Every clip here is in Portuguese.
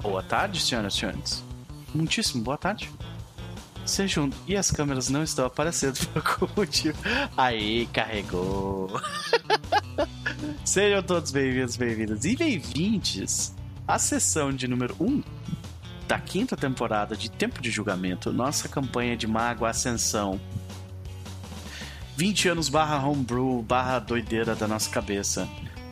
Boa tarde, senhoras e senhores. Muitíssimo boa tarde. Sejam. E as câmeras não estão aparecendo por algum motivo. Aí, carregou. Sejam todos bem-vindos, bem-vindas e bem-vindes à sessão de número 1 da quinta temporada de Tempo de Julgamento, nossa campanha de Mago Ascensão. 20 anos barra homebrew, barra doideira da nossa cabeça.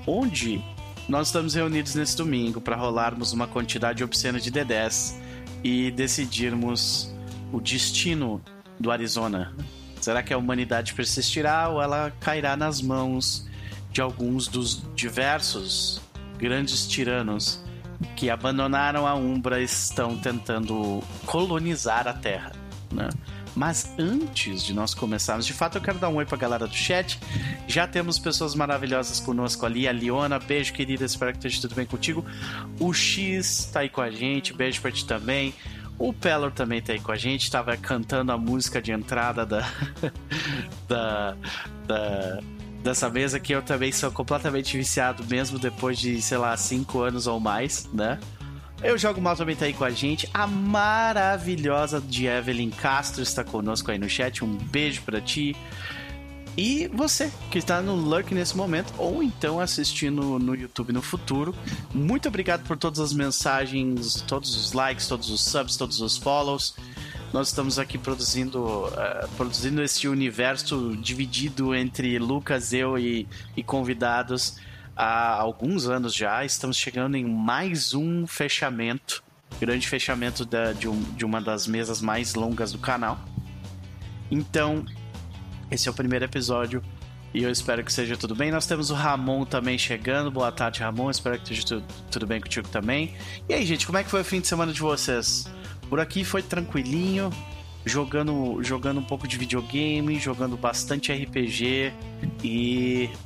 Onde nós estamos reunidos nesse domingo para rolarmos uma quantidade obscena de D10 e decidirmos o destino do Arizona. Será que a humanidade persistirá ou ela cairá nas mãos de alguns dos diversos grandes tiranos que abandonaram a Umbra e estão tentando colonizar a Terra, né? Mas antes de nós começarmos, de fato eu quero dar um oi pra galera do chat. Já temos pessoas maravilhosas conosco ali. A Liona, beijo querida, espero que esteja tudo bem contigo. O X tá aí com a gente, beijo pra ti também. O Pelor também tá aí com a gente, estava cantando a música de entrada da, da, da, dessa mesa que eu também sou completamente viciado, mesmo depois de, sei lá, 5 anos ou mais, né? Eu jogo mal também tá aí com a gente. A maravilhosa de Evelyn Castro está conosco aí no chat. Um beijo para ti. E você que está no Lurk nesse momento, ou então assistindo no YouTube no futuro, muito obrigado por todas as mensagens, todos os likes, todos os subs, todos os follows. Nós estamos aqui produzindo, uh, produzindo esse universo dividido entre Lucas, eu e, e convidados há alguns anos já. Estamos chegando em mais um fechamento, grande fechamento da, de, um, de uma das mesas mais longas do canal. Então, esse é o primeiro episódio e eu espero que seja tudo bem. Nós temos o Ramon também chegando. Boa tarde, Ramon. Espero que esteja tudo, tudo bem contigo também. E aí, gente, como é que foi o fim de semana de vocês? Por aqui foi tranquilinho, jogando, jogando um pouco de videogame, jogando bastante RPG e.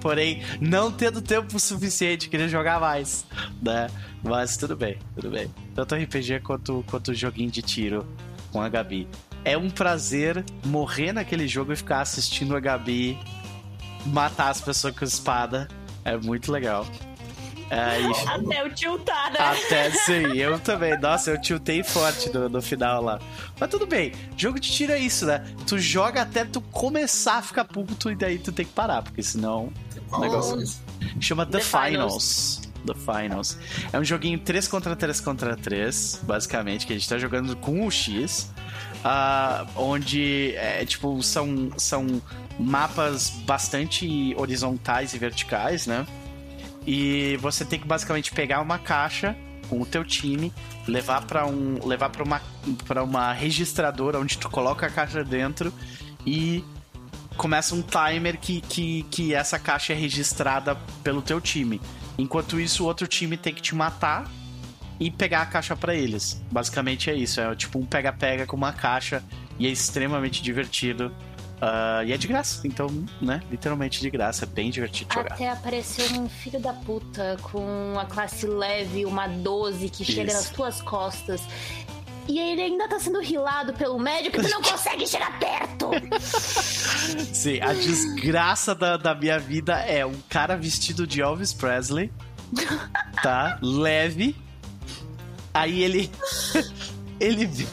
Porém, não tendo tempo suficiente, queria jogar mais, né? Mas tudo bem, tudo bem. Tanto RPG quanto, quanto joguinho de tiro com a Gabi é um prazer morrer naquele jogo e ficar assistindo a Gabi matar as pessoas com espada. É muito legal. E... Até o tiltar, né? Até sim, eu também. Nossa, eu tiltei forte no, no final lá. Mas tudo bem, jogo de tiro é isso, né? Tu joga até tu começar a ficar puto e daí tu tem que parar, porque senão o negócio chama The, The Finals. Finals. The Finals. É um joguinho 3 contra 3 contra 3, basicamente, que a gente tá jogando com o X uh, onde é, tipo são, são mapas bastante horizontais e verticais, né? E você tem que basicamente pegar uma caixa com o teu time, levar para um levar para uma para uma registradora onde tu coloca a caixa dentro e começa um timer que, que, que essa caixa é registrada pelo teu time. Enquanto isso, o outro time tem que te matar e pegar a caixa para eles. Basicamente é isso, é tipo um pega-pega com uma caixa e é extremamente divertido. Uh, e é de graça, então, né? Literalmente de graça, é bem divertido jogar. Até apareceu um filho da puta com a classe leve, uma 12 que chega nas tuas costas. E ele ainda tá sendo rilado pelo médico e tu não consegue chegar perto. Sim, a desgraça da, da minha vida é um cara vestido de Elvis Presley, tá? Leve, Aí ele. ele.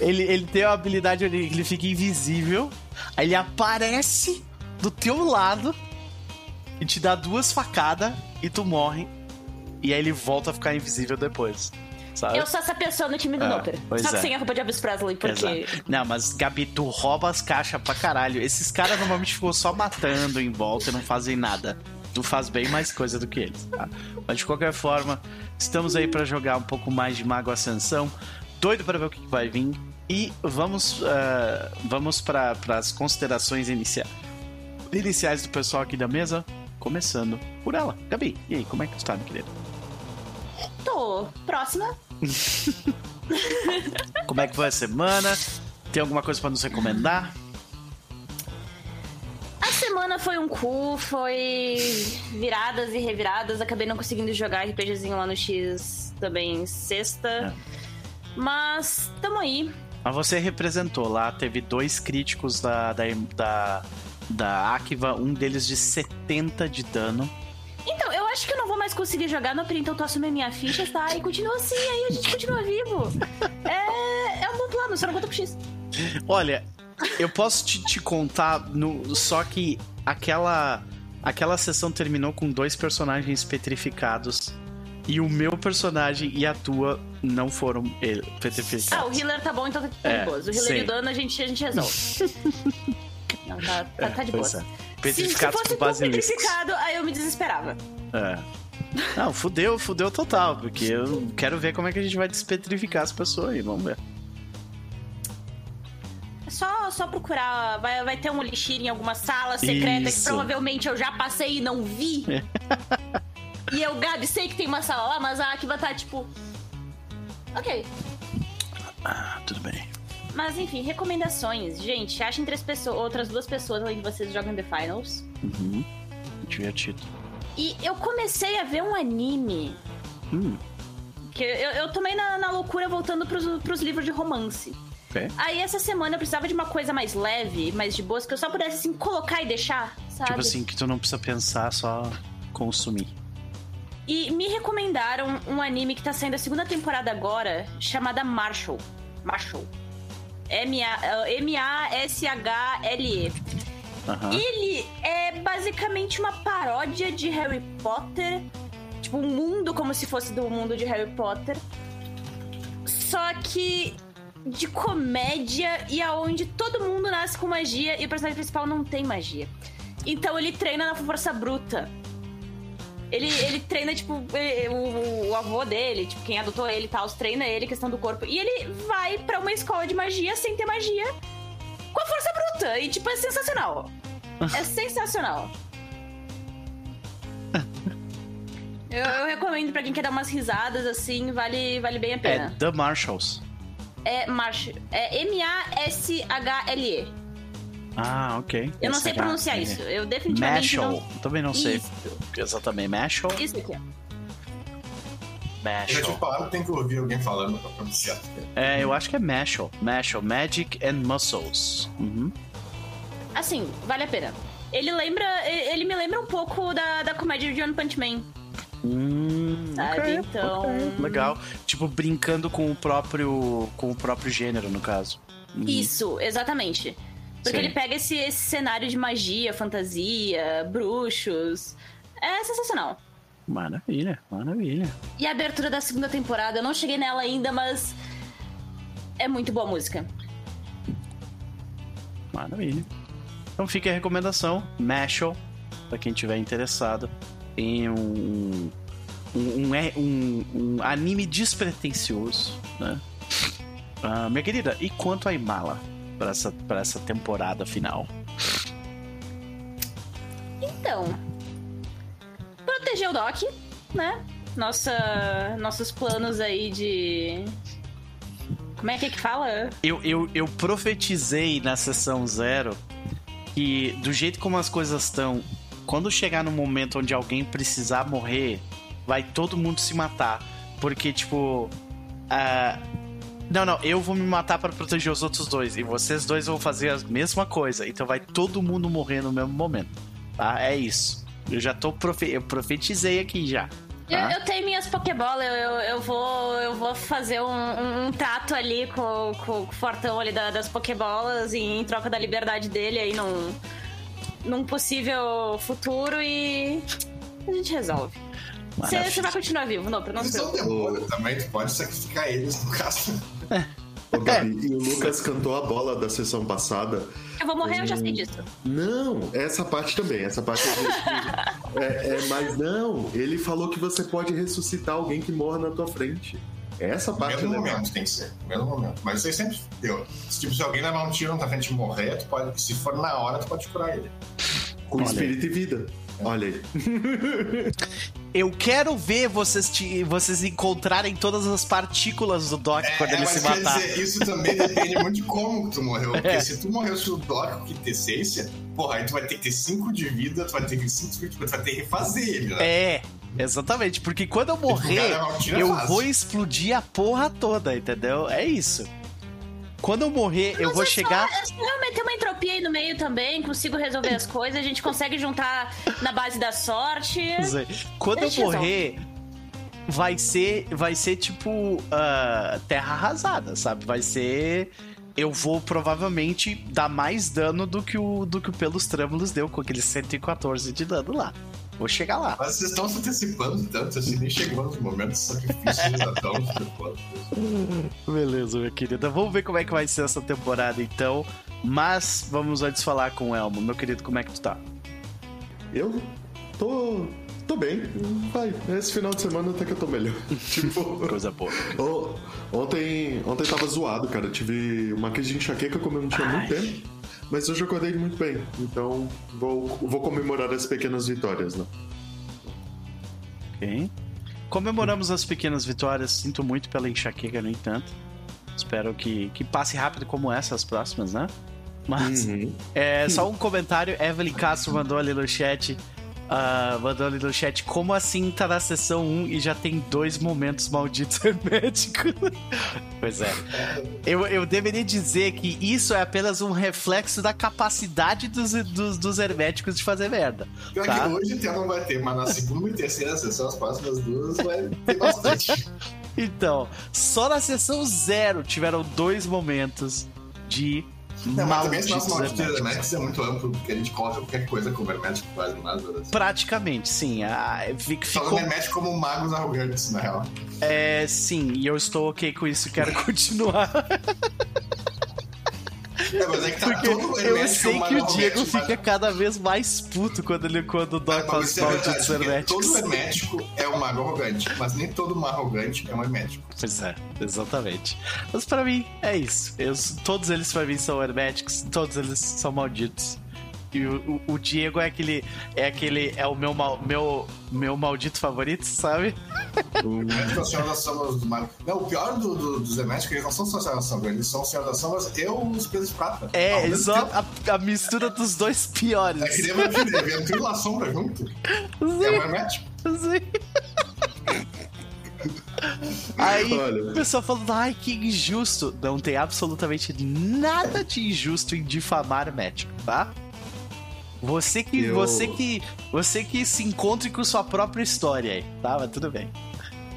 Ele, ele tem uma habilidade onde ele fica invisível. Aí ele aparece do teu lado e te dá duas facadas e tu morre. E aí ele volta a ficar invisível depois. Sabe? Eu sou essa pessoa no time do ah, Só que é. sem a roupa de Elvis Presley, porque. Exato. Não, mas Gabi, tu rouba as caixas pra caralho. Esses caras normalmente ficam só matando em volta e não fazem nada tu faz bem mais coisa do que eles, tá? Mas de qualquer forma, estamos aí para jogar um pouco mais de Mago Ascensão. Doido para ver o que vai vir. E vamos, uh, vamos para as considerações inicia iniciais do pessoal aqui da mesa. Começando por ela. Gabi, e aí, como é que tu tá, meu querido? Tô. Próxima. como é que foi a semana? Tem alguma coisa para nos recomendar? A semana foi um cu, foi viradas e reviradas. Acabei não conseguindo jogar RPGzinho lá no X também sexta. É. Mas tamo aí. Mas você representou lá, teve dois críticos da, da, da, da Akiva, um deles de 70 de dano. Então, eu acho que eu não vou consegui jogar no Print, então tu assume minha ficha, tá? E continua assim, aí a gente continua vivo. É, é um bom plano, só não conta pro X. Olha, eu posso te, te contar, no, só que aquela, aquela sessão terminou com dois personagens petrificados. E o meu personagem e a tua não foram ele, petrificados. Ah, o healer tá bom, então tá de É. O healer sim. e o dano a gente, a gente resolve. não, tá, tá, tá de Pois boas. é. Se, se Petrificados fosse por tu basiliscos. petrificado, aí eu me desesperava. É. Não, fudeu, fudeu total, porque eu quero ver como é que a gente vai despetrificar as pessoas aí, vamos ver. É só, só procurar. Vai, vai ter um elixir em alguma sala secreta Isso. que provavelmente eu já passei e não vi. e eu, Gabi, sei que tem uma sala lá, mas a Aki vai estar tipo. Ok. Ah, tudo bem. Mas enfim, recomendações. Gente, achem três pessoas, outras duas pessoas além de vocês jogam The Finals. Uhum. Divertido. E eu comecei a ver um anime. Hum, Que eu, eu tomei na, na loucura voltando pros, pros livros de romance. ok. Aí essa semana eu precisava de uma coisa mais leve, mais de boas, que eu só pudesse assim colocar e deixar, sabe? Tipo assim, que tu não precisa pensar, só consumir. E me recomendaram um anime que tá saindo a segunda temporada agora, chamada Marshall. Marshall. M-A- M-A-S-H-L-E. Aham. Ele é basicamente uma paródia de Harry Potter. Tipo, um mundo como se fosse do mundo de Harry Potter. Só que de comédia e aonde todo mundo nasce com magia e o personagem principal não tem magia. Então ele treina na força bruta. Ele, ele treina, tipo, ele- o, o avô dele, tipo, quem adotou ele e tal, treina ele, questão do corpo. E ele vai pra uma escola de magia sem ter magia com a força bruta. E, tipo, é sensacional. É sensacional. Eu, eu recomendo pra quem quer dar umas risadas, assim, vale, vale bem a É pena. The Marshalls. É, Marsh, é M-A-S-H-L-E. Ah, ok. Eu não sei pronunciar é- isso. Eu definitivamente Mashal. não... Também não sei Isso. exatamente. Mashal. Isso aqui, ó. Eu Mashal. falado que tem que ouvir alguém falando pra pronunciar. É, eu acho que é Mashal. Mashal. Magic and Muscles. Uhum. Assim, vale a pena. Ele lembra... Ele me lembra um pouco da, da comédia de One Punch Man. Hum, Sabe, ok, então- ok, Legal. Tipo, brincando com o próprio, com o próprio gênero, no caso. Uhum. Isso, exatamente. Porque Sim. ele pega esse, esse cenário de magia, fantasia, bruxos. É sensacional. Maravilha, maravilha. E a abertura da segunda temporada, eu não cheguei nela ainda, mas. É muito boa música. Maravilha. Então fica a recomendação, Mashal, pra quem tiver interessado em um, um, um, é- um- um anime despretensioso, né? Ah, minha querida, e quanto a Imala pra essa, pra essa temporada final? Então. Proteger o Doc, né? Nossa, nossos planos aí de. Como é que é que fala? Eu, eu, eu profetizei na sessão zero que, do jeito como as coisas estão, quando chegar no momento onde alguém precisar morrer, vai todo mundo se matar. Porque, tipo. ah, não, não, eu vou me matar para proteger os outros dois. E vocês dois vão fazer a mesma coisa. Então vai todo mundo morrer no mesmo momento. Tá? É isso. Eu já tô. Profe eu profetizei aqui já. Eu, tá? eu tenho minhas Pokébolas, eu, eu, eu vou, eu vou fazer um, um- um trato ali com, com o fortão ali da- das Pokébolas em, em troca da liberdade dele aí num, num possível futuro e a gente resolve. Você vai continuar vivo, não, não Eles se são preocupe. demônio também, tu pode sacrificar eles no caso. Ô, Gabi, e o Lucas cantou a bola da sessão passada. Eu vou morrer, eu já sei disso. Não, essa parte também. Essa parte é, é, mas não, ele falou que você pode ressuscitar alguém que morra na tua frente. Essa No parte é mesmo legal. momento tem que ser. No mesmo momento. Mas isso aí sempre deu. Tipo, se alguém levar um tiro na tua frente e morrer, tu pode, se for na hora, tu pode curar ele. Com Olha espírito e vida. Olha aí. Eu quero ver vocês, te- vocês encontrarem todas as partículas do Doc quando ele mas se quer matar. dizer, isso também depende muito de como que tu morreu. Porque É. se tu morreu se o Doc com quintessência, porra, aí tu vai ter que ter 5 de vida, tu vai ter que 5 de vida, tu vai ter que refazer ele, né? É, exatamente. Porque quando eu morrer, é eu fácil. vou explodir a porra toda, entendeu? É isso. Quando eu morrer, eu Mas vou é chegar. Só, é só eu meter uma entropia aí no meio também, consigo resolver as coisas, a gente consegue juntar na base da sorte. Quando eu eu morrer, vai ser, vai ser tipo ah, terra arrasada, sabe? Vai ser. Eu vou provavelmente dar mais dano do que o do que o pelos trâmulos deu com aqueles 114 de dano lá. Vou chegar lá. Mas vocês estão se antecipando tanto assim, nem chegou nos momentos de sacrifício, vocês já estão se antecipando. Beleza, minha querida. Vamos ver como é que vai ser essa temporada então. Mas vamos antes falar com o Elmo. Meu querido, como é que tu tá? Eu tô. tô bem. Vai. Esse final de semana até que eu tô melhor. tipo. Coisa boa. Ontem, ontem tava zoado, cara. Eu tive uma crise de enxaqueca como eu não tinha muito Ai. tempo. Mas hoje eu acordei muito bem. Então vou, vou comemorar as pequenas vitórias, né? Ok. Comemoramos as pequenas vitórias. Sinto muito pela enxaqueca, no entanto. Espero que, que passe rápido como essa as próximas, né? Mas Uhum. é só um comentário. Evelyn Castro mandou ali no chat. Ah, mandou ali no chat. Como assim tá na sessão 1 e já tem dois momentos malditos herméticos? pois é. Eu, eu deveria dizer que isso é apenas um reflexo da capacidade dos, dos, dos herméticos de fazer merda. Pior Tá. que hoje até não vai ter, mas na segunda e terceira sessão, as próximas duas, vai ter bastante. Então, só na sessão zero tiveram dois momentos de Não, mas também modo de herméticos. É muito amplo, porque a gente coloca qualquer coisa como Hermético quase nada. Assim. Praticamente, sim. Ah, fic- Só ficou, no Hermético como magos arrogantes, na real. é, sim, e eu estou ok com isso, quero continuar. É, mas é que tá Porque todo eu Hermético sei é um que o Diego fica cada vez mais puto quando ele quando dói com os malditos herméticos. Todo hermético é um mago arrogante, mas nem todo mago arrogante é um hermético. Pois é, exatamente. Mas pra mim, é isso. Eu- todos eles pra mim são herméticos, todos eles são malditos. E o, o- o Diego é aquele. É aquele. É o meu, mal, meu, meu maldito favorito, sabe? O- é o Senhor das Sombras dos magos. Não, o pior do, do- dos herméticos, eles não são só o Senhor das Sombras, eles são o Senhor das Sombras e os Pesos de Prata. É, só tempo. a, a mistura dos dois piores. É que nem vampiro, é vampiro e La Sombra junto. É um hermético. Sim. Aí Olha. o pessoal falando, ai, que injusto. Não tem absolutamente nada de injusto em difamar médico, tá? Você que, Eu- você que, você que se encontre com sua própria história aí, tá? Mas tudo bem.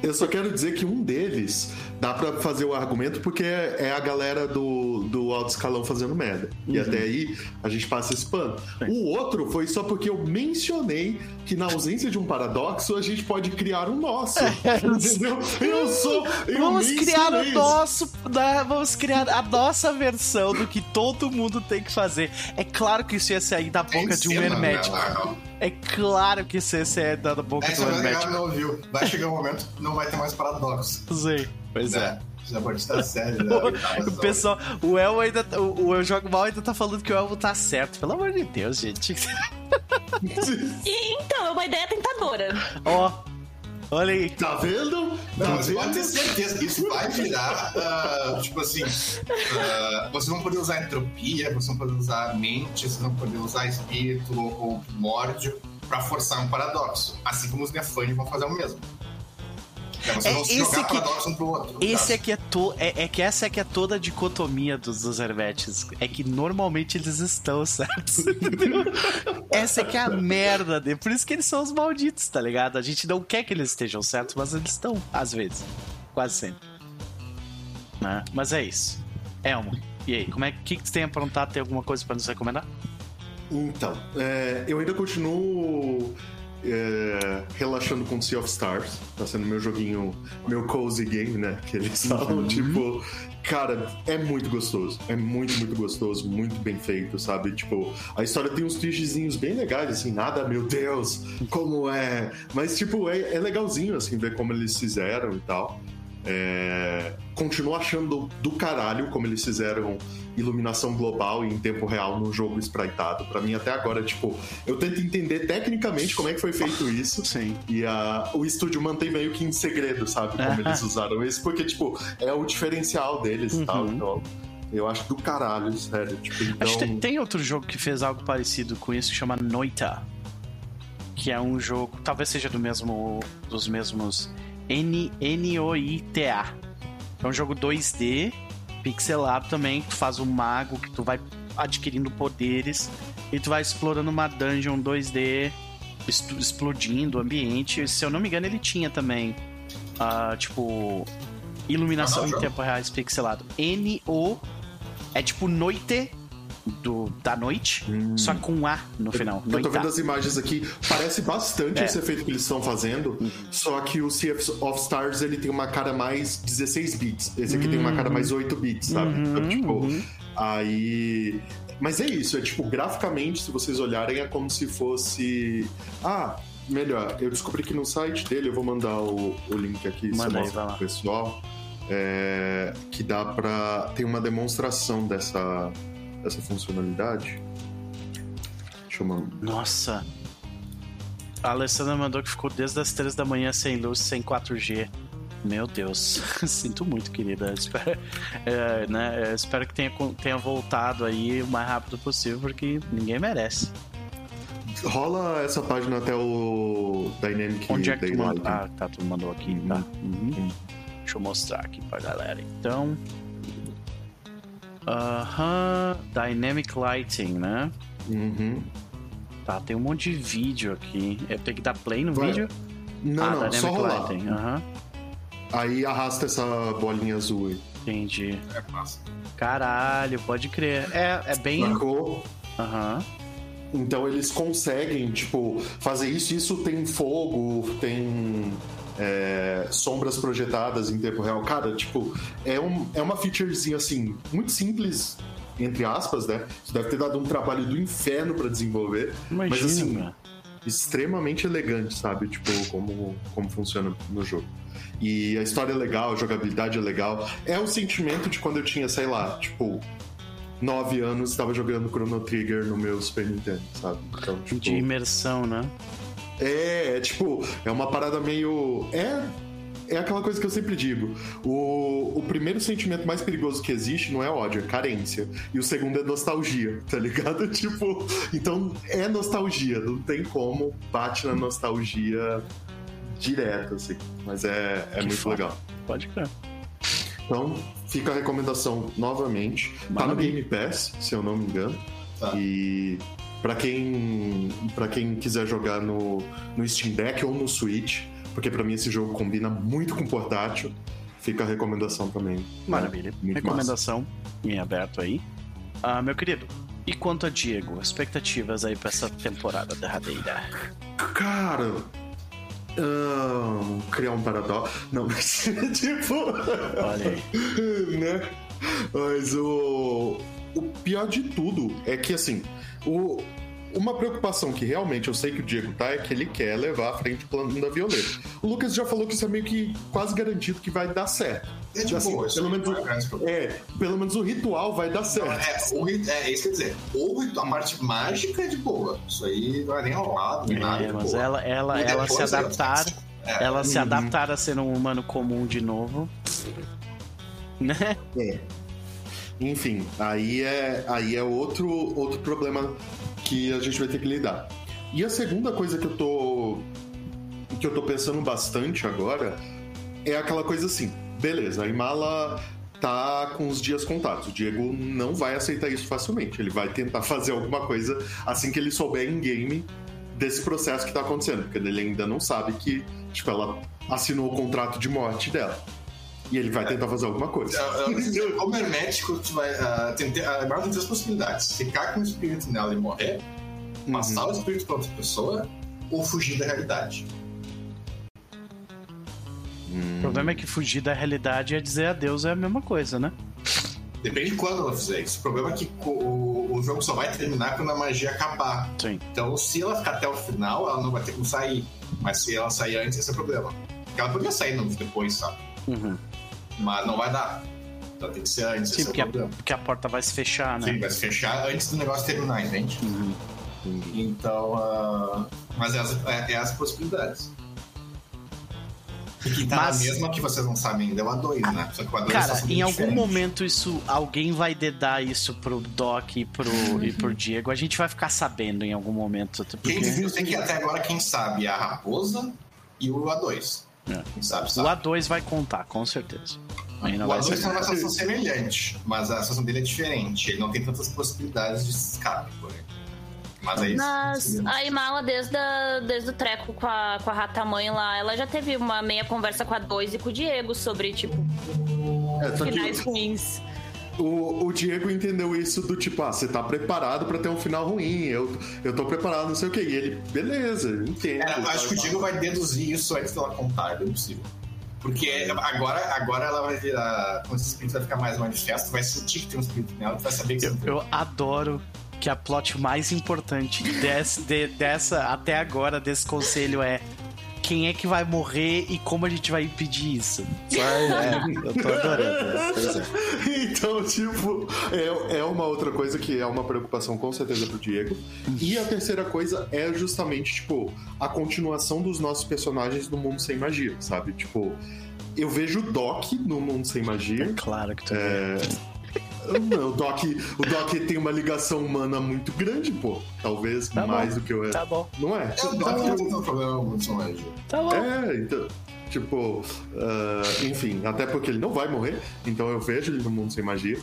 Eu só quero dizer que um deles dá pra fazer o argumento porque é a galera do, do alto escalão fazendo merda. E até aí a gente passa esse pano. Sim. O outro foi só porque eu mencionei que na ausência de um paradoxo a gente pode criar um nosso. Entendeu? Eu sou. Eu vamos criar o nosso, vamos criar a nossa versão do que todo mundo tem que fazer. É claro que isso ia sair da boca Tem de um hermético. né, lá, É claro que isso ia sair da boca Essa do é a galera hermético. não ouviu. Vai chegar um momento que não vai ter mais paradoxo. Sim, pois é. Né? Já pode estar sério. né? O pessoal, o El ainda, tá- o, o Eu Jogo Mal ainda tá falando que o Elmo tá certo. Pelo amor de Deus, gente. E, então, é uma ideia tentadora. Ó, olha aí. Tá vendo? Não, Tá você pode ter certeza que isso vai virar, ah, tipo assim, ah, vocês vão poder usar entropia, vocês vão poder usar mente, vocês vão poder usar espírito ou, ou primórdio pra forçar um paradoxo. Assim como os Nefani vão fazer o mesmo. É, É, esse aqui- um outro. Esse aqui é, to, é, é que essa aqui é toda a dicotomia dos, dos herméticos. É que normalmente eles estão certos. essa aqui é a merda dele. Por isso que eles são os malditos, tá ligado? A gente não quer que eles estejam certos, mas eles estão, às vezes. Quase sempre. Né? Mas é isso. Elmo, e aí? Como é que, que tu tem aprontado? Tem alguma coisa pra nos recomendar? Então, é, eu ainda continuo é, relaxando com Sea of Stars. Tá sendo meu joguinho, meu cozy game, né? Que eles falam, tipo, cara, é muito gostoso. É muito, muito gostoso, muito bem feito, sabe? Tipo, a história tem uns twistzinhos bem legais, assim, nada, meu Deus, como é. Mas, tipo, é, é legalzinho, assim, ver como eles fizeram e tal. É, continuo achando do caralho como eles fizeram iluminação global e em tempo real no jogo spriteado. Pra mim, até agora, tipo, eu tento entender tecnicamente como é que foi feito isso. Sim. E a, o estúdio mantém meio que em segredo, sabe? Como eles usaram isso, porque, tipo, é o diferencial deles e tal. Uhum. Então, eu acho do caralho, sério. Tipo, então. Acho que tem, tem outro jogo que fez algo parecido com isso que chama Noita. Que é um jogo, talvez seja do mesmo dos mesmos N N O I T A. É um jogo 2D pixelado também. Tu faz um mago que tu vai adquirindo poderes e tu vai explorando uma dungeon 2D, est- explodindo o ambiente. Se eu não me engano, ele tinha também, ah, tipo, iluminação Ah, não, em tempo real pixelado. N-O é tipo noite do, da noite, só com A no final. Eu tô Noita. vendo as imagens aqui, parece bastante É. esse efeito que eles estão fazendo, só que o Sea of Stars ele tem uma cara mais 16 bits. Esse aqui tem uma cara mais 8 bits, sabe? então, tipo, aí. Mas é isso, é tipo, graficamente, se vocês olharem, é como se fosse. Ah, melhor, eu descobri que no site dele, eu vou mandar o, o link aqui, Manda aí, pro pessoal. é, que dá pra. Tem uma demonstração dessa, dessa funcionalidade. Deixa eu mandar. Nossa. A Alessandra mandou que ficou desde as 3 da manhã sem luz, sem 4G. Meu Deus, sinto muito, querida. Espero, é, né, é, espero que tenha, tenha voltado aí o mais rápido possível, porque ninguém merece. Rola essa página até o Dynamic Onde é que tu mandou? Ah, tá, tu mandou aqui, tá. Uhum. Deixa eu mostrar aqui pra galera, então. Aham, Dynamic Lighting, né? Uhum. Tá, tem um monte de vídeo aqui. Eu tenho que dar play no Vai. vídeo? Não, ah, não, Dynamic só rolar. Lighting, aham. Aí arrasta essa bolinha azul aí. Entendi. É massa. Caralho, pode crer. É, é bem. Sacou? Aham. Então eles conseguem, tipo, fazer isso. Isso tem fogo, tem é, sombras projetadas em tempo real. Cara, tipo, é, um, é uma featurezinha assim, muito simples, entre aspas, né? Isso deve ter dado um trabalho do inferno pra desenvolver. Imagina, Mas assim, cara. extremamente elegante, sabe? Tipo, como, como funciona no jogo. E a história é legal, a jogabilidade é legal. É o sentimento de quando eu tinha, sei lá, tipo, nove anos, estava jogando Chrono Trigger no meu Super Nintendo, sabe? Então, tipo, De imersão, né? É, é tipo, é uma parada meio. É. É aquela coisa que eu sempre digo. O, o primeiro sentimento mais perigoso que existe não é ódio, é carência. E o segundo é nostalgia, tá ligado? Tipo, então é nostalgia, não tem como, bate na nostalgia direto, assim. Mas é, é Que muito foda. legal. Pode crer. Então, fica a recomendação novamente. Tá no. Game Pass, se eu não me engano. Tá. E pra quem para quem quiser jogar no, no Steam Deck ou no Switch, porque pra mim esse jogo combina muito com portátil, fica a recomendação também. Maravilha. Muito Recomendação em aberto aí. Ah, meu querido, e quanto a Diego? Expectativas aí pra essa temporada derradeira? massa. Cara, criar um paradoxo. Não, mas tipo, Olha aí. né? Mas o, o pior de tudo é que, assim, o, uma preocupação que realmente eu sei que o Diego tá é que ele quer levar à frente o plano da Violeta. O Lucas já falou que isso é meio que quase garantido que vai dar certo. É de Assim, boa, pelo não menos, é um grande problema. é, pelo menos o ritual vai dar certo. É, o é, isso que eu ia dizer. O rit- a parte mágica é de boa. Isso aí não é nem ao lado, nem nada. É, de mas boa. ela, ela, E ela se adaptar. É, Ela se Uhum. adaptar a ser um humano comum de novo. Né? É. Enfim, aí é, aí é outro, outro problema que a gente vai ter que lidar. E a segunda coisa que eu tô que eu tô pensando bastante agora é aquela coisa assim, beleza, a Imala tá com os dias contados. O Diego não vai aceitar isso facilmente. Ele vai tentar fazer alguma coisa assim que ele souber em game desse processo que tá acontecendo, porque ele ainda não sabe que, tipo, ela assinou o contrato de morte dela. E ele vai tentar fazer alguma coisa. Eu- eu não sei, Como hermético, tu vai. ah, tem, tem, ah, agora tem três possibilidades: ficar com o espírito nela e morrer, passar o espírito pra outra pessoa, ou fugir da realidade. O problema é que fugir da realidade é dizer adeus é a mesma coisa, né? Depende de quando ela fizer isso. O problema é que o, o jogo só vai terminar quando a magia acabar. Sim. Então, se ela ficar até o final, ela não vai ter como sair. Mas se ela sair antes, esse é o problema. Porque ela poderia sair depois, sabe? Uhum. Mas não vai dar. Então tem que ser antes, Sim, esse porque é a, porque a porta vai se fechar, Sim, né? vai se fechar antes do negócio terminar, entende? Uhum. Então, ah, mas é as, é, é as possibilidades. E quem tá Mas- na mesma que vocês não sabem ainda é o A2, né? Só que o A2 tá Cara, sendo em algum diferente. momento isso. Alguém vai dedar isso pro Doc e pro, e pro Diego. A gente vai ficar sabendo em algum momento. até Quem Porque... desviu tem que até agora, quem sabe, é a Raposa e o A2. Sabe, O sabe? A2 vai contar, com certeza. Aí não O vai A2 ser. tem uma situação semelhante, mas a situação dele é diferente. Ele não tem tantas possibilidades de escape, porém. Mas é isso. Mas a Imala, desde, a- desde o treco com a, com a Rata-mãe lá, ela já teve uma meia conversa com a Dois e com o Diego sobre, tipo, É, finais ruins. O, o Diego entendeu isso do tipo, ah, você tá preparado pra ter um final ruim, eu, eu tô preparado, não sei o que. E ele, beleza, entendo. É, eu acho que o Diego vai deduzir isso antes dela contar, é bem possível. Porque agora, agora ela vai virar. Quando esse espírito vai ficar mais manifesto, vai sentir que tem um espírito nela, tu vai saber que Eu, eu adoro que a plot mais importante desse- de- dessa, até agora, desse conselho é quem é que vai morrer e como a gente vai impedir isso. É, eu tô adorando. Pois é. Então, tipo, é, é uma outra coisa que é uma preocupação com certeza pro Diego. E a terceira coisa é justamente, tipo, a continuação dos nossos personagens no mundo sem magia, sabe? Tipo, eu vejo o Doc no mundo sem magia. Claro que tu É... O Doc, o Doc tem uma ligação humana muito grande, pô. Talvez Tá bom. mais do que eu é. Tá bom, Não é? É, o Doc não tem tanto problema com o magia. tá bom. É, então. Tipo, ah, enfim, até porque ele não vai morrer, então eu vejo ele no mundo sem magia.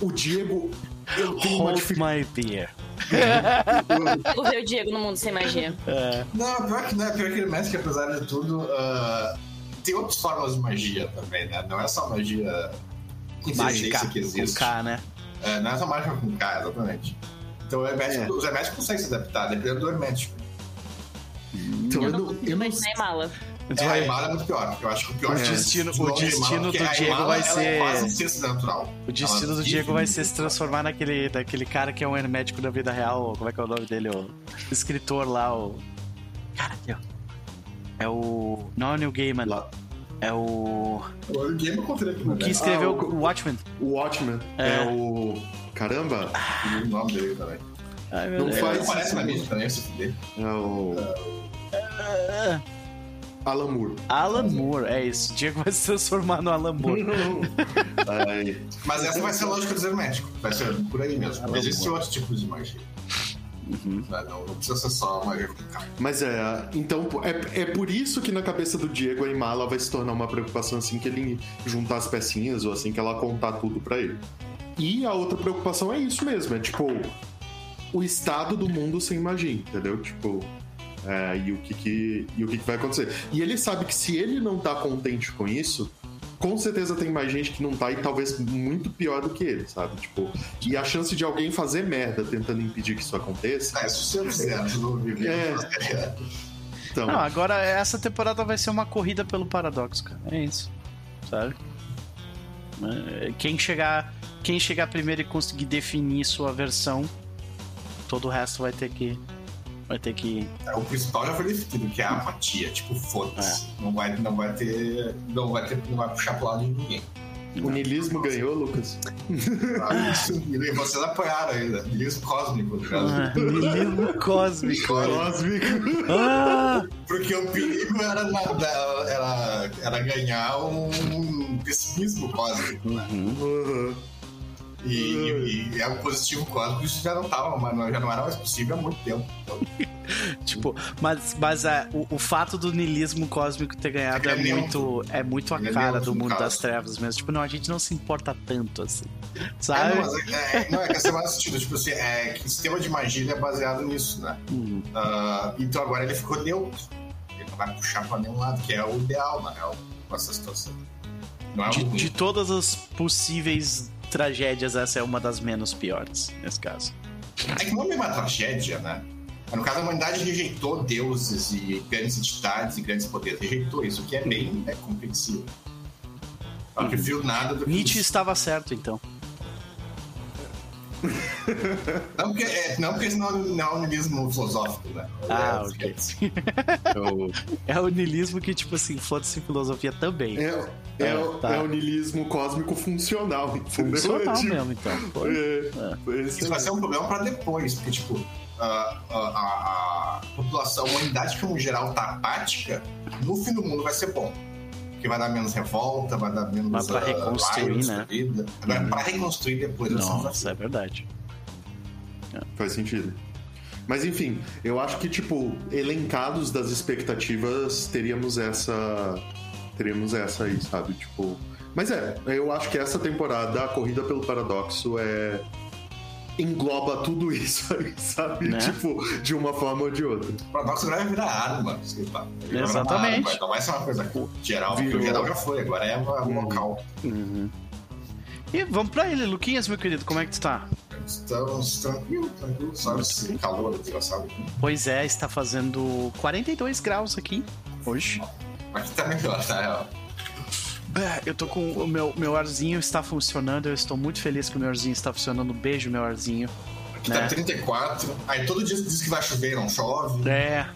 O Diego, eu tenho uma Hold dificuldade. my beer. Eu ver o Diego no mundo sem magia. É, Não, pior que não é. Pior que ele mete que apesar de tudo, ah, tem outras formas de magia também, né? Não é só magia mágica com. K, né? É, não é só mágica com K, exatamente. Então o hermético, É. os herméticos conseguem se adaptar, dependendo do hermético. Então, Eu eu não não, eu não imaginar a Imala. Tu É, a vai- Imala é muito pior. Eu acho que o pior O é destino- de o destino do a Diego vai ser- É um. O destino Ela do Diego vai ser se transformar naquele daquele cara que é um hermético da vida real. Como é que é o nome dele? O escritor lá, o. Caralho. É o. Não é o Neil Gaiman. Lá. É o. O aqui no que escreveu Ah, o- Watchmen. O Watchman É. é, o. Caramba! o nome dele também. Ai, meu Não Deus. faz- Ele aparece na mídia também, se fuder. É o. Ah, Alan Moore. Alan Moore, é isso. O Diego vai se transformar no Alan Moore. Mas essa vai ser a lógica dos herméticos. Vai ser por aí mesmo. Ah, Existem bom. outros tipos de magia. Uhum. Não, não precisa ser só K. Mas é, então é, é por isso que na cabeça do Diego a Imala vai se tornar uma preocupação assim que ele juntar as pecinhas ou assim que ela contar tudo pra ele. E a outra preocupação é isso mesmo, é tipo o estado do mundo sem magia, entendeu? Tipo, é, e o que que e o que, que vai acontecer. E ele sabe que se ele não tá contente com isso, com certeza tem mais gente que não tá e talvez muito pior do que ele, sabe? Tipo, e a chance de alguém fazer merda tentando impedir que isso aconteça. É, se você fizer. É. Então, Não, agora essa temporada vai ser uma corrida pelo paradoxo, cara. É isso. Sabe? É, Quem chegar, quem chegar primeiro e conseguir definir sua versão, todo o resto vai ter que. Vai ter que. É, O principal já foi definido, que é a apatia. Tipo, foda-se. Não, vai, não vai ter. Não vai ter. Não vai puxar pro lado de ninguém. o niilismo ganhou, Lucas. Ah, isso, vocês apoiaram ainda. Niilismo cósmico, no caso. Ah, Niilismo cósmico. Cósmico. Ah, Porque o perigo era, era, era ganhar um pessimismo cósmico. Né? Uhum. E, e, e é o positivo cósmico isso já não tava, mas já não era mais possível há muito tempo. Então, tipo, mas, mas é, o, o fato do niilismo cósmico ter ganhado é é muito, é muito a é cara do mundo caso. das trevas mesmo. Tipo, não, a gente não se importa tanto assim. é, Sabe? não, mas é, é, não, é que esse é mais sentido. Tipo assim, é que o sistema de magia é baseado nisso, né? Uhum. Ah, então agora ele ficou neutro. Ele não vai puxar pra nenhum lado, que é o ideal, na real, com essa situação. É De, de todas as possíveis tragédias, essa é uma das menos piores, nesse caso. É que não é uma tragédia, né? No caso, a humanidade rejeitou deuses e grandes entidades e grandes poderes. Rejeitou isso, o que é bem é, compreensível. Ela preferiu nada do que Nietzsche isso. estava certo, então. Não porque, é, não porque não, não é um niilismo filosófico, né? Ah, é, ok. É o, É o niilismo que, tipo assim, foda-se filosofia também. é, é, o- tá. é o niilismo cósmico funcional, entendeu? Funcional É tipo- mesmo, então. Pô. É, esse Isso vai ser um problema pra depois, porque, tipo, a, a, a- a população, a humanidade como geral tá apática, no fim do mundo vai ser bom. Porque vai dar menos revolta, vai dar menos Mas pra ah, reconstruir, riots né? da vida. Agora, pra reconstruir depois Nossa, desafio. é verdade. Faz sentido. Mas enfim, eu acho que, tipo, elencados das expectativas, teríamos essa. Teríamos essa aí, sabe? Tipo. Mas é, eu acho que essa temporada, a corrida pelo paradoxo é. Engloba tudo isso aí, sabe? Né? Tipo, de uma forma ou de outra. O paradoxo agora vai virar arma. virar Exatamente. Arma, Não vai ser uma coisa geral, porque Virou. o geral já foi, agora é uma- um local. Uhum. E vamos pra ele, Luquinhas, meu querido, como é que tu tá? Estamos tranquilos, tranquilos, sabe? Esse calor desgraçado. Pois é, está fazendo 42 graus aqui hoje. Aqui tá melhor, tá? É, Eu tô com o meu, meu arzinho está funcionando, eu estou muito feliz que o meu arzinho está funcionando. Beijo, meu arzinho. Aqui Né? tá 34. Aí todo dia diz que vai chover, não chove. É,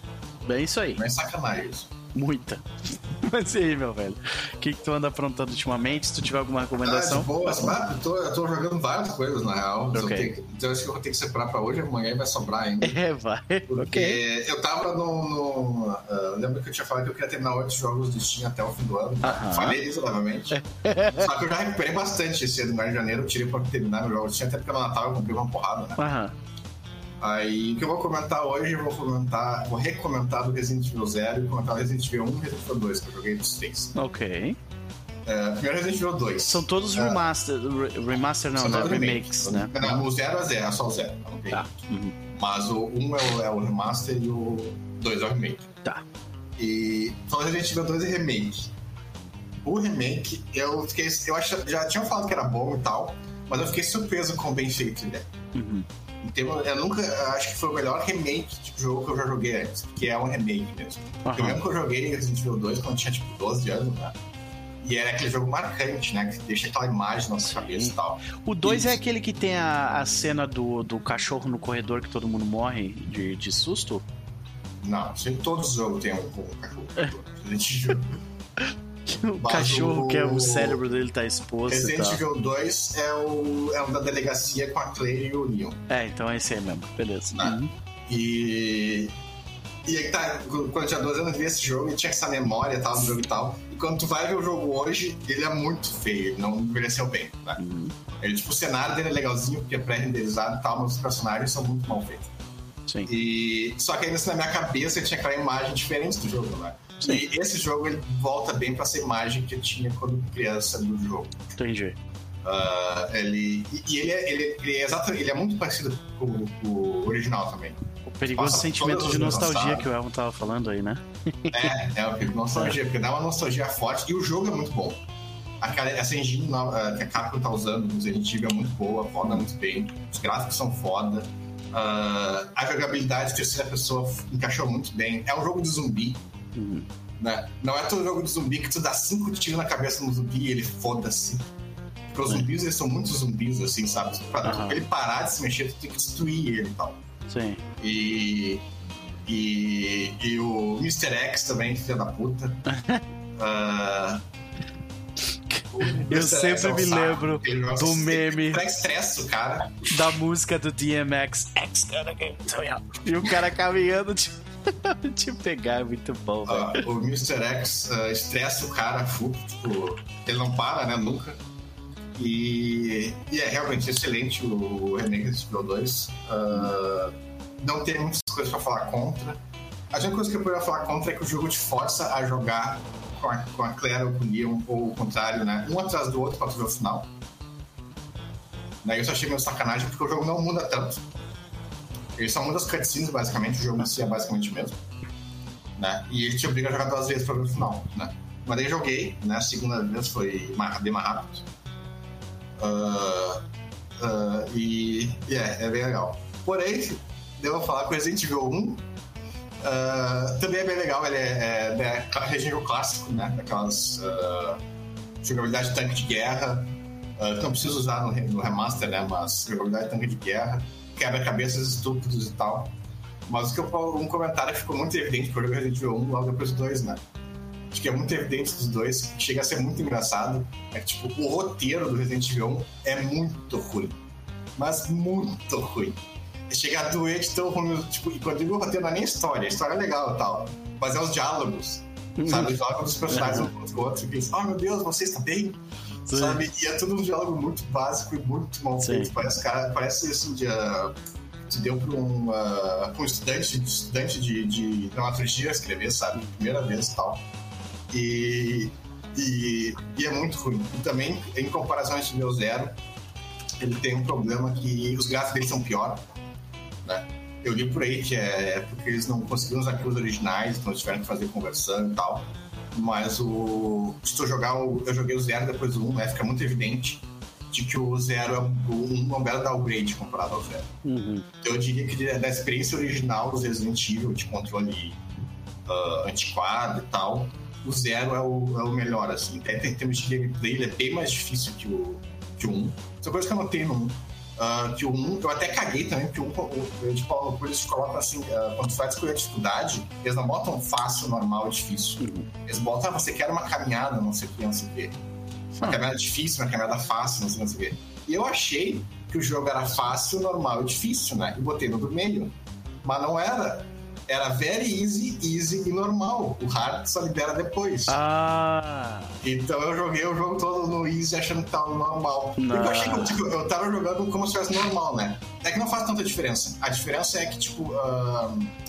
bem isso aí, Mas é sacanagem isso. Muita. Mas e aí, meu velho? O que, que tu anda aprontando ultimamente? Se tu tiver alguma Ah, de recomendação? Ah, eu, tô, eu tô jogando várias coisas, na real. Então, Ok. eu tenho- então acho que eu vou ter que separar pra hoje, amanhã vai sobrar ainda. É, vai. Porque Ok. eu tava no. no lembra que eu tinha falado que eu queria terminar oito jogos do Steam até o fim do ano? Aham. Falei isso, novamente. Só que eu já recuperei bastante esse ano, em janeiro. Eu tirei pra terminar meus jogos do Steam, até porque no Natal eu comprei uma porrada, né? Aham. Aí o que eu vou comentar hoje, eu vou comentar, vou recomentar do Resident Evil 0 e comentar do Resident Evil 1 e Resident Evil 2, que eu joguei dos três. Ok. É, primeiro Resident Evil 2. São todos É. remaster, re- remaster não, São né? remakes, né? Não, o 0 é 0, é só o 0. ok? Tá. Uhum. Mas o 1 é o, é o remaster e o 2 é o remake. Tá. E falando Resident Evil 2 é remake. O remake, eu fiquei. Eu acho, já tinham falado que era bom e tal, mas eu fiquei surpreso com o bem feito ele é. Uhum. Termos- Eu nunca. Acho que foi o melhor remake de jogo que eu já joguei antes, porque é um remake mesmo. Porque eu lembro que eu joguei Resident Evil 2 quando tinha tipo 12 anos, né? E era aquele jogo marcante, né? Que deixa aquela imagem na nossa Sim. cabeça e tal. O 2 é aquele que tem a, a cena do, do cachorro no corredor que todo mundo morre de, de susto? Não, sempre todos os jogos tem um, um cachorro. Resident Evil. O Mas cachorro o- que é o cérebro dele tá exposto Resident. Evil 2 é o, é o da delegacia com a Claire e o Leon. É, então é esse aí mesmo. Beleza. Ah. Uhum. E. E aí tá, quando eu tinha 12 anos, eu vi esse jogo e tinha essa memória tal do jogo e tal. E quando tu vai ver o jogo hoje, ele é muito feio, ele não envelheceu bem, né? Uhum. Ele, tipo, o cenário dele é legalzinho, porque é pré-renderizado e tal, mas os personagens são muito mal feitos. Sim. E só que ainda assim, na minha cabeça tinha aquela imagem diferente do jogo, né? Sim. E esse jogo ele volta bem pra essa imagem que eu tinha quando criança do jogo. Entendi. Ah, ele, e ele, é, ele, ele é exatamente, ele é muito parecido com, com o original também. O perigoso Passa sentimento de nostalgia passadas. que o Elmo tava falando aí, né? É, é o tipo nostalgia, porque dá uma nostalgia forte e o jogo é muito bom. Aquela, essa engine nova, que a Capcom tá usando Resident Evil é muito boa, roda muito bem, os gráficos são foda. Ah, a jogabilidade de terceira pessoa encaixou muito bem. É um jogo de zumbi, Uhum. né? Não é todo jogo de zumbi que tu dá cinco tiros na cabeça no zumbi e ele foda-se. Porque os É. zumbis, eles são muito zumbis, assim, sabe? Pra ele parar de se mexer, tu tem que destruir ele e tal. Sim. E. E, e o Mr. X também, filho da puta. Ah, Mr. Eu sempre é um me saco, lembro do meme. Cara. Da música do DMX. X gonna get. E o cara caminhando te, te pegar, é muito bom, velho. O Mr. X ah, estressa o cara, tipo, ele não para, né? Nunca. E, e é realmente excelente o remake desse Evil 2. Ah, não tem muitas coisas pra falar contra. A única coisa que eu poderia falar contra é que o jogo te força a jogar com a, com a Claire ou com o Leon, ou o contrário, né? Um atrás do outro pra tu ver o final. Daí eu só achei meio sacanagem porque o jogo não muda tanto. Ele só muda as cutscenes, basicamente, o jogo em si é basicamente o mesmo né? E ele te obriga a jogar duas vezes para o final, né? Mas daí joguei, né? A segunda vez foi bem mais rápido. Ah, ah, e, e é, é bem legal. Porém, devo falar que o Resident Evil 1 ah, também é bem legal. Ele é, é, é clássico, né? Daquelas jogabilidade de tanque de guerra. Que não preciso usar no, no remaster, né? Mas jogabilidade de tanque de guerra, quebra-cabeças estúpidos e tal. Mas o que eu, um comentário que ficou muito evidente joguei Resident Evil 1 logo depois do 2, né? Acho que é muito evidente dos dois, chega a ser muito engraçado. É que, tipo, o roteiro do Resident Evil 1 é muito ruim. Mas muito ruim. Chega a doer de tão ruim. Tipo, e quando eu digo o roteiro, não é nem história, a história é legal e tal. Mas é os diálogos. Sabe? Os diálogos dos personagens um contra o outro. Que eles, oh meu Deus, você está bem? Sim. Sabe? E é tudo um diálogo muito básico e muito mal Sim. feito. Parece, cara, parece assim de. tu deu para um, uh, um estudante, estudante de, de dramaturgia escrever, sabe? Primeira vez e tal. E, e, e, é muito ruim. E também, em comparação a esse meu zero, ele tem um problema que os gráficos dele são pior, né? Eu li por aí que é porque eles não conseguiram os arquivos originais, então eles tiveram que fazer conversando e tal. Mas o. Se tu jogar o. Eu joguei o zero depois do 1, um, né? Fica muito evidente de que o zero é o 1 é um belo downgrade comparado ao zero. Uhum. Então eu diria que da experiência original dos Resident Evil, de controle uh, antiquado e tal, o zero é o, é o melhor, assim. Até em termos de gameplay, ele é bem mais difícil que o, que o 1. Essa coisa que eu notei no 1. Uh, que o 1, eu até caguei também, porque o 1, tipo, eles colocam assim, uh, quando tu vai escolher a dificuldade, eles não botam fácil, normal difícil. Uhum. Eles botam, ah, você quer uma caminhada, não sei o que, não sei o que. Uma caminhada difícil, uma caminhada fácil, não sei, não sei o. E eu achei que o jogo era fácil, normal e difícil, né? E botei no do meio. Mas não era. Era very easy, easy e normal. O hard só libera depois. Ah. Então eu joguei o jogo todo no easy achando que tava normal. Não. Porque eu achei que tipo, eu tava jogando como se fosse normal, né? É que não faz tanta diferença. A diferença é que, tipo. Uh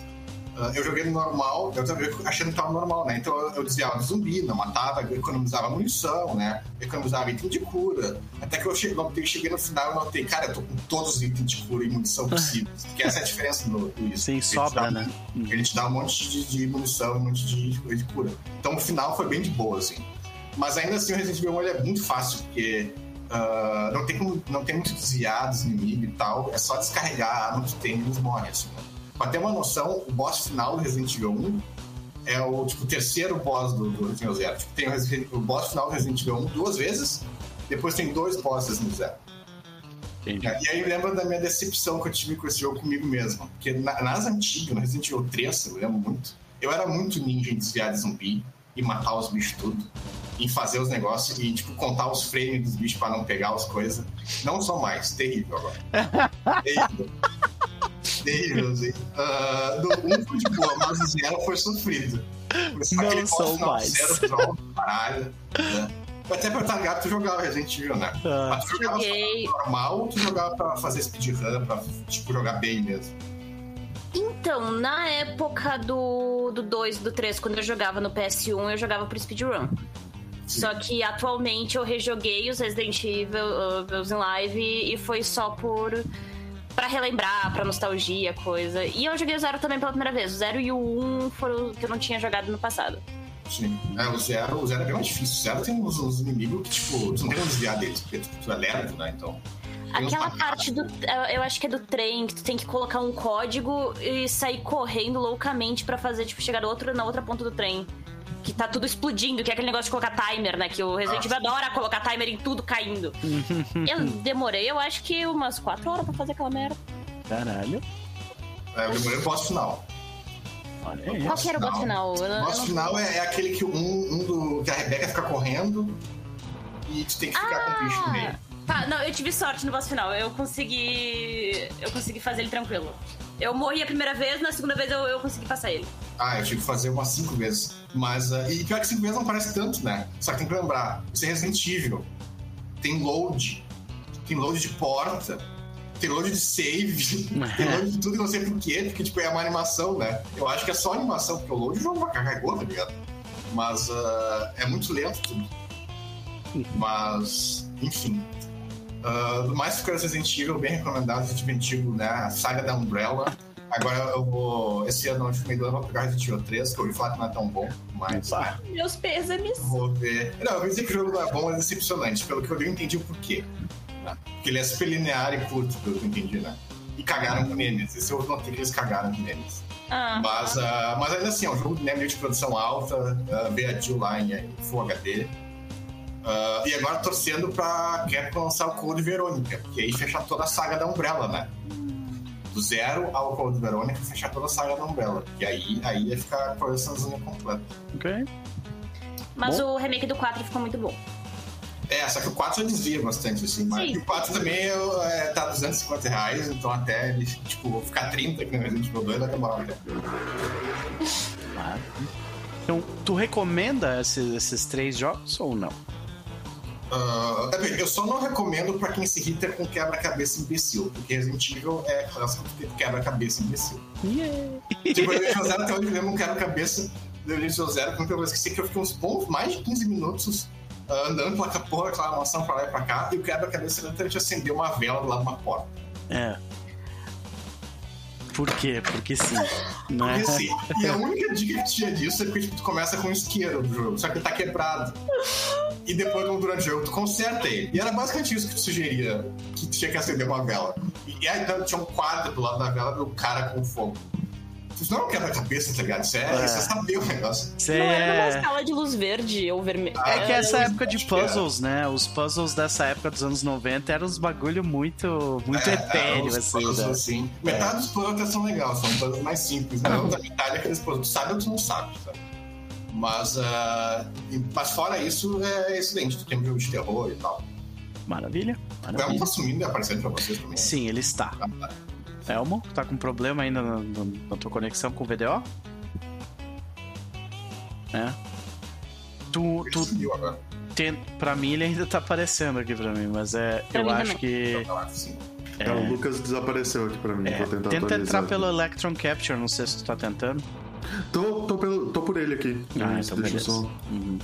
eu joguei no normal, eu também achando que tava normal, né? Então eu, desviava de zumbi, não matava, economizava munição, né? economizava item de cura. Até que eu cheguei, cheguei no final e notei, cara, eu tô com todos os itens de cura e munição possíveis. Porque essa é a diferença do, do isso. Sim, sobra, dá, né? Ele te dá um monte de, de munição e um monte de, de, cura. Então o final foi bem de boa, assim. Mas ainda assim o Resident Evil 1 é muito fácil, porque uh, não, tem como, não tem muito desviar dos inimigos e tal. É só descarregar a arma que tem e eles morrem, assim, né? Pra ter uma noção, o boss final do Resident Evil 1 é o tipo, terceiro boss do, do Resident Evil Zero. Tipo, tem o, o, boss final do Resident Evil 1 duas vezes, depois tem dois bosses no Zero. Entendi. E aí lembra da minha decepção que eu tive com esse jogo comigo mesmo. Porque na, nas antigas, no Resident Evil 3, eu lembro muito, eu era muito ninja em desviar de zumbi e matar os bichos tudo. Em fazer os negócios e, tipo, contar os frames dos bichos para não pegar as coisas. Não sou mais. Terrível agora. terrível terrível, assim. Uh, do 1 um foi de boa, mas o 0 foi sofrido. Não sou mais. Zero troll, caralho. Né? Até pra Targato tu jogava Resident Evil, né? Ah. Mas tu jogava Joguei. normal ou tu jogava pra fazer speedrun, pra tipo, jogar bem mesmo? Então, na época do, do 2 do 3, quando eu jogava no PS1, eu jogava por speedrun. Só que atualmente eu rejoguei os Resident Evil uh, em live e foi só por para relembrar, pra nostalgia, coisa. E eu joguei o Zero também pela primeira vez. O Zero e o Um foram que eu não tinha jogado no passado. Sim. É, o Zero, o Zero é bem mais difícil. O Zero tem uns, uns inimigos que, tipo, tu não tem como desviar deles, porque tu, tu é lerdo, né? Então. Aquela parte do. Eu acho que é do trem, que tu tem que colocar um código e sair correndo loucamente para fazer, tipo, chegar outro, na outra ponta do trem que tá tudo explodindo, que é aquele negócio de colocar timer, né? Que o Resident Evil adora colocar timer em tudo caindo. eu demorei, eu acho que umas 4 horas pra fazer aquela merda. Caralho. É, eu demorei o boss final. Olha Qual que era o boss final? O boss final é, é, aquele que um, um do. que a Rebeca fica correndo e tu tem que ficar ah, com o bicho no meio. Tá, não, eu tive sorte no boss final. Eu consegui. Eu consegui fazer ele tranquilo. Eu morri a primeira vez, na segunda vez eu, eu consegui passar ele. Ah, eu tive que fazer umas cinco vezes. Mas. Uh, e pior que cinco vezes não parece tanto, né? Só que tem que lembrar: isso é Resident Evil. Tem load. Tem load de porta. Tem load de save. tem load de tudo e não sei porquê, porque tipo, é uma animação, né? Eu acho que é só animação, porque o load o jogo vai carregou, tá ligado? Mas uh, é muito lento tudo. Mas, enfim. Uh, mais que Resident Evil, bem recomendado, Resident Evil, né? A saga da Umbrella. Agora eu vou. Esse ano, no último do ano, eu vou pegar Resident Evil 3, que eu ouvi falar que não é tão bom, mas. Ah, meus pêsames. Vou ver. Não, eu dizer que o jogo não é bom, é decepcionante. Pelo que eu vi, eu entendi o porquê. Porque ele é super linear e curto, pelo que eu entendi, né? E cagaram com eles. Esse eu notei que eles cagaram com eles. Ah, mas, uh, mas ainda assim, é um jogo né, meio de produção alta, uh, veio a Jill lá em Full HD. Uh, e agora torcendo pra Capcom lançar o Code Verônica, porque aí fecha toda a saga da Umbrella, né? Do zero ao Code Verônica, fechar toda a saga da Umbrella. E aí, aí ia ficar a coleçãozinha completa. Ok. Mas bom. o remake do 4 ficou muito bom. É, só que o 4 já desvia bastante, assim. Mas o 4 também é, tá 250 reais, então até ele, tipo, ficar 30 aqui no Resident Evil 2 vai demorar até. Claro. Então, tu recomenda esses, esses três jogos ou não? Uh, eu só não recomendo pra quem se irrita com quebra-cabeça imbecil, porque Resident Evil é clássico quebra-cabeça imbecil. Yeah. Tipo, eu Evil Zero até hoje mesmo um quebra-cabeça do Evil Zero, porque eu esqueci que eu fiquei uns bons mais de 15 minutos uh, andando pela porra, aquela mansão pra lá e pra cá, e o quebra-cabeça literalmente acendeu uma vela do lado de uma porta. É. Por quê? Porque sim. Né? Porque sim. E a única dica que tinha disso é porque tipo, tu começa com um isqueiro do jogo, só que ele tá quebrado. E depois, durante o jogo, tu conserta ele. E era basicamente isso que tu sugeria, que tu tinha que acender uma vela. E aí então, tinha um quadro do lado da vela do cara com fogo. Isso não é um quebra-cabeça, tá ligado? Isso é, é. Você saber o negócio. Não era uma escala de luz verde ou vermelho. Ah, é que essa época de puzzles, né? Os puzzles dessa época dos anos 90 eram uns bagulho muito, muito é, etéreo, assim. Puzzles, né? assim. Metade dos puzzles até são legais, são puzzles mais simples. Né? Outra metade é aqueles puzzles. Tu sabe ou tu não sabe, sabe? Mas, uh, mas fora isso, é excelente. Tu tem um jogo de terror e tal. Maravilha. Maravilha. O Elmo tá sumindo e aparecendo pra vocês também. Sim, ele está. Ah, tá. Elmo, tá com problema ainda na, na, na tua conexão com o VDO? É. Tu. tu tem, pra mim ele ainda tá aparecendo aqui pra mim, mas é. Pra eu acho que. É, é, o Lucas desapareceu aqui pra mim. É, tenta entrar pelo Electron Capture, não sei se tu tá tentando. Tô, tô, pelo, tô por ele aqui. Ah, então deixa beleza. Só... Uhum.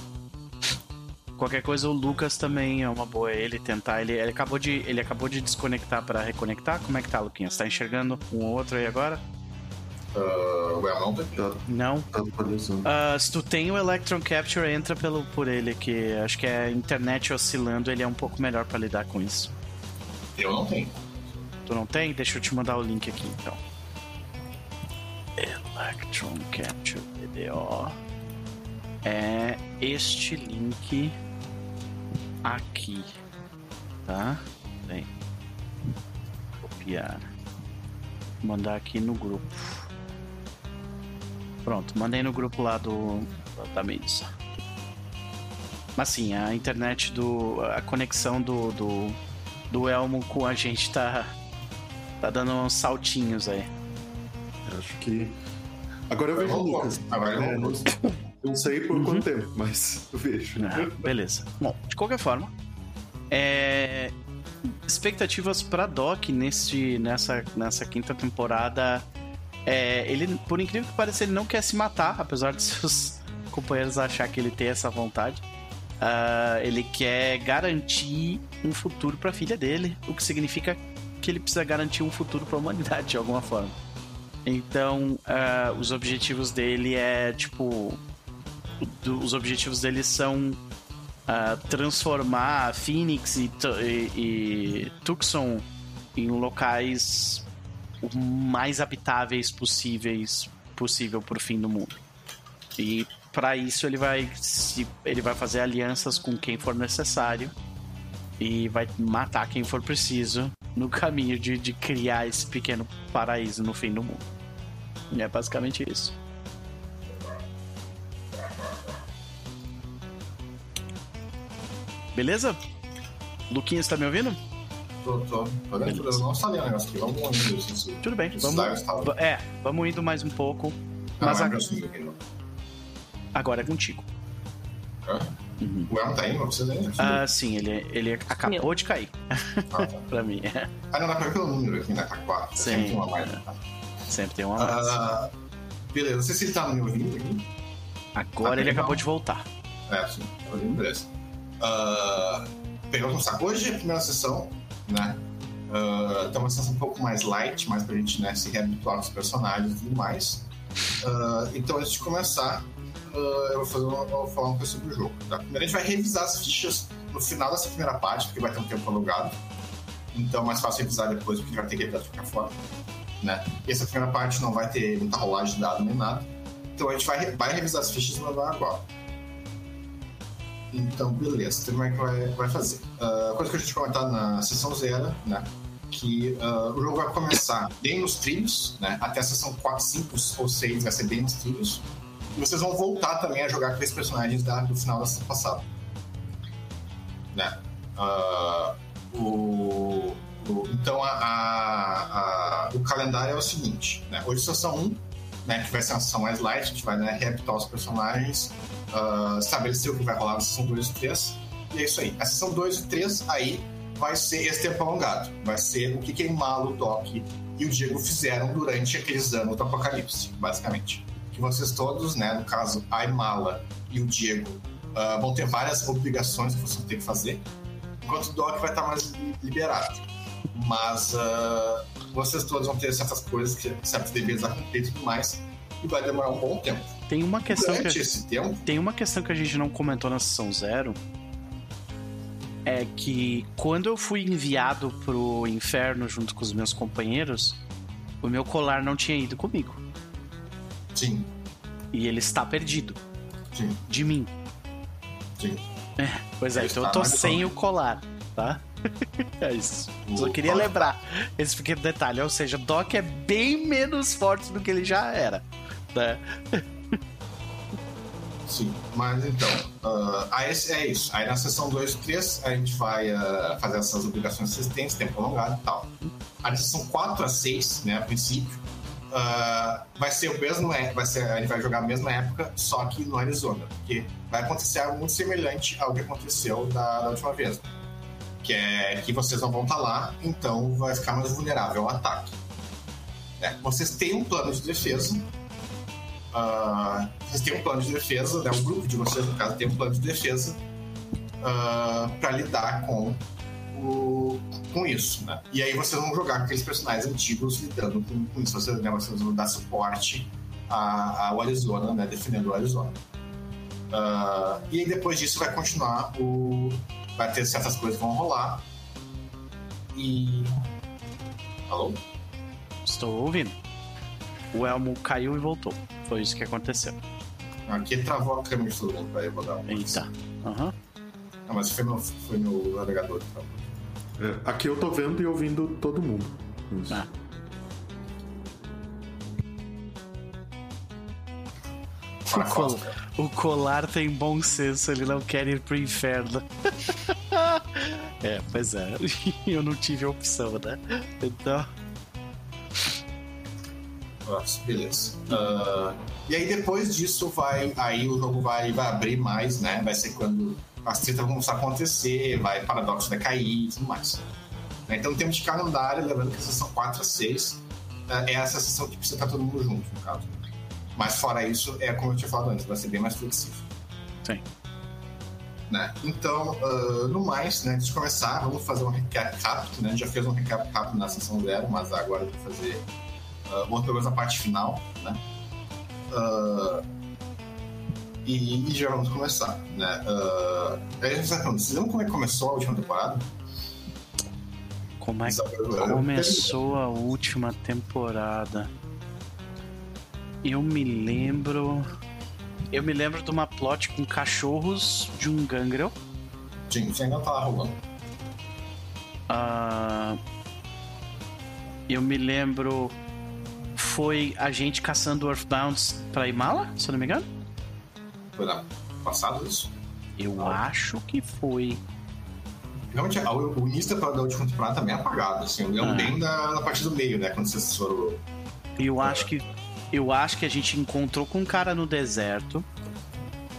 Qualquer coisa, o Lucas também é uma boa ele tentar. Ele, ele acabou de ele acabou de desconectar para reconectar. Como é que tá, Luquinhas? Tá enxergando um ou outro aí agora? Uh, well, não, tá. não. Uh, se tu tem o Electron Capture, entra pelo, por ele, que acho que é internet oscilando, ele é um pouco melhor para lidar com isso. Eu não tenho. Tu não tem? Deixa eu te mandar o link aqui então. Electron Capture VDO é este link aqui, tá? Bem, copiar, mandar aqui no grupo. Pronto, mandei no grupo lá do da mesa. Mas sim, a internet do a conexão do, do do Elmo com a gente tá tá dando uns saltinhos aí. Acho que agora eu vejo o Lucas. Agora eu é, não sei por uhum. quanto tempo, mas eu vejo. Ah, beleza. Bom, de qualquer forma, é... expectativas para Doc nesse, nessa, nessa quinta temporada. É, ele, por incrível que pareça, ele não quer se matar, apesar de seus companheiros achar que ele tem essa vontade. Uh, ele quer garantir um futuro para a filha dele, o que significa que ele precisa garantir um futuro para a humanidade de alguma forma. Então, uh, os objetivos dele é tipo os objetivos deles são uh, transformar Phoenix e, e, e Tucson em locais o mais habitáveis possíveis possível o fim do mundo. E para isso ele vai se, ele vai fazer alianças com quem for necessário e vai matar quem for preciso no caminho de, de criar esse pequeno paraíso no fim do mundo. E é basicamente isso. Beleza? Luquinhas, tá me ouvindo? Tô, tô. Tô dentro, eu não sabia o negócio aqui. Vamos indo. Se, Tudo bem. Vamos, é, vamos indo mais um pouco. Ah, mas a... agora é contigo. É? Uhum. O Elmo tá indo pra vocês ainda? Ah, sim, ele, ele acabou Meu. de cair. Ah, tá. pra mim. É. Ah, não, dá pra ver pelo número aqui, né? Tá 4. Sim. Sempre tem uma mais. Tá? Sempre tem uma mais. Ah, beleza, não sei se ele tá me ouvindo aqui. Agora tá ele acabou de voltar. É, sim. Beleza. Uh, saco. Hoje é a primeira sessão, né? Uh, tem uma sessão um pouco mais light, mais pra gente né, se reabituar com os personagens e tudo mais. Uh, então, antes de começar, uh, eu, vou fazer uma, eu vou falar um pouco sobre o jogo. Tá? Primeiro, a gente vai revisar as fichas no final dessa primeira parte, porque vai ter um tempo alugado. Então, é mais fácil revisar depois, porque vai ter que revisar de qualquer forma. Né? E essa primeira parte não vai ter muita rolagem de dado nem nada. Então, a gente vai, vai revisar as fichas e mandar agora. Então, beleza. Como é que vai, vai fazer? Uh, coisa que a gente comentar na sessão zero, né? Que uh, o jogo vai começar bem nos trilhos, né? Até a sessão 4, 5 ou 6 vai ser bem nos trilhos. E vocês vão voltar também a jogar com esses personagens da, do final da sessão passada. Né? Uh, o, o, então, a, a, a, o calendário é o seguinte, né? Hoje, sessão 1, né, que vai ser uma sessão mais light, a gente vai né, os personagens, uh, estabelecer o que vai rolar na sessão 2 e 3. E é isso aí. A sessão 2 e 3 aí vai ser esse tempo alongado. Vai ser o que, Imala, o Doc e o Diego fizeram durante aqueles anos do Apocalipse, basicamente. Que vocês todos, né, no caso, a Imala e o Diego, uh, vão ter várias obrigações que vocês vão ter que fazer, enquanto o Doc vai estar mais liberado. Mas uh, vocês todos vão ter certas coisas, que, certos deveres a cumprir e tudo mais, e vai demorar um bom tempo. Tem uma questão Durante que esse tempo, tem uma questão que a gente não comentou na sessão zero. É que quando eu fui enviado pro inferno junto com os meus companheiros, o meu colar não tinha ido comigo. sim, E ele está perdido. sim, De mim. sim. Pois é, Ele então eu tô sem o colar, tá? É isso. Só queria lembrar esse pequeno detalhe. Ou seja, Doc é bem menos forte do que ele já era. Né? Sim, mas então, ah, aí é isso. Aí na sessão 2 e 3 a gente vai ah, fazer essas obrigações existentes, tempo prolongado e tal. Aí na sessão 4 a 6, né, a princípio, ah, vai ser o mesmo, é- vai ser, a gente vai jogar a mesma época, só que no Arizona, porque vai acontecer algo muito semelhante ao que aconteceu da, da última vez. Que é que vocês não vão estar lá, então vai ficar mais vulnerável ao ataque. né? Vocês têm um plano de defesa, ah, vocês têm um plano de defesa, né? O grupo de vocês, no caso, tem um plano de defesa para lidar com, o, com isso, né? E aí vocês vão jogar com aqueles personagens antigos lidando com, com isso. Vocês, né, vocês vão dar suporte ao Arizona, né? Defendendo o Arizona. Ah, e aí depois disso vai continuar o... Vai ter certas coisas que vão rolar. E... Alô? Estou ouvindo. O Elmo caiu e voltou. Foi isso que aconteceu. Aqui travou a câmera de todo mundo. Peraí, eu vou dar um... Eita. Aham. Não, mas foi meu, foi meu navegador que travou. É, aqui eu tô vendo e ouvindo todo mundo. Isso. Ah. O, col- o colar tem bom senso, ele não quer ir pro inferno. é, pois é. Eu não tive opção, né? Então. Nossa, beleza. Ah, e aí depois disso vai. Aí o jogo vai, vai abrir mais, né? Vai ser quando as tretas vão começar a acontecer, vai paradoxo vai cair e tudo mais. Né, Então, em termos de calendário, lembrando que a sessão 4 a 6 ah, é essa sessão que precisa estar todo mundo junto, no caso. Mas fora isso, é como eu tinha falado antes, vai ser bem mais flexível. Sim. Né? Então, ah, no mais, né, antes de começar, vamos fazer um recap rápido. Né? A gente já fez um recap rápido na sessão zero, mas agora eu vou fazer uh, outra coisa na parte final. Né? Ah, e, e já vamos começar. Né? Uh, aí a gente tá falando, vocês lembram como é que começou a última temporada? Como é que começou a última temporada? Eu me lembro. Eu me lembro de uma plot com cachorros de um gangrel. Sim, você ainda tá lá rolando. Ah, eu me lembro. Foi a gente caçando Earthbounds pra Imala, se eu não me engano? Foi lá passado isso. Eu acho que foi. Realmente, o, início da da última temporada também é apagado. Assim, eu lembro Ah. bem da, na parte do meio, né? Quando vocês foram. Eu acho que. Eu acho que a gente encontrou com um cara no deserto.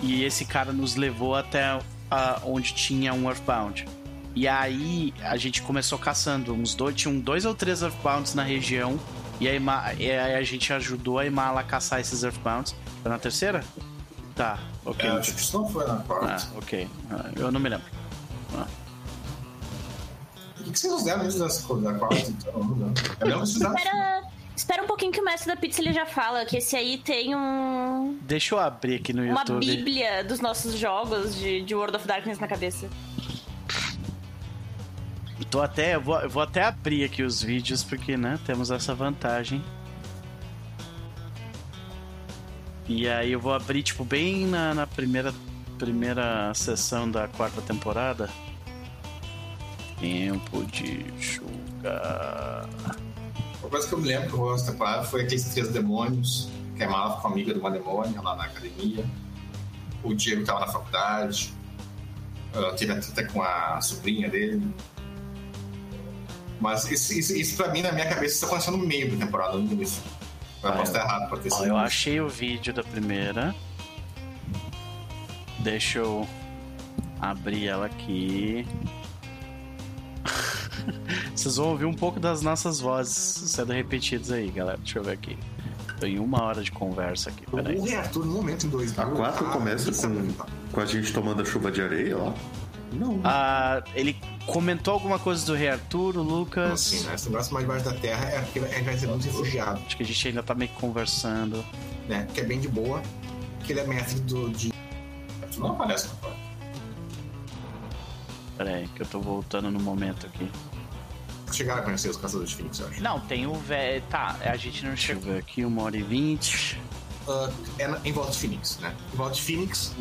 E esse cara nos levou até ah, onde tinha um Earthbound. E aí a gente começou caçando. Uns dois, tinham dois ou três Earthbounds na região. E aí, e a gente ajudou a Imala a caçar esses Earthbounds. Foi na terceira? Tá, ok. É, acho que isso não foi na quarta. Ah, ok. Ah, eu não me lembro. O que, que vocês dessa coisa da quarta? Então, não. Eu lembro que vocês fizeram. Espera, um pouquinho que o mestre da pizza ele já fala que esse aí tem um, Deixa eu abrir aqui no uma YouTube. bíblia dos nossos jogos de, de World of Darkness na cabeça. Tô até, eu vou, eu vou até abrir aqui os vídeos, porque, né, temos essa vantagem. E aí eu vou abrir, tipo, bem na, na primeira, primeira sessão da quarta temporada. Tempo de jogar. Uma coisa que eu me lembro que eu gosto temporada foi aqueles três demônios, que a Mala ficou amiga de uma demônia lá na academia. O Diego tava na faculdade. Ah, teve a treta com a sobrinha dele. Mas isso, isso, isso pra mim, na minha cabeça, isso aconteceu no meio da temporada, no início. Eu Ah, posso estar errado, pode ter sido. eu achei o vídeo da primeira. Deixa eu. abrir ela aqui. Vocês vão ouvir um pouco das nossas vozes sendo repetidas aí, galera. Deixa eu ver aqui. Tô em uma hora de conversa aqui, peraí. O reator, no momento, em dois A 4 ah, começa é com, com a gente tomando a chuva de areia lá? Não. Ah, ele comentou alguma coisa do Rei Arturo, Lucas. assim, né? Esse negócio mais debaixo da terra é porque a gente vai ser muito refugiado, Acho que a gente ainda tá meio que conversando. né? Que é bem de boa. Que ele é mestre do, de. Tu não aparece na foto. Peraí, que eu tô voltando no momento aqui. Chegaram a conhecer os caçadores de Phoenix, eu acho. Não, tem o velho. Tá, a gente não chegou. Deixa eu ver aqui, uma hora e vinte. Ah, é na- em volta de Phoenix, né? Em volta de Phoenix,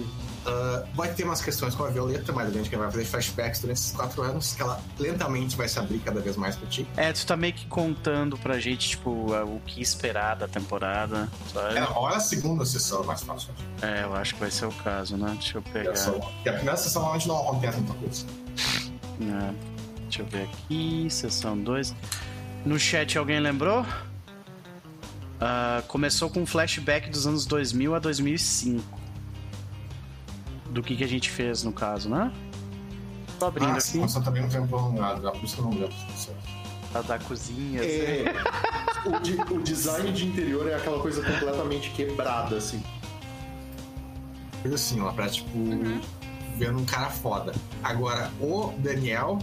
ah, vai ter umas questões com a Violeta, mas a gente vai fazer flashbacks durante esses quatro anos, que ela lentamente vai se abrir cada vez mais pra ti. É, tu tá meio que contando pra gente, tipo, o que esperar da temporada, sabe? É, olha a segunda sessão mais fácil. acho. É, eu acho que vai ser o caso, né? Deixa eu pegar. a sessão- Porque a primeira sessão normalmente não acontece muita coisa. É, deixa eu ver aqui, sessão 2. No chat alguém lembrou? Ah, começou com um flashback dos anos 2000 a 2005. Do que, que a gente fez no caso, né? Tô abrindo Ah, aqui. passou também um tempo prolongado. Por isso que eu não lembro. A da cozinha. assim. É, o, de- o design de interior é aquela coisa completamente quebrada, assim. Coisa assim, ó, pra tipo. Vendo um cara foda. Agora, o Daniel,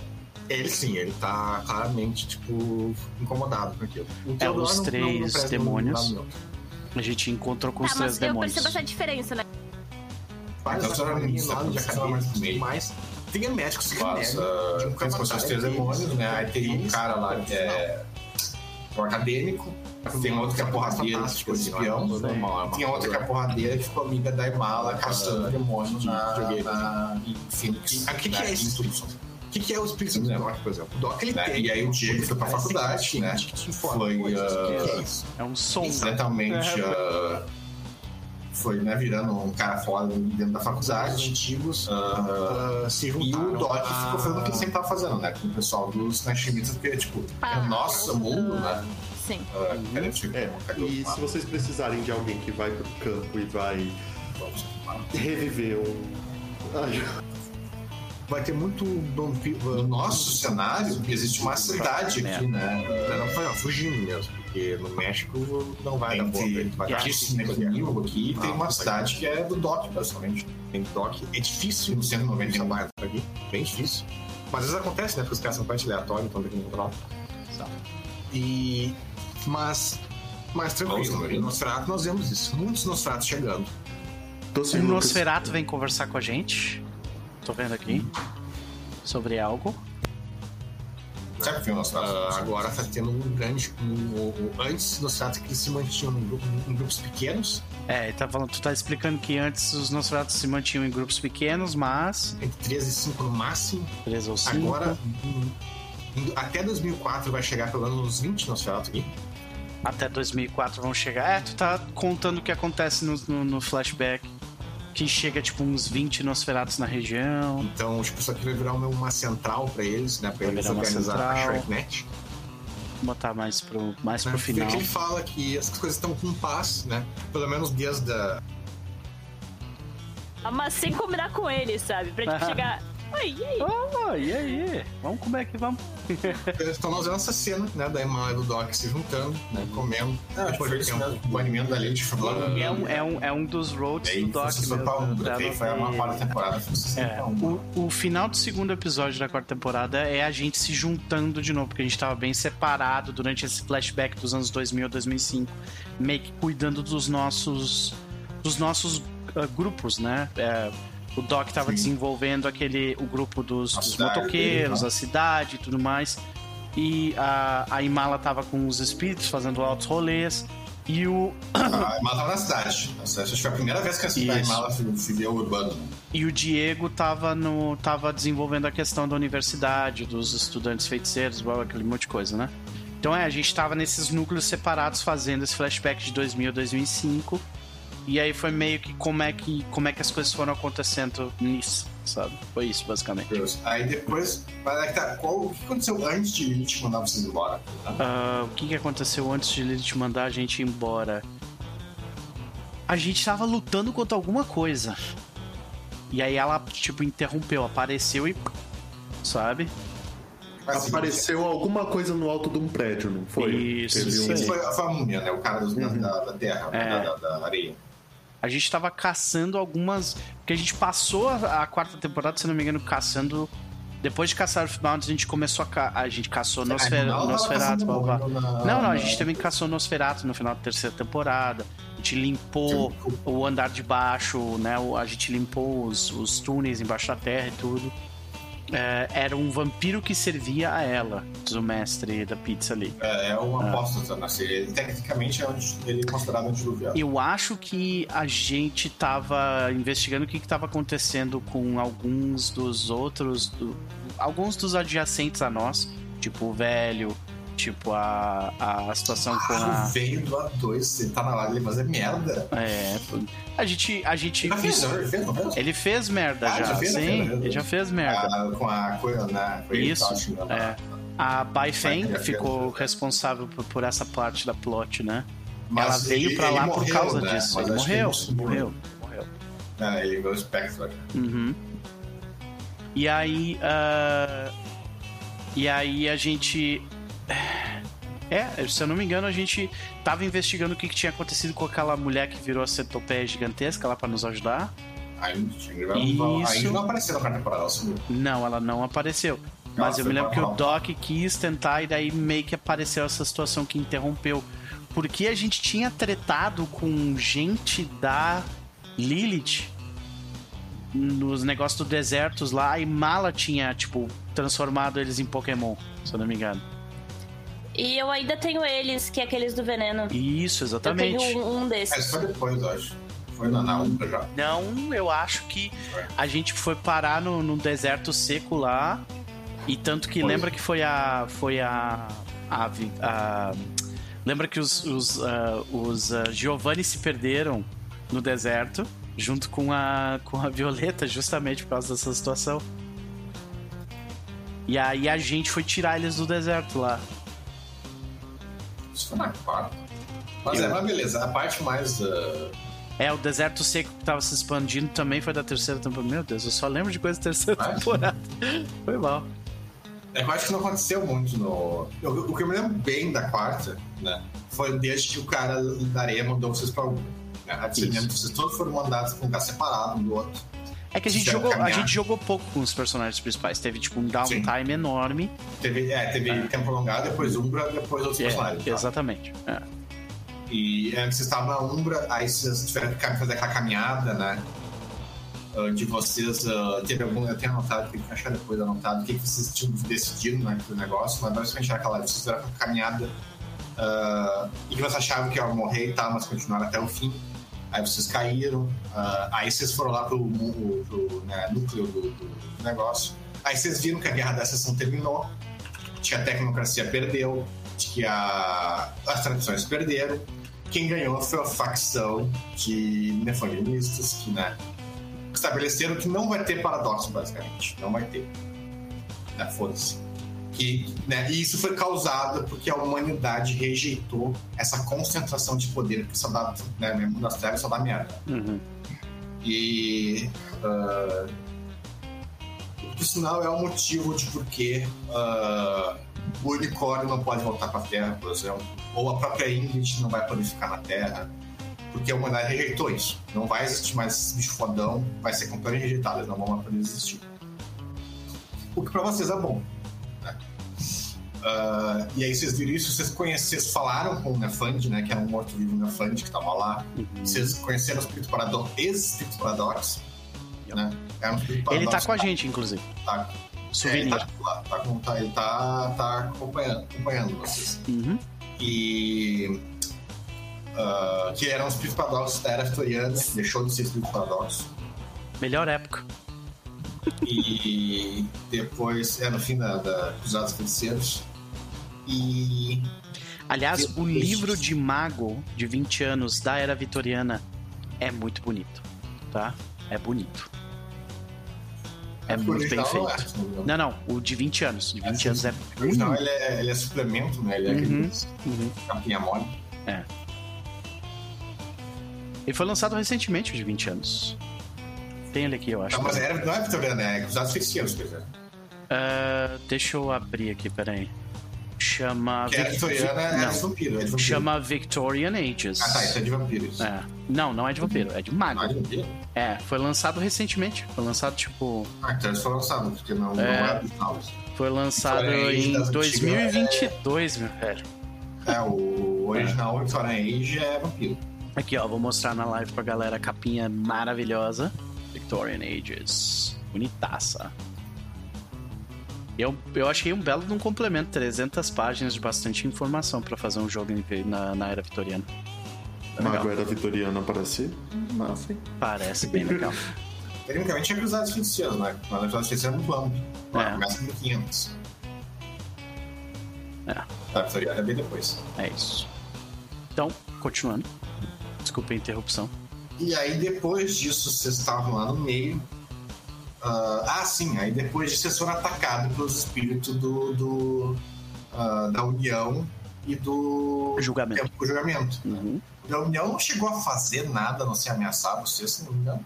ele sim, ele tá claramente, tipo, incomodado com aquilo. Theodore os não- não- não três presta demônios. não. A gente encontrou com os Tá, três mas eu demônios. percebo essa diferença, né? Vários Então, pra- lá de academia mais e. Tem médicos que negam um tem com os três demônios, né? Aí tem um cara lá que é o acadêmico, tem outro que é porradeiro, tipo espião. Tinha outra que é porradeira que ficou amiga da Imala caçando demônios na, videogame. na, em Phoenix. Ah, o que que é? Tucson. O que, que é o espírito do Doc, por exemplo? O Doc, ele Né? tem. E aí o Diego foi pra faculdade, que né? que te informa Foi, coisas. O que, é isso? É um som. Lentamente É. ah, foi né, virando um cara foda dentro da Os faculdade. antigos Ah, ah, se E juntaram. o Doc a- ficou fazendo o que ele sempre tava fazendo, né? Com o pessoal dos Nashimitas, porque, tipo, é Ah, o nosso mundo, né? Sim. Ah, a gente É, e se vocês precisarem de alguém que vai pro campo e vai reviver um. Ai, Vai ter muito vampiro. No nosso cenário, existe uma cidade aqui, né? Não, fugindo mesmo, porque no México não vai dar boa. E McNeil aqui, tem Ah, uma tá cidade que é do Doc, basicamente. Tem Doc. É difícil no 190 trabalho aqui. Bem difícil. Mas às vezes acontece, né? Porque os caras são parte aleatória, então tem que encontrar. E. Mas. Mas tranquilo. No Nosferatu nós vemos isso. Muitos Nosferatos chegando. O. Nosferato vem conversar com a gente. Tô vendo aqui. Sobre algo. Sabe que o nosso Ah, agora tá tendo um grande. Um, um- antes Nosferatu que eles se mantinham em, grupo- em grupos pequenos, É, ele tá falando, tu tá explicando que antes os Nosferatos se mantinham em grupos pequenos, mas. entre 3 e 5 no máximo. Três ou cinco. Agora. em- em- até 2004 vai chegar pelo menos uns 20 Nosferatu aqui. Até 2004 vão chegar. É, tu tá contando o que acontece no, no, no flashback. Que chega, tipo, uns 20 Nosferatos na região. Então, tipo, isso aqui vai virar uma, uma central pra eles, né? Pra Vai eles virar uma organizar a. Shreknet. Vou botar mais pro, mais Né? pro final. Porque ele fala que as coisas estão com paz, né? Pelo menos desde a... Mas sem combinar com ele, sabe? Pra tipo chegar. Oi, e aí? Oh, e aí? Vamos comer aqui, vamos. Então nós vemos essa cena, né? Da Emma e do Doc se juntando, né? Comendo. Ah, Depois foi de isso tempo. mesmo. O banimento da lei de Fabulano. É um, é um, é um dos roads Aí do Doc mesmo. pra um, dela daí foi uma quarta temporada, É, 61. o, o final do segundo episódio da quarta temporada é a gente se juntando de novo, porque a gente tava bem separado durante esse flashback dos anos 2000 a 2005, meio que cuidando dos nossos dos nossos ah, grupos, né? É, o Doc tava Sim. desenvolvendo aquele o grupo dos, dos cidade motoqueiros, né? a cidade e tudo mais. E a, a Imala tava com os espíritos fazendo altos rolês. E o, A Imala tava na cidade. Acho que foi a primeira vez que a. Imala viveu urbano. E o Diego tava, no, tava desenvolvendo a questão da universidade, dos estudantes feiticeiros, blá, aquele monte de coisa, né? Então é, a gente tava nesses núcleos separados fazendo esse flashback de 2000 a 2005. E aí foi meio que como é que, como é que as coisas foram acontecendo nisso, sabe? Foi isso, basicamente. Aí depois, mas aí tá, qual, o que aconteceu antes de Lilith mandar vocês embora? Ah, o que, que aconteceu antes de Lilith mandar a gente embora? A gente tava lutando contra alguma coisa. E aí ela, tipo, interrompeu, apareceu e. Sabe? Mas, Apareceu alguma coisa no alto de um prédio, não foi? Isso, Teve isso um- Esse foi, foi a múmia, né? O cara dos- Uhum. da, da terra, É. da, da- da areia. A gente tava caçando algumas. Porque a gente passou a, a quarta temporada, se não me engano, caçando. Depois de caçar o Mountains, a gente começou a. Ca... A gente caçou Nosfer... Não, Nosferatu. caçando blá, blá. Não, não, a gente também caçou Nosferatu no final da terceira temporada. A gente limpou o andar de baixo, né? A gente limpou os, os túneis embaixo da terra e tudo. É, era um vampiro que servia a ela, diz o mestre da pizza ali. É, é uma Ah. apóstata na série. Tecnicamente, é onde ele é considerado antidiluviano. Eu acho que a gente tava investigando o que, que tava acontecendo com alguns dos outros. do- alguns dos adjacentes a nós. Tipo o velho, tipo a, a situação com Ah, a. o veio do A2, ele tá na live, ele fazer merda. É, a gente. A gente Ele fez, não? Ele fez, não fez? ele fez merda Ah, já, já fez, sim. né? Ele já fez merda. Ah, com a coisa, né? Isso, tava xingando é. a- A Bai Feng ficou responsável por, por essa parte da plot, né? Mas Ela veio ele- pra lá por morreu, causa né? disso. Mas Ele morreu, morreu, morreu. É, ele veio o Spectre. Uhum. E aí. ah, E aí a gente. É, se eu não me engano, a gente tava investigando o que, que tinha acontecido com aquela mulher que virou a centopeia gigantesca lá pra nos ajudar. Tinha- Isso. não apareceu na quarta temporada, ela sumiu. Não, ela não apareceu. Mas Ela eu me lembro que o. Doc quis tentar e daí meio que apareceu essa situação que interrompeu. Porque a gente tinha tretado com gente da Lilith nos negócios do desertos lá e Mala tinha, tipo, transformado eles em Pokémon, se eu não me engano. E eu ainda tenho eles, que é aqueles do veneno. Isso, Eu exatamente. tenho um, um Mas desses. foi depois, eu acho. Foi na, na Umbra já. Não, eu acho que a gente foi parar no, no deserto seco lá. E tanto que Foi. lembra que foi a. Foi a. a, a- lembra que os, os, ah, os ah, Giovanni se perderam no deserto. Junto com a, com a Violeta, justamente por causa dessa situação. E aí a gente foi tirar eles do deserto lá. Isso foi na quarta. Mas Eu- é, mas beleza. A parte mais. ah, É, o deserto seco que tava se expandindo também foi da terceira temporada. Meu Deus, eu só lembro de coisa da terceira Ah, temporada. Foi mal. É que eu acho que não aconteceu muito no. eu- o que eu me lembro bem da quarta, né? Foi desde que o cara da areia mandou vocês pra Umbra. Né? Vocês todos foram mandados pra um lugar separado um do outro. É que a gente, jogou, a gente jogou pouco com os personagens principais. Teve, tipo, um downtime enorme. Teve, é, teve tempo prolongado, depois Umbra, depois outros É, personagens. tá? exatamente. É. E antes na Umbra, aí vocês tiveram que fazer aquela caminhada, né? Ah, De vocês. ah, teve algum. Eu tenho anotado, tem que achar depois anotado o que, que vocês tinham decidido naquele negócio, mas basicamente era aquela. Vocês fizeram aquela caminhada ah, e que vocês achavam que iam morrer e tal, mas continuaram até o fim. Aí vocês caíram, ah, aí vocês foram lá pro, mu- pro né, núcleo do, do- negócio. Aí vocês viram que a guerra da seção terminou, que a tecnocracia perdeu, de que a- as tradições perderam. Quem ganhou foi a facção de nefandianistas, que né, estabeleceram que não vai ter paradoxo, basicamente. Não vai ter. Né, Foda-se. Que, né, e isso foi causado porque a humanidade rejeitou essa concentração de poder que só dá, né, mesmo nas trevas só dá merda. Uhum. E. ah, por sinal, é o motivo de por que ah, o unicórnio não pode voltar para a Terra, por exemplo. Ou a própria Ingrid não vai poder ficar na Terra. Porque a humanidade rejeitou isso. Não vai existir mais esse bicho fodão, vai ser completamente rejeitado, eles não vão mais poder existir. O que para vocês é bom. Ah, e aí vocês viram isso, vocês conheceram, falaram com o Nefand, né? Que era um morto-vivo Nefand que estava lá. Uhum. Vocês conheceram o Espírito Paradox, ex-Espírito Paradox, né? Era um Espírito Ele tá Paradox com a gente, inclusive. Tá, é, Souvenir. ele tá lá, tá, com- tá- ele tá, tá acompanhando, acompanhando vocês. Uhum. E. ah, que era um Espírito Paradox da era vitoriana, deixou de ser Espírito Paradox. Melhor época. E depois, é no fim da, da Cruzados Feiticeiros. E. Aliás, o livro de mago de 20 anos da era vitoriana é muito bonito, tá? É bonito. É muito bem não é, feito. não me engano. Não, não, o de 20 anos. De 20 É, anos é O original ele é, ele é suplemento, né? Ele é Uhum. aquele Uhum. capinha mole. Ele foi lançado recentemente, o de 20 anos. Tem ele aqui, eu acho. Não, mas era, não é vitoriana, é cruzados feitiçeiros, quer dizer. Uh, deixa eu abrir aqui, peraí. Chama. Que vitoriana, era de vampiro, é de vampiro. Chama Victorian Ages. Ah, tá, isso é de vampiros. É. Não, não é de vampiro, é de mago. Não é de vampiro? É, foi lançado recentemente. Foi lançado, tipo. Ah, então isso foi lançado, porque não, não É. é original. isso. Foi lançado em das antigas 2022, meu velho. É, o original Victorian Age é vampiro. Aqui, ó, vou mostrar na live pra galera a capinha maravilhosa. Victorian Ages. Bonitaça. Eu, eu achei um belo de um complemento, 300 páginas de bastante informação pra fazer um jogo na, na era vitoriana. É. Mago era vitoriana, parece massa, hein? Parece bem legal. Tecnicamente é cruzados feiticeiros, né? Mas cruzados feiticeiros é muito amplo. É. Começa com 1500. É. A vitoriana é bem depois. É isso. Então, continuando. Desculpa a interrupção. E aí, depois disso, vocês estavam lá no meio. Ah, ah, sim, aí depois disso, vocês foram atacados pelos espíritos do, do, ah, da União e do Julgamento. Do Julgamento. Uhum. A União não chegou a fazer nada, não se ameaçar vocês, se não me engano.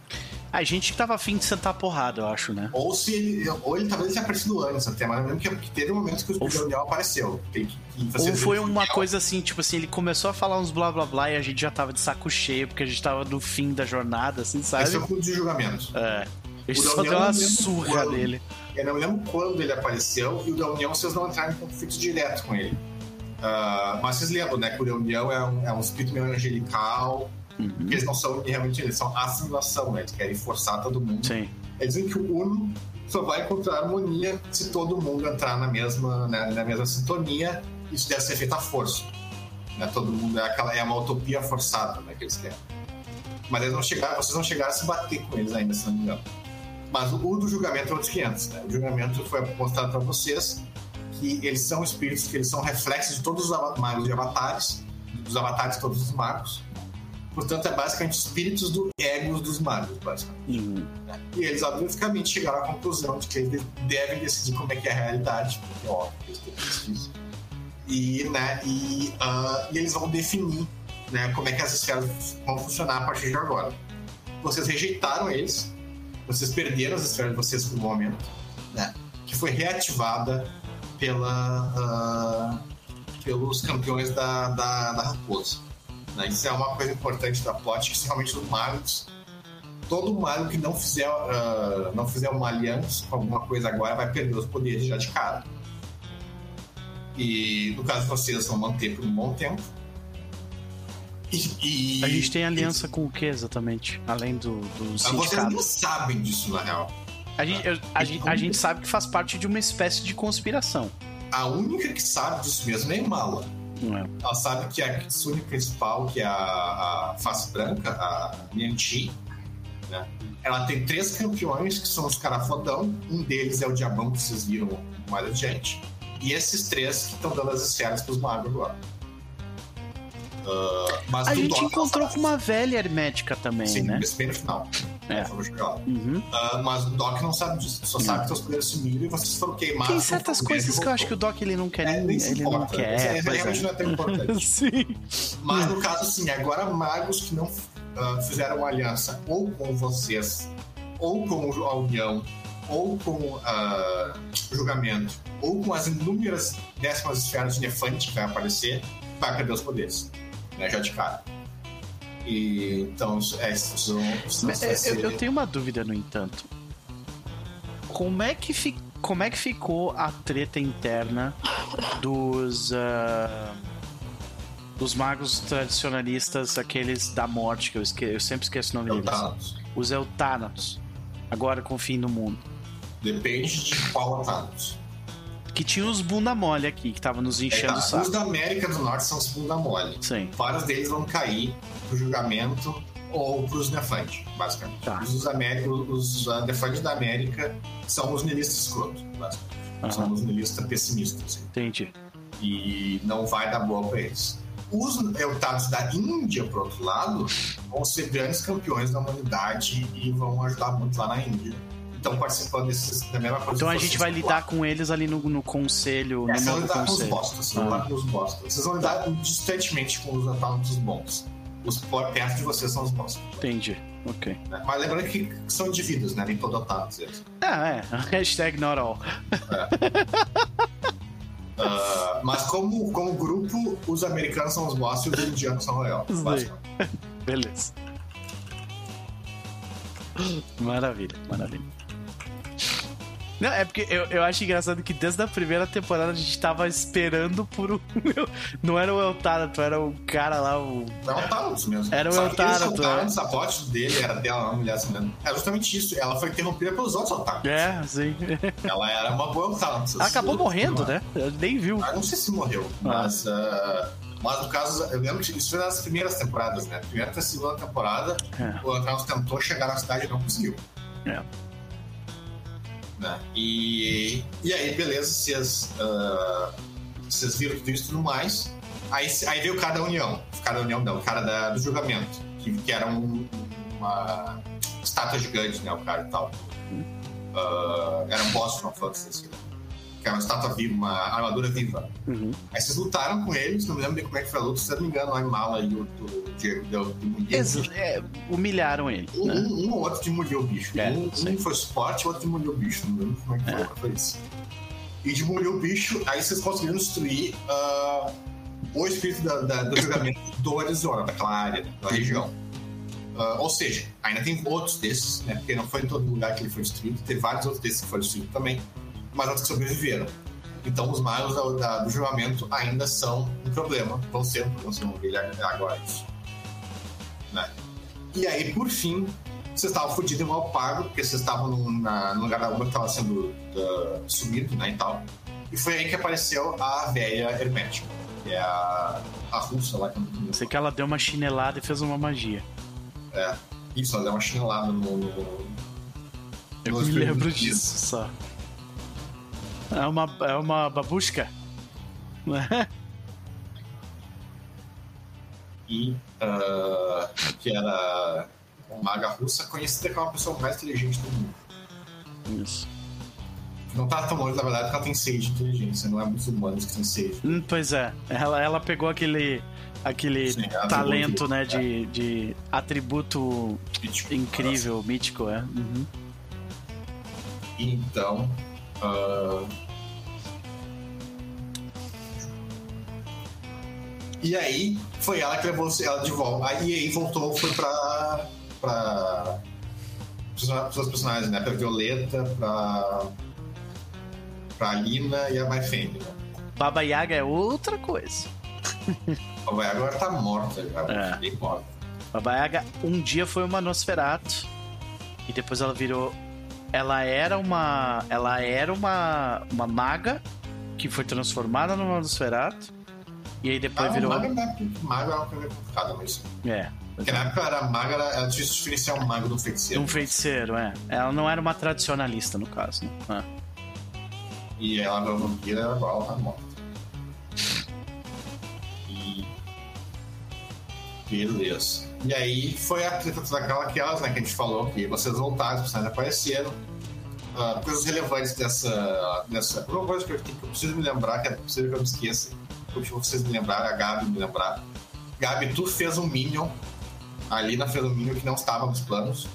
A gente tava afim de sentar porrada, eu acho, né? Ou se ele. Ou ele talvez tenha aparecido antes até, mas eu lembro que, que teve um momento que o espírito União apareceu. Que, que Ou foi uma União- coisa assim, tipo assim, ele começou a falar uns blá blá blá e a gente já tava de saco cheio, porque a gente tava no fim da jornada, assim, sabe? Esse é o culto de julgamento. É. Da só deu uma surra quando. nele. Eu não me lembro quando ele apareceu e o da União vocês não entraram em conflito direto com ele. Ah, mas vocês lembram, né? Que o da União é um, é um espírito meio angelical, Uhum. eles não são realmente, eles são assimilação, né? Eles querem forçar todo mundo. Sim. Eles dizem que o Uno só vai encontrar harmonia se todo mundo entrar na mesma, né, na mesma sintonia. Isso deve ser feito à força. Né? Todo mundo é, aquela, é uma utopia forçada né, que eles querem. Mas eles não chegaram, vocês não chegaram a se bater com eles ainda, se não me engano. Mas o, do julgamento é outros 500. Né? O julgamento foi mostrado para vocês que eles são espíritos, que eles são reflexos de todos os magos de avatares, dos avatares de todos os magos. Portanto, é basicamente espíritos do egos dos magos, basicamente. Uhum. E eles, obviamente, chegaram à conclusão de que eles devem decidir como é que é a realidade, porque é óbvio eles têm que decidir isso. E, né, e, ah, e eles vão definir né, como é que as esferas vão funcionar a partir de agora. Vocês rejeitaram eles, vocês perderam as esferas de vocês por um momento, né, que foi reativada pela, ah, pelos campeões da, da, da Raposa. Né? Isso é uma coisa importante da plot, que realmente os magos todo mago que não fizer, ah, não fizer uma aliança com alguma coisa agora vai perder os poderes já de cara. E no caso vocês vão manter por um bom tempo. E, e- A gente tem aliança com o que exatamente? Além do, do Ah, Vocês sindicato. não sabem disso, na real. A gente, a, gente, a gente sabe que faz parte de uma espécie de conspiração. A única que sabe disso mesmo é Mala. É? Ela sabe que a Kitsune principal, que é a, a face branca, a Nianchi, né? ela tem três campeões que são os caras fodão. Um deles é o diabão que vocês viram mais adiante. E esses três que estão dando as esferas pros magos agora. Ah, mas A gente encontrou ela com uma velha hermética também, Sim, né? bem no final. É. Uhum. Ah, mas o Doc não sabe disso. Só sabe que seus poderes sumiram e vocês foram queimados. Tem certas coisas que eu acho que o. Doc ele não quer É, nem. ele não importa. quer. Isso é- realmente não é tão importante. Sim. Mas no caso, sim, agora magos que não ah, fizeram uma aliança ou com vocês, ou com a União, ou com o julgamento, ou com as inúmeras décimas esferas de Nefante que vai aparecer, vai perder os poderes. Né, já de cara. E, então, é, isso, isso Mas, é, Eu, eu tenho uma dúvida, no entanto. Como é que, fi- como é que ficou a treta interna dos. ah, dos magos tradicionalistas, aqueles da morte, que eu, esque... eu sempre esqueço o nome Então, deles. tá. Os Eutanatos. Agora com o fim do mundo. Depende de qual Thanos. Que tinha os bunda mole aqui, que tava nos enchendo É, o tá. saco. Os da América do Norte são os bunda mole. Sim. Vários deles vão cair pro julgamento ou pros Nefante, basicamente. Tá. Os, América, os uh, Nefantes da América são os nihilistas escrotos, basicamente. São Aham. os nihilistas pessimistas. Entendi. E não vai dar boa pra eles. Os eutados da Índia, por outro lado, vão ser grandes campeões da humanidade e vão ajudar muito lá na Índia. Então, participando desses, da mesma coisa Então a gente vocês vai lá. lidar com eles ali no, no conselho, É, no vocês vão lidar com os conselho. bostas, vocês vão Ah. lidar com os bostas. Vocês vão lidar distantemente com os atautos bons. Os por perto de você são os bosses. Entendi. Ok. né? Mas lembrando que são indivíduos, né? Nem todo otários eles. Ah, é. Hashtag not all. Ah, mas como, como grupo, os americanos são os bosses e os indianos são royal. Beleza. Maravilha, maravilha. Não, é porque eu, eu acho engraçado que desde a primeira temporada a gente tava esperando por um. Não era o Eltarato, era o cara lá, o. É um Talos mesmo. Era o Eltarato, o sapote dele, era dela, uma mulher se não me engano. É justamente isso. Ela foi interrompida pelos outros Eltaros. É, sim. Ela era uma boa Eltaros. Acabou morrendo, né? Nem viu. Ah, não sei se morreu, mas. ah, mas no caso, eu lembro que isso foi nas primeiras temporadas, né? Primeira e segunda temporada, É. o Eltaros tentou chegar na cidade e não conseguiu. É. Né? E, e aí, beleza, vocês, ah, vocês viram tudo isso e tudo mais. Aí, aí veio o cara da União. O cara da União, não, o cara da- do julgamento. Que, que era um- uma estátua gigante, né? O cara e tal. Ah, era um boss Final Fantasy, assim. Que era uma estátua viva, uma armadura viva. Uhum. Aí vocês lutaram com eles, não me lembro bem como é que foi a luta. Se eu não me engano, lá em Mala e o o Diego deu o bicho. é, humilharam ele. Um, Né? um, um ou outro demoliu o bicho. É, um, um foi suporte, o outro demoliu o bicho. Não lembro como é que foi, É. foi isso. E demoliu o bicho, aí vocês conseguiram destruir ah, o espírito da- da- do julgamento do Arizona, daquela área, da região. Ah, ou seja, ainda tem outros desses, né? Porque não foi em todo lugar que ele foi destruído, teve vários outros desses que foram destruídos também, mas outros que sobreviveram. Então os magos da- da- do julgamento ainda são um problema, vão ser um vão ver ele agora isso. Né? E aí, por fim, vocês estavam fodidos e mal pago, porque vocês estavam num, na- num lugar da Uma que estava sendo ah, sumido, né, e tal. E foi aí que apareceu a velha hermética, que é a, a russa lá. que eu. Sei que ela deu uma chinelada e fez uma magia. É, isso, ela deu uma chinelada no... no Eu no me espírito lembro disso só. É uma, é uma babushka? Né? E ah, que era uma maga russa conhecida como a pessoa mais inteligente do mundo. Isso. Não tá tão longe, na verdade, porque ela tem seis de inteligência, não é muitos humanos que tem seis. Hum, Pois é, ela, ela pegou aquele, aquele Sim, talento, né, de, de atributo Tipo, incrível, mítico, é. Uhum. Então. ah, E aí, foi ela que levou ela de volta. Aí aí voltou, foi pra. pra. seus personagens, né? Pra Violeta, pra. pra Lina e a Maifeng, né? Baba Yaga é outra coisa. A Vai agora tá morta já, É. bem morta. Baba Yaga um dia foi uma Nosferatu e depois ela virou. Ela era uma. Ela era uma, uma maga que foi transformada numa Nosferatu. E aí depois Ah, virou. maga, né? é uma coisa complicada, mas. É. Porque na época era maga, era, era difícil diferenciar um mago do feiticeiro. Um feiticeiro, é. Ela não era uma tradicionalista, no caso, né? Ah. E ela virou vampira, ela agora ela tá morta. E. Beleza. E aí foi a treta toda aquela aquelas, né, que a gente falou, que vocês voltaram, os personagens apareceram. Ah, coisas relevantes dessa. dessa. Uma coisa que eu, que eu preciso me lembrar, que é possível que eu me esqueça. Eu deixa vocês me lembrarem, a Gabi me lembrar. Gabi, tu fez um Minion. A Lina fez um Minion que não estava nos planos.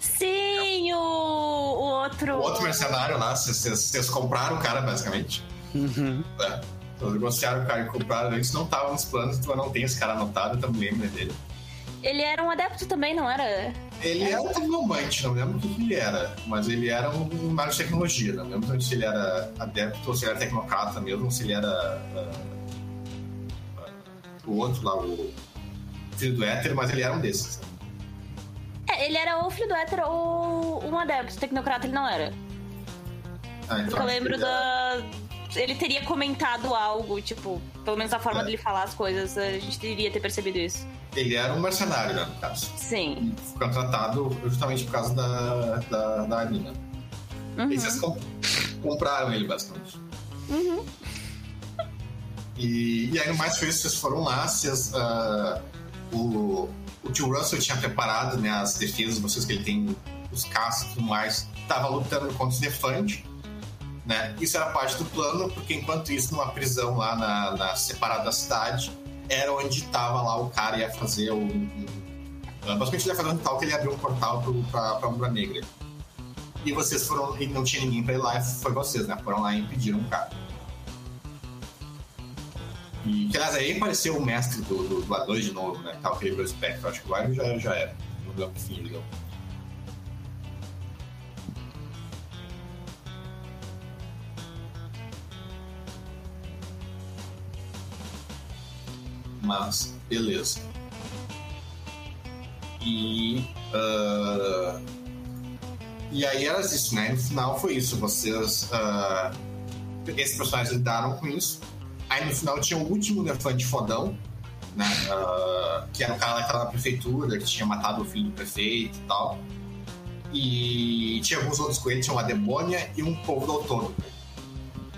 Sim, o, o outro. O outro mercenário lá, vocês- compraram o cara, basicamente. Uhum. né? Então, negociaram o cara e compraram antes, não tava nos planos, então eu não tenho esse cara anotado, eu também lembro dele. Ele era um adepto também, não era? Ele era um tecnomante, não lembro o que ele era, mas ele era um mago de tecnologia, não lembro se ele era adepto ou se ele era tecnocrata mesmo, se ele era ah, ah, o outro lá, o filho do éter, mas ele era um desses. É, ele era ou filho do hétero ou um adepto. Tecnocrata ele não era. Ah, então eu lembro ele era- da. Ele teria comentado algo, tipo, pelo menos a forma É. dele falar as coisas, a gente deveria ter percebido isso. Ele era um mercenário, né, no caso. Sim. E foi contratado justamente por causa da, da, da Alina. Uhum. E vocês com- compraram ele, basicamente. Uhum. E, e aí, no mais foi isso, vocês foram lá, vocês, ah, o, o tio Russell tinha preparado né, as defesas de vocês, que ele tem os caças e tudo mais, tava lutando contra os Defante, né? Isso era parte do plano, porque enquanto isso, numa prisão lá na, na separada da cidade, era onde tava lá o cara ia fazer o. Um, basicamente ele ia fazer um tal que ele abriu um portal pra Umbra Negra. E vocês foram. E não tinha ninguém pra ir lá, foi vocês, né? Foram lá e impediram o cara. E que aliás aí apareceu o mestre do, do, do A2 de novo, né? Tal que ele o espectro. Acho que o Iron já, já era. Não deu fim, ele deu. Mas, beleza. E. Uh, e aí era isso, né? No final foi isso. Vocês. Uh, esses personagens lidaram com isso. Aí no final tinha o último elefante fodão, né? Uh, que era o cara daquela prefeitura que tinha matado o filho do prefeito e tal. E tinha alguns outros com ele, tinha uma demônia e um povo do outono.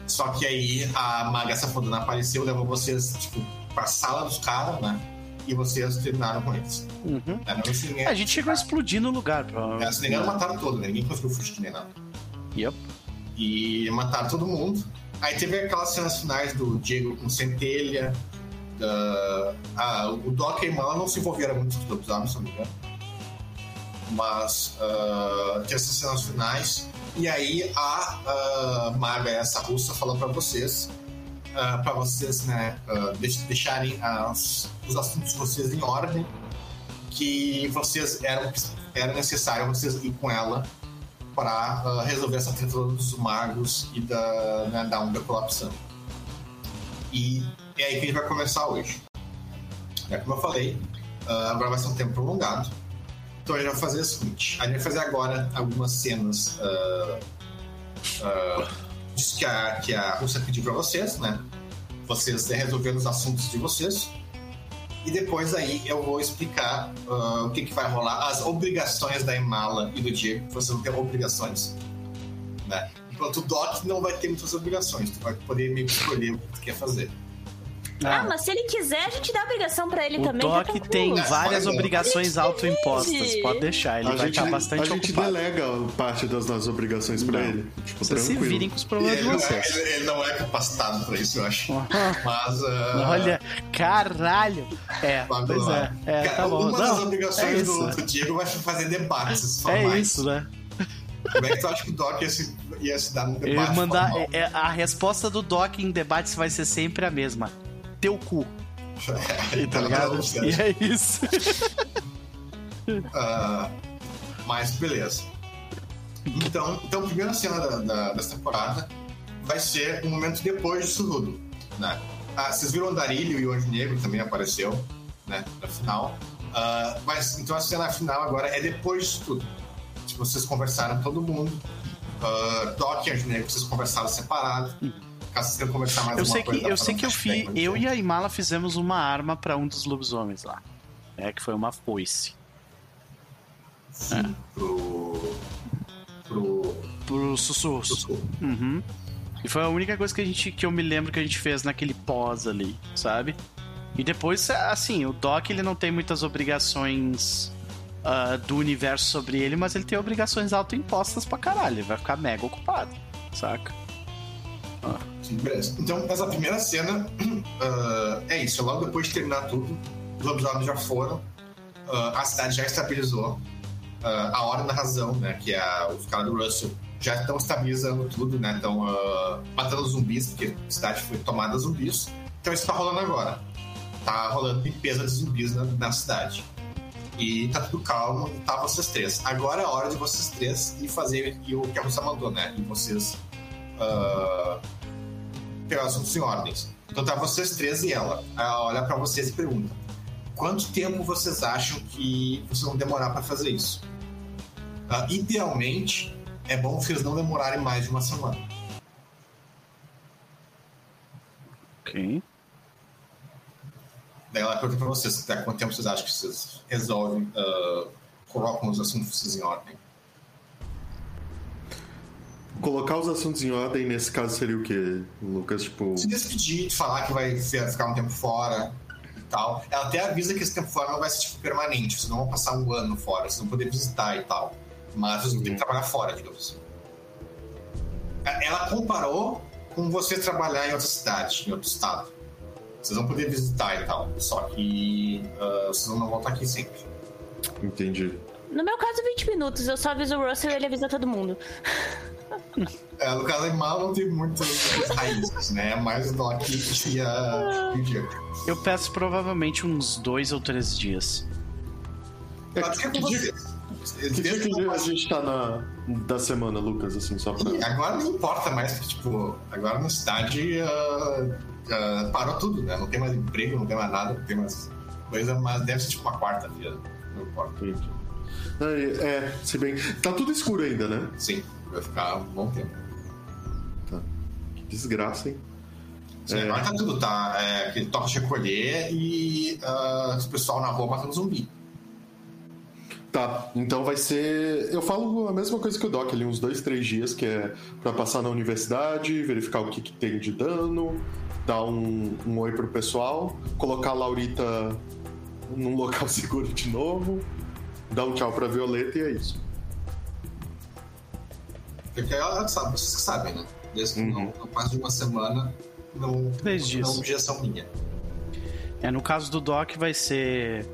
Só que aí a maga safadona apareceu, levou vocês, tipo, pra sala dos caras, né? E vocês terminaram com eles. Uhum. É, não, assim, é, A gente chegou a explodir no lugar. Pra... é, se engano, mataram todo, né? Ninguém conseguiu fugir nem nada. Yep. E mataram todo mundo. Aí teve aquelas cenas finais do Diego com Centelha. Da... Ah, o Doc e a irmã não se envolveram muito nos episódios, se não me engano. Mas uh, tem essas cenas finais. E aí a uh, Maga, essa russa, falou pra vocês uh, para vocês né, uh, deixarem as, os assuntos de vocês em ordem, que vocês eram era necessário vocês ir com ela para uh, resolver essa treta dos magos e da, né, da onda colapsando. E é aí que a gente vai começar hoje. É como eu falei, agora vai ser um tempo prolongado. Então a gente vai fazer o seguinte: a gente vai fazer agora algumas cenas disso que a, que a Rússia pediu para vocês, né? Vocês resolvendo os assuntos de vocês. E depois aí eu vou explicar uh, o que, que vai rolar, as obrigações da Emala e do Diego. Vocês vão ter obrigações. Né? Enquanto o Doc não vai ter muitas obrigações. Tu vai poder meio que escolher o que tu quer fazer. Ah, ah, mas se ele quiser, a gente dá obrigação pra ele o também. O tá Doc tem várias obrigações autoimpostas. Pode deixar, ele a vai gente, estar bastante ocupado. A gente ocupado. delega parte das nossas obrigações pra não. ele. Tipo, vocês se virem com os problemas de vocês. Não é, ele, não é capacitado pra isso, eu acho. mas. Uh... Olha, caralho! É, Vamos pois lá. é. é Cara, tá bom. Uma não, das obrigações é do, do Diego vai fazer debates. É mais. isso, né? Como é que tu acha que o Doc ia se, ia se dar num debate? Eu mandar, é, a resposta do Doc em debates vai ser sempre a mesma. Teu cu. tá ligado? E é isso. uh, mas beleza. Então, então a primeira cena da, da, dessa temporada vai ser um momento depois disso tudo. Né? Ah, vocês viram o Darilho e o Anjo Negro também apareceu né, na final. Uh, mas então a cena final agora é depois disso tudo. Tipo, vocês conversaram todo mundo. Uh, Doc e Anjo Negro, vocês conversaram separado. Conversar mais eu sei que Eu sei que eu, fi, eu e a Imala fizemos uma arma para um dos lobisomens lá. É, que foi uma foice. Sim, é. pro. Pro. Pro sussurro. Sussurro. Uhum. E foi a única coisa que a gente que eu me lembro que a gente fez naquele pós ali, sabe? E depois, assim, o Doc ele não tem muitas obrigações uh, do universo sobre ele, mas ele tem obrigações autoimpostas pra caralho. Ele vai ficar mega ocupado, saca? Então, essa primeira cena uh, é isso. Logo depois de terminar tudo, os lobisomens já foram, uh, a cidade já estabilizou. Uh, a Hora da Razão, né, que é os caras do Russell, já estão estabilizando tudo, né? Estão matando zumbis, porque a cidade foi tomada zumbis. Então isso tá rolando agora. Tá rolando limpeza de zumbis na, na cidade. E tá tudo calmo, tá vocês três. Agora é a hora de vocês três ir fazer o que a Russa mandou, né? E vocês uh, pegar assuntos em ordens. Então tá vocês três e ela. Ela olha para vocês e pergunta: quanto tempo vocês acham que vocês vão demorar para fazer isso? Uh, idealmente, é bom vocês não demorarem mais de uma semana. Ok. Daí ela pergunta pra vocês: até quanto tempo vocês acham que vocês resolvem, uh, colocam os assuntos vocês em ordem? Colocar os assuntos em ordem, nesse caso, seria o quê, Lucas? Tipo... Se despedir, falar que vai ficar um tempo fora e tal. Ela até avisa que esse tempo fora não vai ser tipo, permanente, vocês não vão passar um ano fora, vocês vão poder visitar e tal. Mas vocês vão ter que trabalhar fora, digamos assim. Ela comparou com você trabalhar em outra cidade, em outro estado. Vocês vão poder visitar e tal. Só que uh, vocês não vão voltar aqui sempre. Entendi. No meu caso, 20 minutos. Eu só aviso o Russell e ele avisa todo mundo. É, no caso, a Imala não tem muitas raízes, né? É mais o Doc e a Diego. Eu peço provavelmente uns dois ou três dias. É, ser que, com dia, que dia que a gente tá na, da semana, Lucas, assim, só pra... E agora não importa mais, porque, tipo, agora na cidade uh, uh, parou tudo, né? Não tem mais emprego, não tem mais nada, não tem mais coisa, mas deve ser tipo uma quarta-feira. Não importa. É, é, se bem... Tá tudo escuro ainda, né? Sim, vai ficar um bom tempo. Tá. Que desgraça, hein? Sim, É. agora tá tudo, tá? É, aquele toque de recolher e uh, o pessoal na rua matando zumbi. Tá, então vai ser. Eu falo a mesma coisa que o Doc ali, uns dois, três dias, que é pra passar na universidade, verificar o que, que tem de dano, dar um, um oi pro pessoal, colocar a Laurita num local seguro de novo, dar um tchau pra Violeta e é isso. Porque ela sabe, vocês que sabem, né? Desde Uhum. não, não passa de uma semana, não, Três dias. não objeção minha. É, no caso do Doc vai ser.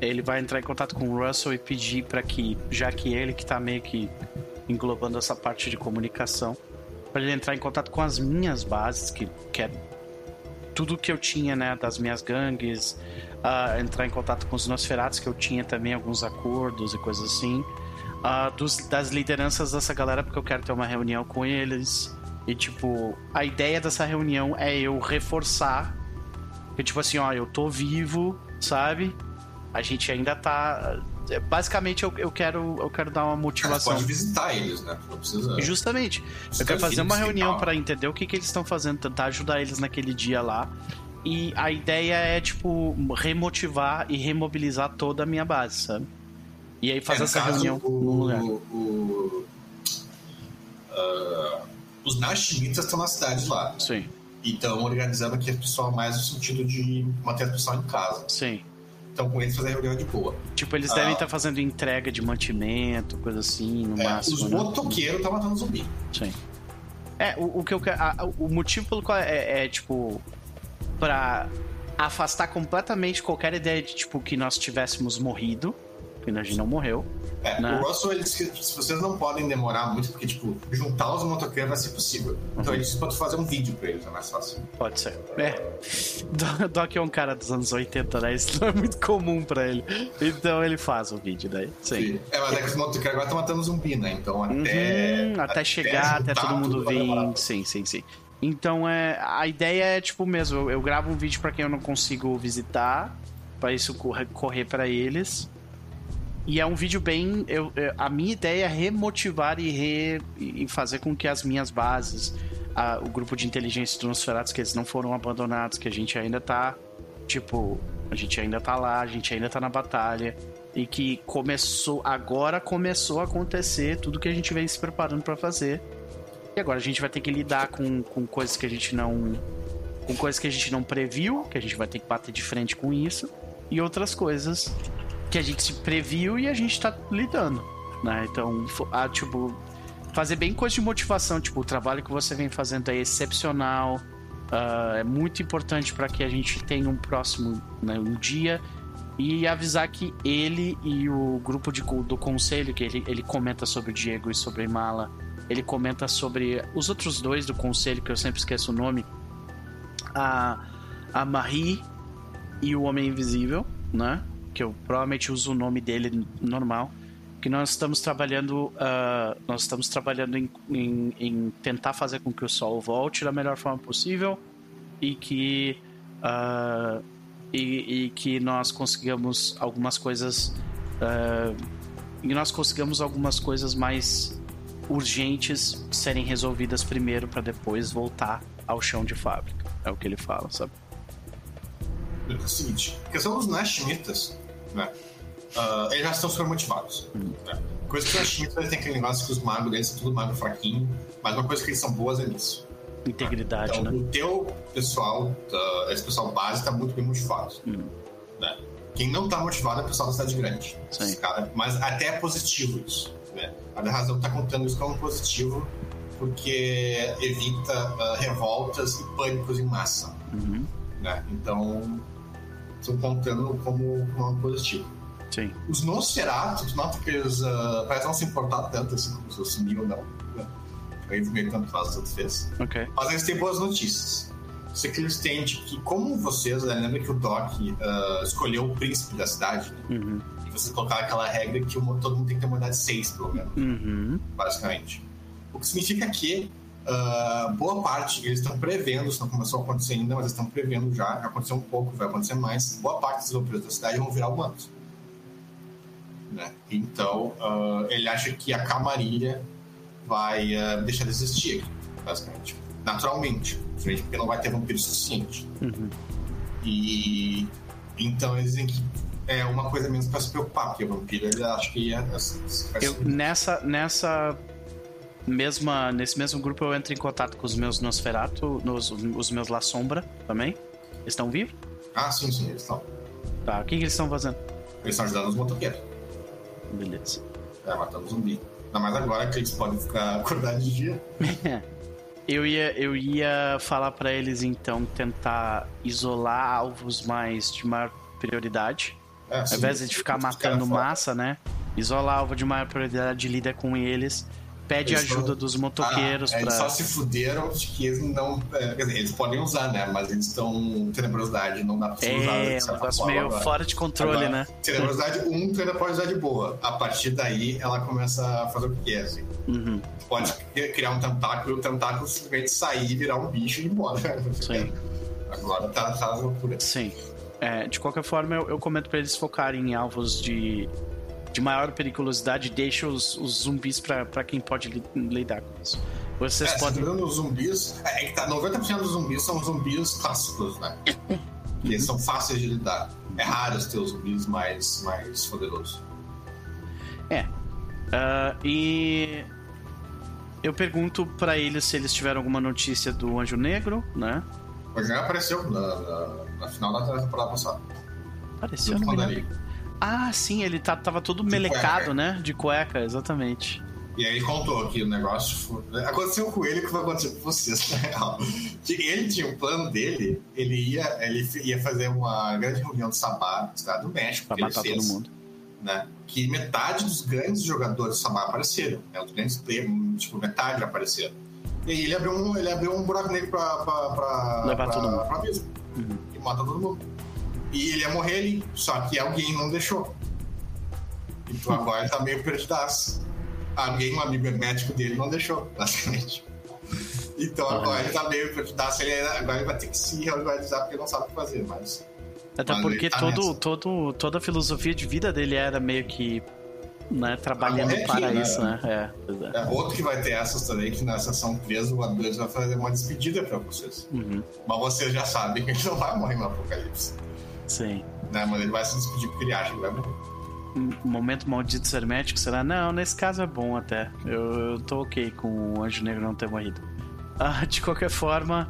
Ele vai entrar em contato com o Russell e pedir para que, já que ele que tá meio que englobando essa parte de comunicação, para ele entrar em contato com as minhas bases, que, que é tudo que eu tinha, né, das minhas gangues, ah, entrar em contato com os Nosferatos, que eu tinha também alguns acordos e coisas assim, ah, dos, das lideranças dessa galera, porque eu quero ter uma reunião com eles. E, tipo, a ideia dessa reunião é eu reforçar que, tipo assim, ó, eu tô vivo, sabe? A gente ainda tá. Basicamente, eu, eu, quero, eu quero dar uma Você motivação. pode visitar eles, né? Não precisa. Justamente. Eu quero fazer uma reunião para entender o que, que eles estão fazendo, tentar ajudar eles naquele dia lá. E a ideia é, tipo, remotivar e remobilizar toda a minha base, sabe? E aí fazer É, essa caso, reunião o, num lugar. o- ah, os Nashimitas estão na cidade lá. Sim, E estão organizando aqui o pessoal mais no sentido de manter o pessoal em casa. sim. Então, com eles fazer reunião de boa. Tipo, eles Ah. devem estar fazendo entrega de mantimento, coisa assim, no É, máximo. os né? motoqueiros estão matando zumbi. Sim. É, o, o que eu quero. a- O motivo pelo qual é, é, tipo. Pra afastar completamente qualquer ideia de, tipo, que nós tivéssemos morrido. Gente não morreu. É, Né? O Russell ele disse que se vocês não podem demorar muito, porque, tipo, juntar os motoqueiros vai ser possível. Então Uhum. ele disse tu fazer um vídeo pra eles, é mais fácil. Pode ser. É. Do- Doc é um cara dos anos 80, né? Isso não é muito comum pra ele. Então ele faz o vídeo daí. Sim. É, mas é que os motoqueiros agora estão matando zumbi, né? Então até. Uhum, até chegar, até todo mundo vir. Sim, sim, sim. Então é, a ideia é tipo mesmo, eu, eu gravo um vídeo pra quem eu não consigo visitar, pra isso correr, correr para eles. E é um vídeo bem, eu, eu- a minha ideia é remotivar e, re, e fazer com que as minhas bases, a- o grupo de inteligência dos Nosferatus, que eles não foram abandonados, que a gente ainda tá, tipo, a gente ainda tá lá, a gente ainda tá na batalha. E que começou, agora começou a acontecer tudo que a gente vem se preparando pra fazer. E agora a gente vai ter que lidar com, com coisas que a gente não. Com coisas que a gente não previu, que a gente vai ter que bater de frente com isso. E outras coisas que a gente se previu e a gente tá lidando. Né? Então, fo- ah, tipo, fazer bem coisa de motivação. Tipo, o trabalho que você vem fazendo é excepcional. ah, é muito importante para que a gente tenha um próximo né, um dia e avisar que ele e o grupo de, do conselho, que ele, ele comenta sobre o Diego e sobre a Mala, ele comenta sobre os outros dois do conselho, que eu sempre esqueço o nome, a, a Marie e o Homem Invisível, né? Que eu provavelmente uso o nome dele normal. Que nós estamos trabalhando, ah, nós estamos trabalhando em, em, em tentar fazer com que o Sol volte da melhor forma possível e que ah, e, e que nós consigamos algumas coisas ah, e nós consigamos algumas coisas mais urgentes serem resolvidas primeiro para depois voltar ao chão de fábrica. É o que ele fala, sabe? É o seguinte, a questão dos Nashimitas, né? ah, eles já estão super motivados. Né? Coisa que Nashimitas eles têm aquele negócio que os magos deles são tudo mago fraquinho, mas uma coisa que eles são boas é nisso. Integridade, Então, né? o teu pessoal, tá, esse pessoal base, está muito bem motivado. Hum. Né? Quem não está motivado é o pessoal da cidade grande. Sim. Cara- mas até é positivo isso. Né? A razão está contando isso como positivo porque evita ah, revoltas e pânicos em massa. Uhum. né? Então, estão contando como, como algo positivo. Sim. Os Nosferatu, tu nota que eles uh, parecem não se importar tanto assim como se eu sumi ou não. Né? Eles meio tanto faz, tanto fez. Ok. Mas eles têm boas notícias. Sei que eles têm de que, como vocês, né, lembra que o Doc uh, escolheu o príncipe da cidade, né? Uhum. E vocês colocaram aquela regra que todo mundo tem que ter uma idade 6, pelo menos, Uhum. basicamente. O que significa que uh, boa parte, eles estão prevendo, isso não começou a acontecer ainda, mas estão prevendo já, já aconteceu um pouco, vai acontecer mais, boa parte dos vampiros da cidade vão virar humanos. Né? Então, uh, ele acha que a camarilha vai uh, deixar de existir aqui, basicamente. Naturalmente, porque não vai ter vampiro suficiente. Uhum. E então eles dizem que é uma coisa menos para se preocupar, porque o vampiro ele acha que ia. vai Eu, ser- nessa, nessa mesma, nesse mesmo grupo eu entro em contato com os meus Nosferatu, nos, os meus La Sombra também. Eles estão vivos? Ah, sim, sim, eles estão. Tá, o que, que eles estão fazendo? Eles estão ajudando os motoqueiros. Beleza. É, matando zumbi. Ainda mais agora que eles podem ficar acordados de dia. Eu ia, eu ia falar pra eles então tentar isolar alvos mais de maior prioridade. É, Ao invés de ficar matando massa, né? Isola alvo de maior prioridade, lida com eles, pede Eles ajuda só- dos motoqueiros Ah, Eles pra. só se fuderam de que eles não. é, quer dizer, eles podem usar, né? Mas eles estão. Tenebrosidade, não dá pra você usar. É, de um negócio meio agora. fora de controle, Agora, né? Tenebrosidade 1, tenebrosidade boa. A partir daí, ela começa a fazer o que assim. Uhum. Pode criar um tentáculo e o tentáculo simplesmente sair, virar um bicho e ir embora. Sim. Agora tá, tá na loucura. Sim. É, de qualquer forma, eu, eu comento pra eles focarem em alvos de, de maior periculosidade deixa os, os zumbis pra quem pode li- lidar com isso. Vocês É, podem. os zumbis. É, é que tá, 90% dos zumbis são zumbis clássicos, né? Que são fáceis de lidar. É raro ter os zumbis mais, mais poderosos. Ah, e eu pergunto pra eles se eles tiveram alguma notícia do Anjo Negro, né? O já apareceu na, na, na final da temporada passada. Apareceu, Junto não Ah, sim, ele tá, tava todo De melecado, cueca. né? De cueca, exatamente. E aí ele contou que o negócio aconteceu com ele o que vai acontecer com vocês, na real. Ele tinha um plano dele, ele ia, ele ia fazer uma grande reunião de sabá no estado do México, Pra matar fez, todo mundo. né? Que metade dos grandes jogadores do sabá apareceram, né? Os grandes players, tipo, metade apareceram. E aí ele abriu um, ele abriu um buraco negro pra, pra, pra, Levar pra, todo mundo. pra mesa. Uhum. E mata todo mundo. E ele ia morrer ali, só que alguém não deixou. Então agora ele tá meio perdidaço. Alguém, um amigo médico dele, não deixou, basicamente. Então agora ele tá meio perdidaço, ele, agora ele vai ter que se reorganizar porque não sabe o que fazer, mas. Até Mas porque tá todo, nessa. todo, toda a filosofia de vida dele era meio que né, trabalhando morrer para aqui, né? isso, né? É, é. É outro que vai ter essas também, que na sessão 3 o A2 vai fazer uma despedida pra vocês. Uhum, Mas vocês já sabem que ele não vai morrer no Apocalipse. Sim. Né? Mas ele vai se despedir porque ele acha que vai morrer. Um momento maldito hermético será? Não, nesse caso é bom até. Eu, eu tô ok com o Anjo Negro não ter morrido. Ah, de qualquer forma,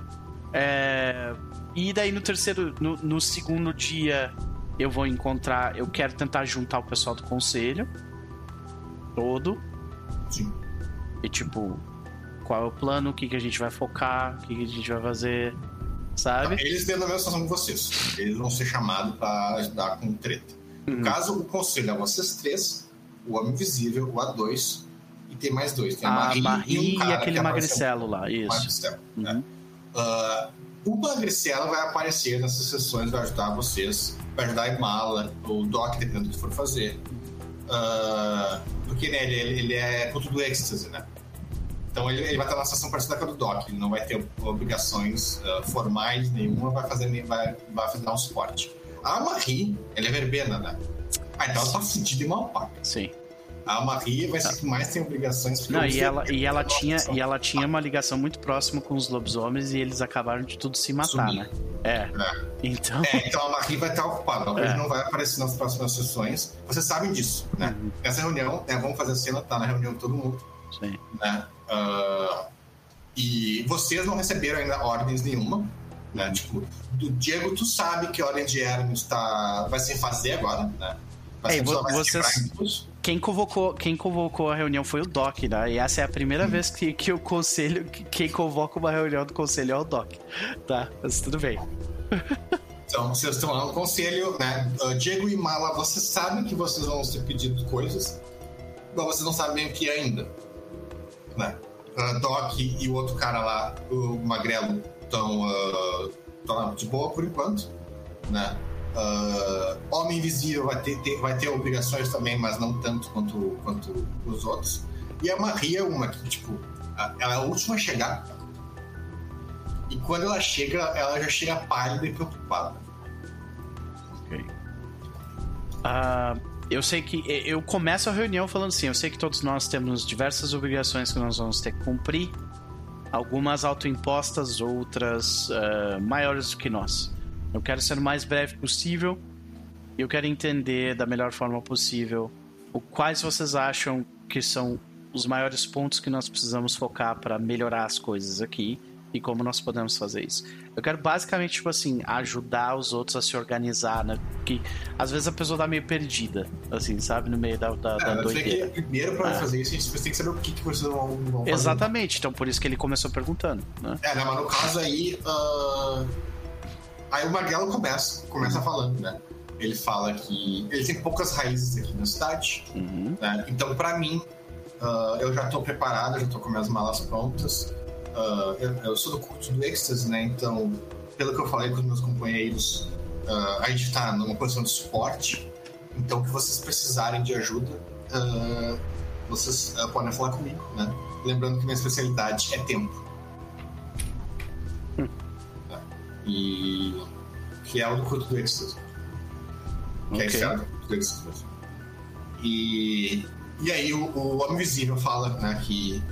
é... E daí no terceiro, no, no segundo dia, eu vou encontrar. Eu quero tentar juntar o pessoal do conselho todo. Sim. E tipo, qual é o plano, o que, que a gente vai focar, o que, que a gente vai fazer, sabe? Eles têm a mesma situação que vocês. Eles vão ser chamados pra ajudar com treta. Uhum. No caso, o conselho é vocês três, o Homem Invisível, o A2 e tem mais dois. Tem a, A Marie, Marie e um e cara aquele magricelo lá, isso. Magricelo, né? Uhum. Ah, o Magricelo vai aparecer nessas sessões, vai ajudar vocês, vai ajudar a Imala, o Doc, dependendo do que for fazer. Ah, porque né, ele, ele é culto do êxtase, né? Então ele, ele vai estar na sessão parecida com a do Doc, ele não vai ter obrigações ah, formais nenhuma, vai fazer, nem- vai, vai fazer dar um suporte. A Marie, ela é verbena, né? Ah, então ela tá fudida em uma paca. Sim. A Marie vai ser que mais tem obrigações. Não, e ela, e ela tinha e ela tinha uma ligação muito próxima com os lobisomens e eles acabaram de tudo se matar, Sumir. né? É. É. Então, É, então a Marie vai estar ocupada, ela É. não vai aparecer nas próximas sessões. Vocês sabem disso, né? Uhum. Nessa reunião, né, vamos fazer a cena, tá na reunião todo mundo, sim. né? Ah, e vocês não receberam ainda ordens nenhuma, né? Tipo, do Diego, tu sabe que a ordem de Hermes tá, vai se fazer agora, né? É, vo- ser vocês-. Quem convocou, quem convocou a reunião foi o Doc, né? E essa é a primeira vez que, que o conselho, que quem convoca uma reunião do conselho é o Doc. Tá, mas tudo bem. Então, vocês estão lá no conselho, né? Uh, Diego e Mala, vocês sabem que vocês vão ser pedidos coisas, mas vocês não sabem o que ainda. Né? Uh, Doc e o outro cara lá, o Magrelo, estão uh, lá de boa por enquanto. Né? Uh, Homem Invisível vai ter, ter, vai ter obrigações também, mas não tanto quanto, quanto os outros. E a Maria é uma que, tipo, ela é a última a chegar. E quando ela chega, ela já chega pálida e preocupada. Ok. Uh, eu sei que. Eu começo a reunião falando assim: eu sei que todos nós temos diversas obrigações que nós vamos ter que cumprir. Algumas autoimpostas, outras uh, maiores do que nós. Eu quero ser o mais breve possível. Eu quero entender da melhor forma possível o quais vocês acham que são os maiores pontos que nós precisamos focar para melhorar as coisas aqui e como nós podemos fazer isso. Eu quero basicamente, tipo assim, ajudar os outros a se organizar, né? Que às vezes a pessoa tá meio perdida, assim, sabe? No meio da, da, é, da doideira. Que primeiro, pra ah. fazer isso, a gente tem que saber o que, que vocês vão, vão fazer. Exatamente, então por isso que ele começou perguntando, né? É, né, mas no caso aí. Uh... Aí o Magrelo começa, começa uhum. falando, né? Ele fala que ele tem poucas raízes aqui na cidade, uhum. né? Então, para mim, uh, eu já tô preparado, já tô com minhas malas prontas. Uh, eu, eu, sou do culto do êxtase, né? Então, pelo que eu falei com os meus companheiros, uh, a gente está numa posição de suporte. Então, o que vocês precisarem de ajuda, uh, vocês podem falar comigo, né? Lembrando que minha especialidade é tempo. Hum. E que é o do culto do êxtase. Que okay. é esse do culto do êxtase. E, e aí o, o Homem Visível fala né, que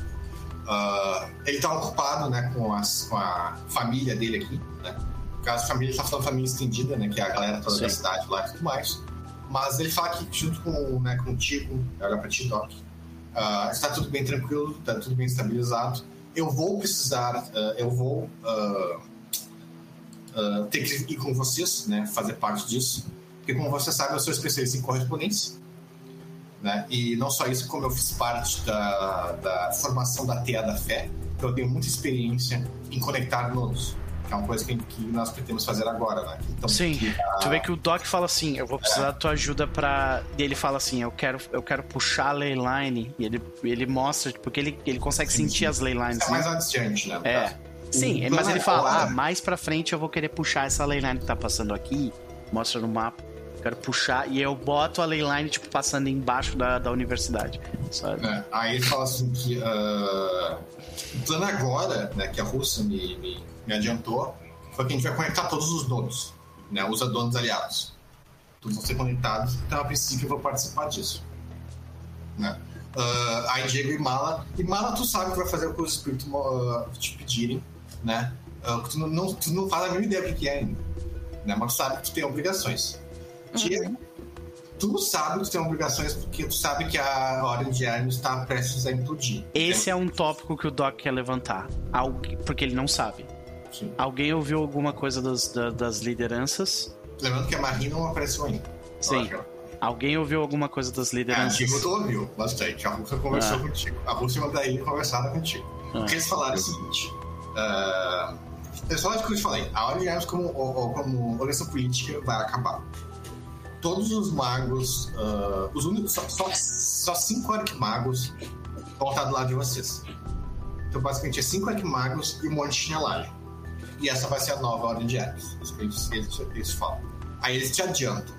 Uh, ele está ocupado né, com, as, com, a família dele aqui, né? No caso, família, está falando família estendida, né? Que é a galera toda Sim. da cidade lá e tudo mais. Mas ele fala que junto com, né, contigo, olha pra ti, Doc, uh, está tudo bem tranquilo, está tudo bem estabilizado. Eu vou precisar, uh, eu vou ter que ir com vocês, né? Fazer parte disso. Porque, como você sabe, eu sou especialista em correspondência. Né? E não só isso, como eu fiz parte da, da formação da Teia da Fé, então eu tenho muita experiência em conectar nodos, que é uma coisa que, que nós pretendemos fazer agora, né? Então, Sim, a... tu vê que o Doc fala assim, eu vou precisar é. da tua ajuda para E ele fala assim, eu quero, eu quero puxar a leyline, e ele, ele mostra, porque ele, ele consegue sim, sentir sim. as leylines. Isso é mais né? adiante, né? É. Sim, mas ele fala, ah, mais pra frente eu vou querer puxar essa leyline que tá passando aqui, mostra no mapa. Quero puxar e eu boto a leyline, tipo, passando embaixo da, da universidade. É, aí ele fala assim que uh, o plano agora, né, que a Rússia me, me, me, adiantou, foi que a gente vai conectar todos os nodos, né, os donos aliados. Todos vão ser conectados, então a princípio eu vou participar disso. Né? Uh, aí Diego e Mala. E Mala, tu sabe que vai fazer o que os espíritos uh, te pedirem, né? Uh, tu, não, tu não faz a mínima ideia do que é ainda. Né? Mas tu sabe que tu tem obrigações. Uhum. Tu sabe que tem obrigações porque tu sabe que a Ordem de Hermes está prestes a implodir. Esse é um tópico que o Doc quer levantar. Porque ele não sabe. Sim. Alguém ouviu alguma coisa das, das lideranças? Lembrando que a Marie não apareceu ainda. Sim. Alguém ouviu alguma coisa das lideranças? É, a tu ouviu bastante. A Rússia conversou ah. contigo. A Rússia e o Daí conversaram contigo. Ah. O que eles falaram é o seguinte. Uh, eles falaram o que eu te falei. A Ordem de Hermes como, como organização política vai acabar todos os magos, uh, os únicos, só, só, só cinco arquimagos vão estar do lado de vocês. Então, basicamente, é cinco arquimagos e um monte de chinelagem. E essa vai ser a nova Ordem de Hermes. Eles, eles, eles falam. Aí eles te adiantam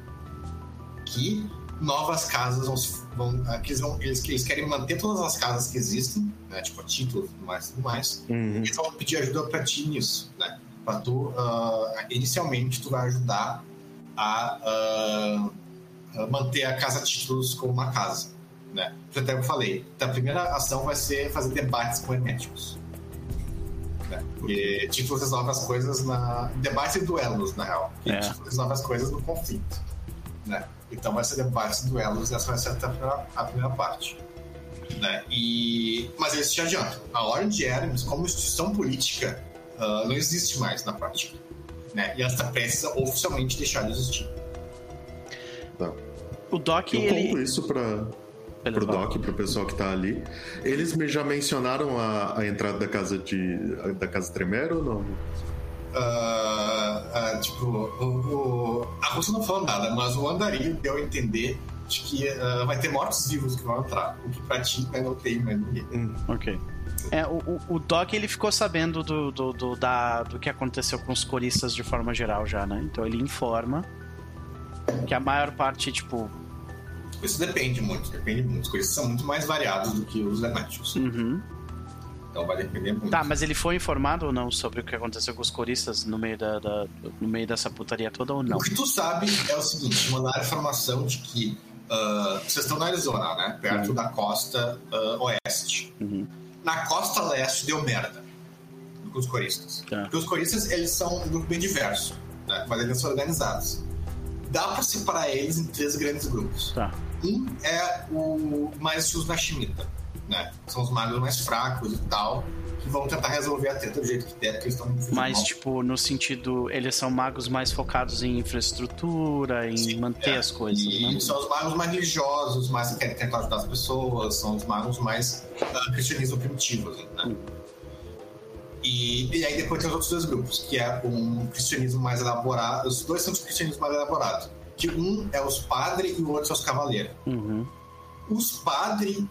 que novas casas vão, vão, ah, que eles, vão eles, eles, querem manter todas as casas que existem, né, tipo títulos e tudo mais, tudo mais. Uhum. Eles vão pedir ajuda para ti nisso, né? Para tu, uh, inicialmente, tu vai ajudar a, a, manter a Casa Títulos como uma casa. Né? Até eu falei, então, a primeira ação vai ser fazer debates com herméticos. Né? Porque títulos resolve as coisas na. Debates e duelos, na real. É. títulos resolve as coisas no conflito. Né? Então vai ser debates e duelos, essa vai ser a primeira, a primeira parte. Né? E... Mas eles te adiantam. A Ordem de Hermes, como instituição política, uh, não existe mais na prática né? E ela está prestes a oficialmente deixar de existir. Tá. O Doc, Eu ele... conto isso para pro Doc, pro pessoal que tá ali. Eles me já mencionaram a, a entrada da casa de da casa Tremere ou não? Uh, uh, tipo, o, o, a Rússia não falou nada, mas o andarilho deu a entender de que uh, vai ter mortos-vivos que vão entrar. O que pra ti né, não tem mais ninguém. Hum, ok. É, o, o Doc ele ficou sabendo do, do, do, da, do que aconteceu com os coristas de forma geral já, né? Então ele informa que a maior parte, tipo. Isso depende muito, depende muito. Os coristas são muito mais variados do que os Demetrius. Uhum. Então vai depender muito. Tá, mas ele foi informado ou não sobre o que aconteceu com os coristas no meio, da, da no meio dessa putaria toda ou não? O que tu sabe é o seguinte: mandaram a informação de que uh, vocês estão na Arizona, né? Perto uhum. da costa uh, oeste. Uhum. Na costa leste deu merda com os coristas. Tá. Porque os coristas eles são um grupo bem diverso, né? mas eles são organizados. Dá para separar eles em três grandes grupos. Tá. Um é o mais os Nashimita né? São os magos mais fracos e tal, que vão tentar resolver a treta do jeito que der, porque eles estão Mas, mal. tipo, no sentido, eles são magos mais focados em infraestrutura, em Sim, manter é. as coisas, e né? São os magos mais religiosos, mais que querem tentar ajudar as pessoas, são os magos mais uh, cristianismo primitivos, né? Hum. E, e, aí depois tem os outros dois grupos, que é um cristianismo mais elaborado. Os dois são os cristianismos mais elaborados. Que um é os padres e o outro é os cavaleiros. Uhum. Os padres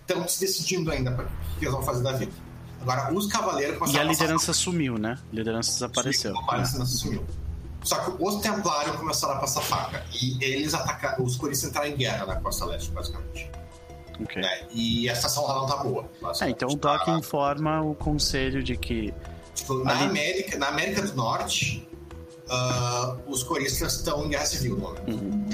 estão se decidindo ainda para o que eles vão fazer da vida. Agora, os cavaleiros E a, a liderança sumiu, né? A liderança desapareceu. Sumiu, a liderança sumiu. Só que os templários começaram a passar faca. E eles atacaram. Os coristas entraram em guerra na costa leste, basicamente. Okay. É, e a situação lá não tá boa. É, então o Doc tá... informa o conselho de que. Tipo, na, América, na América do Norte, uh, os coristas estão em guerra civil. Uhum.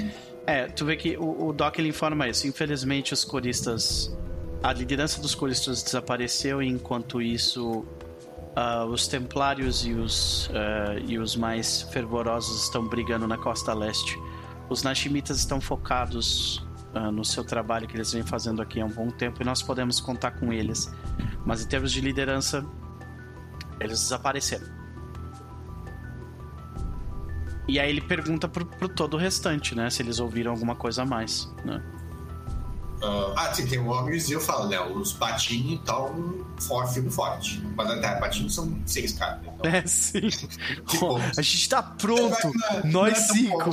É, tu vê que o, o Doc ele informa isso. Infelizmente, os coristas. A liderança dos coristas desapareceu, e enquanto isso, uh, os templários e os, uh, e os mais fervorosos estão brigando na costa leste. Os Nashimitas estão focados uh, no seu trabalho que eles vêm fazendo aqui há um bom tempo e nós podemos contar com eles. Mas em termos de liderança, eles desapareceram. E aí ele pergunta pro, pro todo o restante, né? Se eles ouviram alguma coisa a mais, né? Uh, ah, sim, tem o Homens e eu falo, né? Os patinhos estão forte, firme forte. Mas até patinhos são seis caras. Né? Então, é, sim. tipo, a gente tá pronto. Não, não, Nós cinco.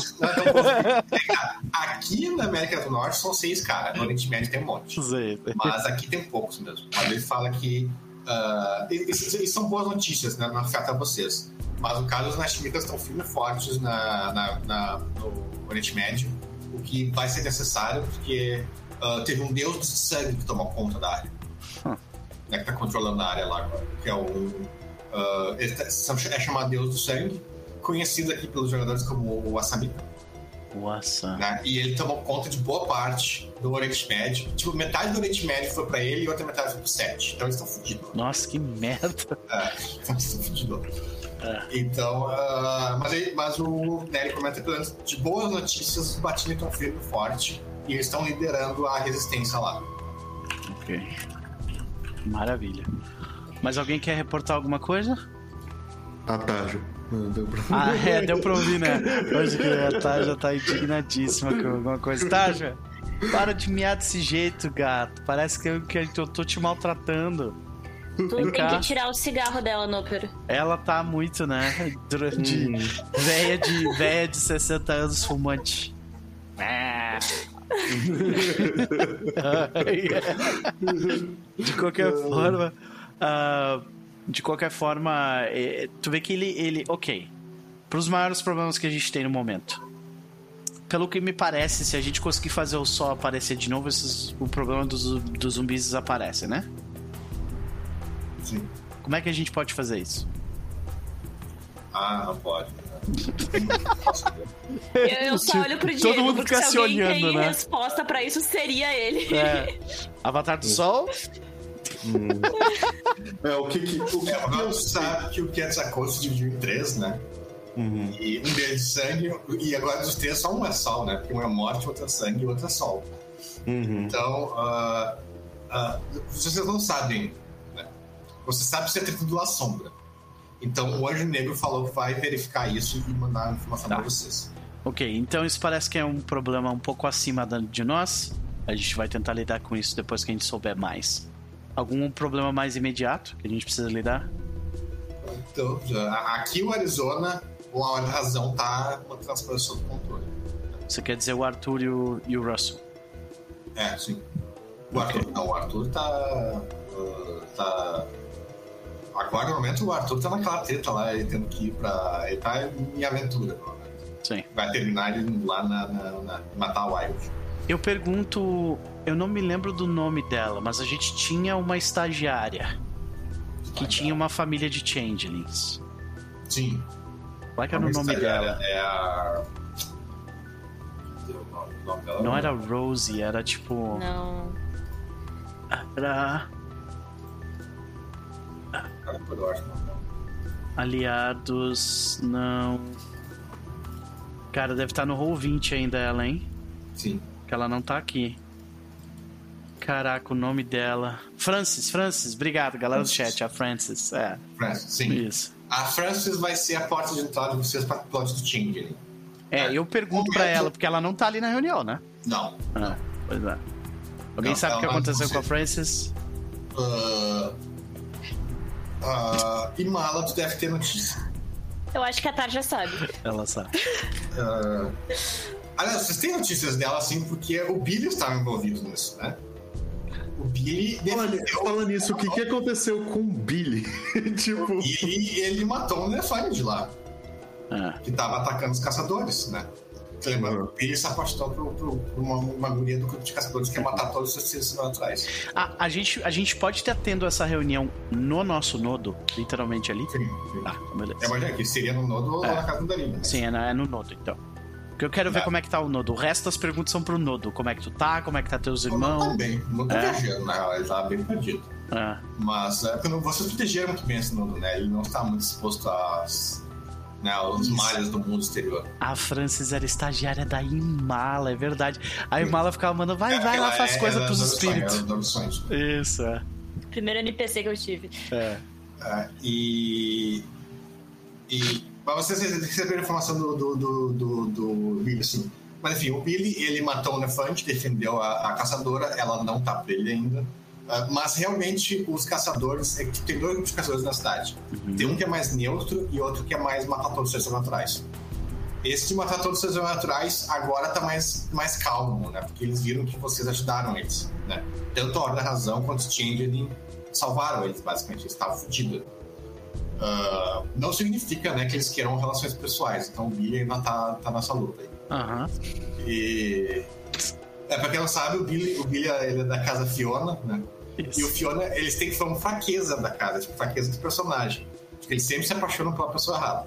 aqui na América do Norte são seis caras. No Oriente Médio tem um monte. Sei. Mas aqui tem poucos mesmo. Mas ele fala que. Uh, isso, isso, são boas notícias, né? Não afeta vocês. Mas no caso, os Nashmitas estão firmes e fortes na, na, na, no Oriente Médio, o que vai ser necessário porque uh, teve um deus de sangue que tomou conta da área. Huh. Né, que está controlando a área lá agora. Que é o. Uh, é chamado Deus do Sangue, conhecido aqui pelos jogadores como o Asamita. O Asa. Né? E ele tomou conta de boa parte do Oriente Médio. Tipo, metade do Oriente Médio foi pra ele e outra metade foi pro Sete. Então eles estão fodidos. Nossa, que merda. É, estão fodidos. É. Então, uh, mas, mas o Nery comenta que de boas notícias, os Batini estão firme e forte e eles estão liderando a resistência lá. Ok. Maravilha. Mas alguém quer reportar alguma coisa? A Taja. Deu pra... Ah, é, deu pra ouvir, né? Hoje que a Taja tá indignadíssima com alguma coisa. Taja, para de miar desse jeito, gato. Parece que eu, que eu tô te maltratando. Tu tem cá. que tirar o cigarro dela, Noper. Ela tá muito, né? De hum. véia de, véia de 60 anos fumante. de qualquer forma. Uh, de qualquer forma, é, tu vê que ele. ele ok. Para os maiores problemas que a gente tem no momento. Pelo que me parece, se a gente conseguir fazer o sol aparecer de novo, esses, o problema dos, dos zumbis desaparece, né? Sim. Como é que a gente pode fazer isso? Ah, não pode. eu, eu só olho pro Diego, Todo mundo fica se, se olhando, tem né? resposta pra isso, seria ele. É. Avatar do Sol? Hum. é, o que que... O que é, que sabe que o Quetzalcoatl se dividiu em três, né? Uhum. E um deles sangue, e agora dos três só um é sol, né? Porque um é morte, outro é sangue e outro é sol. Uhum. Então, uh, uh, vocês não sabem você sabe se é tudo a sombra. Então o Anjo Negro falou que vai verificar isso e mandar a informação tá. para vocês. Ok, então isso parece que é um problema um pouco acima de nós. A gente vai tentar lidar com isso depois que a gente souber mais. Algum problema mais imediato que a gente precisa lidar? então, aqui o Arizona, o a razão tá mantendo as coisas sob controle. Você quer dizer o Arthur e o, e o Russell? É, sim. O Arthur, não, o Arthur tá. ah, tá. Agora, no momento, o Arthur tá naquela treta lá, ele tendo que ir pra. Ele tá em aventura, provavelmente. Sim. Vai terminar ele lá na, na, na matar o Wild. Eu pergunto. Eu não me lembro do nome dela, mas a gente tinha uma estagiária que tinha uma família de changelings. Sim. Qual é que era o nome dela? É a. O nome- dela? Não era Rosie, era tipo. Não. Era. Cara, eu acho que não. Aliados. Não. Cara, deve estar no Roll 20 ainda ela, hein? Sim. Que ela não tá aqui. Caraca, o nome dela. Francis, Francis, obrigado, galera do chat. A Francis, é. Francis, sim. Isso. A Francis vai ser a porta de entrada de vocês para o plot do Changeling. É, eu pergunto pra ela, porque ela não tá ali na reunião, né? Não. Ah, pois é. Alguém Não, sabe o que aconteceu você- com a Francis? Ah, ah, e Mala, tu deve ter notícia. Eu acho que a Tar já sabe. Ela sabe. Ah, aliás, vocês têm notícias dela, assim, porque o Billy estava envolvido nisso, né? O Billy Fala, ni- defendeu fala nisso, o que, que aconteceu com o Billy? tipo. e ele matou um elefante lá, Ah, que tava atacando os caçadores, né? Lembra? Uhum. O Billy se por- por uma, uma guria do grupo de caçadores que ia matar todos os seres naturais. A, a, gente, a gente pode estar tendo essa reunião no nosso nodo, literalmente ali? Sim, sim. Então beleza. É, mas é que seria no nodo ou É. na casa da Lina. né? Sim, é, é no nodo, então. Porque eu quero ver É. como é que tá o nodo. O resto das perguntas são pro nodo. Como é que tu tá? Como é que tá teus irmãos? tá bem, o Nodo tá É. viajando, na real, ele tá bem perdido. Ah, Mas é, quando vocês protegeram muito bem esse Nodo, né? Ele não está muito exposto às, né, aos Isso. malhas do mundo exterior. a Francis era estagiária da Imala, é verdade. A Imala ficava mandando, vai, vai lá, faz é- coisa é pros espíritos. é. Isso, é. Primeiro NPC que eu tive. é. É, e. E. Mas vocês receberam informação do, do, do, do, do Billy, sim. Mas enfim, o Billy, ele matou o elefante, defendeu a, a caçadora, ela não tá pra ele ainda. Ah, mas realmente os caçadores. É que tem dois grupos de caçadores na cidade. Tem um que é mais neutro e outro que é mais matar todos os seres naturais. Esse de matar todos os seres naturais agora tá mais, mais calmo, né? Porque eles viram que vocês ajudaram eles, né? Tanto a Ordem da Razão quanto o Changeling salvaram eles, basicamente. Eles estavam fodidos. Ah, não significa, né, que eles queiram relações pessoais. Então o Billy ainda tá, tá nessa luta aí. Aham. E... É, pra quem não sabe, o Billy, o Billy ele é da casa Fiona, né? E o Isso. Fiona, eles têm que falar uma fraqueza da casa, tipo, fraqueza do personagem. Porque eles sempre se apaixonam pela pessoa errada.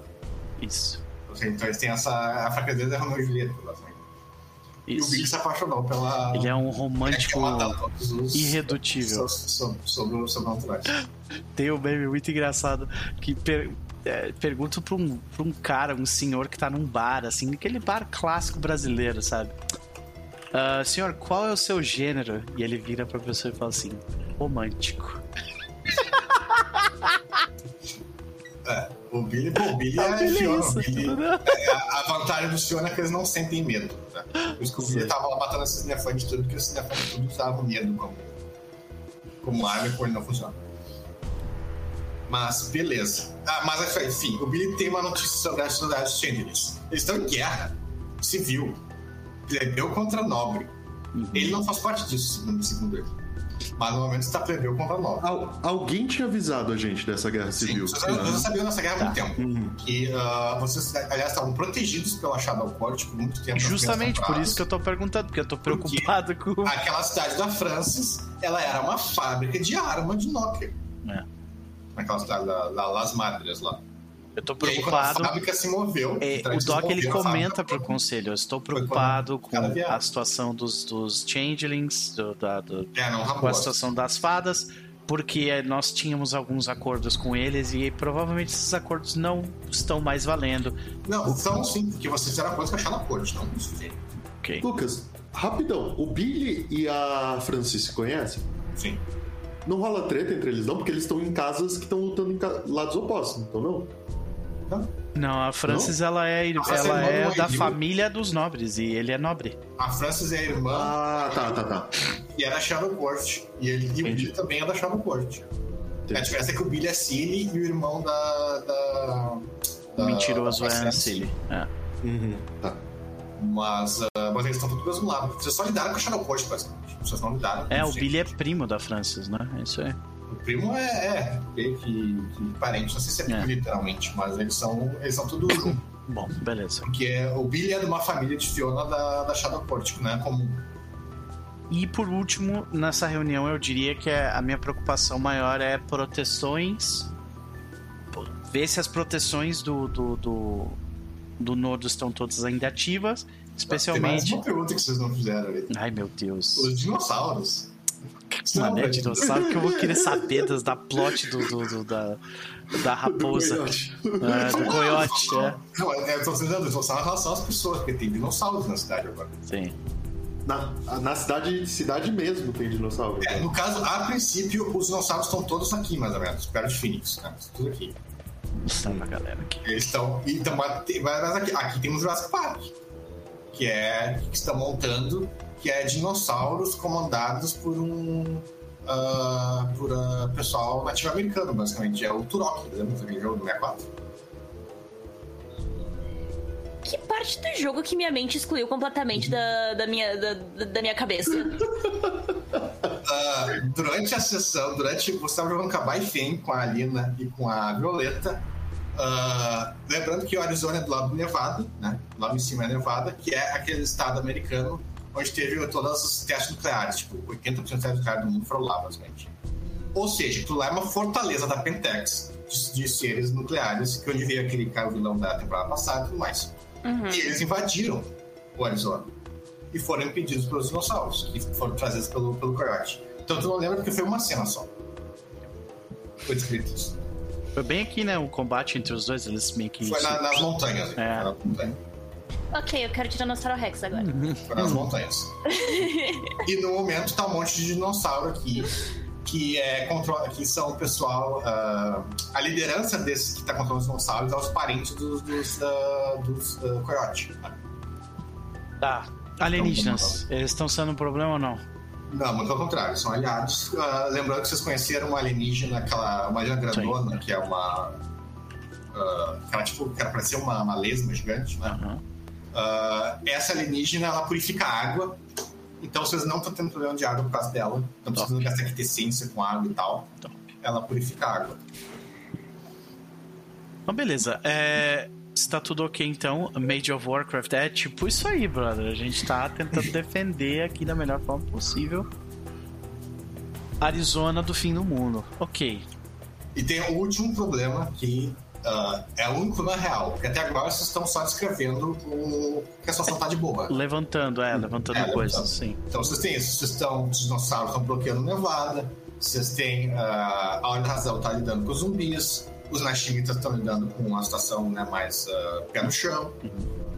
Isso. Assim, Então eles têm essa. A fraqueza deles é Romeo e Julieta, basicamente. E o Isso. se apaixonou pela. Ele é um romântico todos os- irredutível. so- so- Sobre os sobrenaturais. Tem um meme muito engraçado que per, é, pergunto pra um, pra um cara, um senhor que tá num bar, assim, aquele bar clássico brasileiro, sabe? Ah, senhor, qual é o seu gênero? E ele vira pra pessoa e fala assim: romântico. É, o Billy, o Billy Ah, é Fiona. beleza. O Billy, é, a a vantagem do Fiona é que eles não sentem medo. Né? Por isso que o Billy Sim. tava lá matando esses elefantes tudo, porque esses elefantes tudo estavam com medo como, como arma e ele não funciona. Mas, beleza. Ah, mas enfim, o Billy tem uma notícia sobre a sociedade dos Changelings. Eles estão em guerra civil. Plebeu contra nobre. Uhum. Ele não faz parte disso, segundo ele. Mas no momento está plebeu contra nobre. Al- alguém tinha avisado a gente dessa guerra Sim, civil. vocês já- vocês já sabiam dessa guerra há muito tempo. Uhum. que ah, vocês, aliás, estavam protegidos pela Shadow Court por muito tempo. Justamente por isso que eu tô perguntando, porque eu tô preocupado com. Aquela cidade da Francis, ela era uma fábrica de arma de Nokia. É. Naquela cidade da, da Las Madres lá. Eu tô E aí, quando a preocupado. fábrica se moveu. É, o Doc ele comenta pro conselho. Eu estou preocupado com a situação dos, dos changelings, do, da, do- É, não, com a situação das fadas, porque nós tínhamos alguns acordos com eles e provavelmente esses acordos não estão mais valendo. Não, então sim, porque vocês fizeram a coisa com a Shadow Court, não isso, gente. Ok. Lucas, rapidão. O Billy e a Francis se conhecem? Sim. Não rola treta entre eles, não? Porque eles estão em casas que estão lutando em lados opostos, então não? Então, Não, a Francis ela é, ela é é da família dos nobres e ele é nobre. a Francis é a irmã Ah, tá, tá, tá. e é da Shadow Court. E, ele, e o Entendi. Billy também é da Shadow Court. A diferença é que o Billy é Cilly e o irmão da. da, O da mentiroso da é Frances Silly. É. Uhum, tá. Mas, ah, mas eles estão todos do mesmo lado. Vocês só lidaram com a Shadowcoast, basicamente. Vocês não lidaram com É, o. Billy é primo da Francis, né? É isso aí. O primo é, é meio que, que parente, não sei se é primo É. literalmente, mas eles são, eles são tudo junto. Bom, beleza. Porque é- o Billy é de uma família de Fiona da, da Shadowcourt, que não é comum. E por último, nessa reunião eu diria que é- a minha preocupação maior é proteções. Ver se as proteções do, do, do, do Nodo estão todas ainda ativas. Tem mais Especialmente. uma pergunta que vocês não fizeram ali. Ai meu Deus. Os dinossauros. Mano, é dinossauro que eu vou querer saber das, da plot do, do- do- da, da raposa. coiote. É, do coiote, é. Não, é, eu tô dizendo dinossauro em relação às pessoas, porque tem dinossauros na cidade agora. Sim. Na, na cidade, cidade mesmo tem dinossauro. É, no caso, a princípio, os dinossauros estão todos aqui, mais ou menos, perto de Phoenix, né? Tudo aqui. Tá pra galera aqui. Eles estão. Então, mas aqui, aqui tem o Jurassic Park, que é que estão montando, que é dinossauros comandados por um. ah, por ah, pessoal nativo americano, basicamente. É o Turok, lembra daquele jogo do 64? Que parte do jogo que minha mente excluiu completamente da, da, minha, da, da minha cabeça? Ah, durante a sessão, durante. Você estava jogando com a Baifem, com a Alina e com a Violeta. lembrando que o Arizona é do lado do Nevada, né? Lá em cima é Nevada, que é aquele estado americano onde teve todos os testes nucleares. Tipo, 80% dos testes nucleares do mundo foram lá, basicamente. Ou seja, aquilo lá é uma fortaleza da Pentex de, de seres nucleares, que é onde veio aquele cara o vilão da temporada passada e tudo mais. Uhum. E eles invadiram o Arizona. E foram impedidos pelos dinossauros, que foram trazidos pelo, pelo Coyote. Então tu não lembra porque foi uma cena só. Foi descrito isso. Foi bem aqui, né? O combate entre os dois, eles meio que. Foi na- nas montanhas. né? É. Foi na montanha. Ok, eu quero Tiranossauro Rex agora. Foi nas montanhas. e no momento tá um monte de dinossauro aqui. Que, é, controla, que são o pessoal. ah, a liderança desses que tá controlando os dinossauros é os parentes dos, dos, ah, dos ah, Coyote. né? Tá. Alienígenas, eles estão sendo um problema ou não? Não, muito ao contrário, são aliados. Ah, lembrando que vocês conheceram uma alienígena, aquela uma alienígena grandona, que é uma. ah, que ela, tipo, que ela parecia uma, uma lesma gigante, né? Aham. Ah, essa alienígena, ela purifica água. Então vocês não estão tendo problema de água por causa dela. Não precisando gastar quintessência com água e tal. Top. Ela purifica a água. Então, beleza. É. Se tá tudo ok, então, Made of Warcraft é tipo isso aí, brother. A gente tá tentando defender aqui da melhor forma possível. Arizona do fim do mundo. Ok. E tem o último problema que ah, é o único na real. Porque até agora vocês estão só descrevendo o... que a situação tá de boa. Levantando, é, levantando É, coisas, levantando. sim. Então vocês têm isso, vocês estão, os dinossauros estão bloqueando Nevada, vocês têm ah, a Hora da Razão está lidando com os zumbis, os Nashimitas estão lidando com uma situação né, mais ah, pé no chão,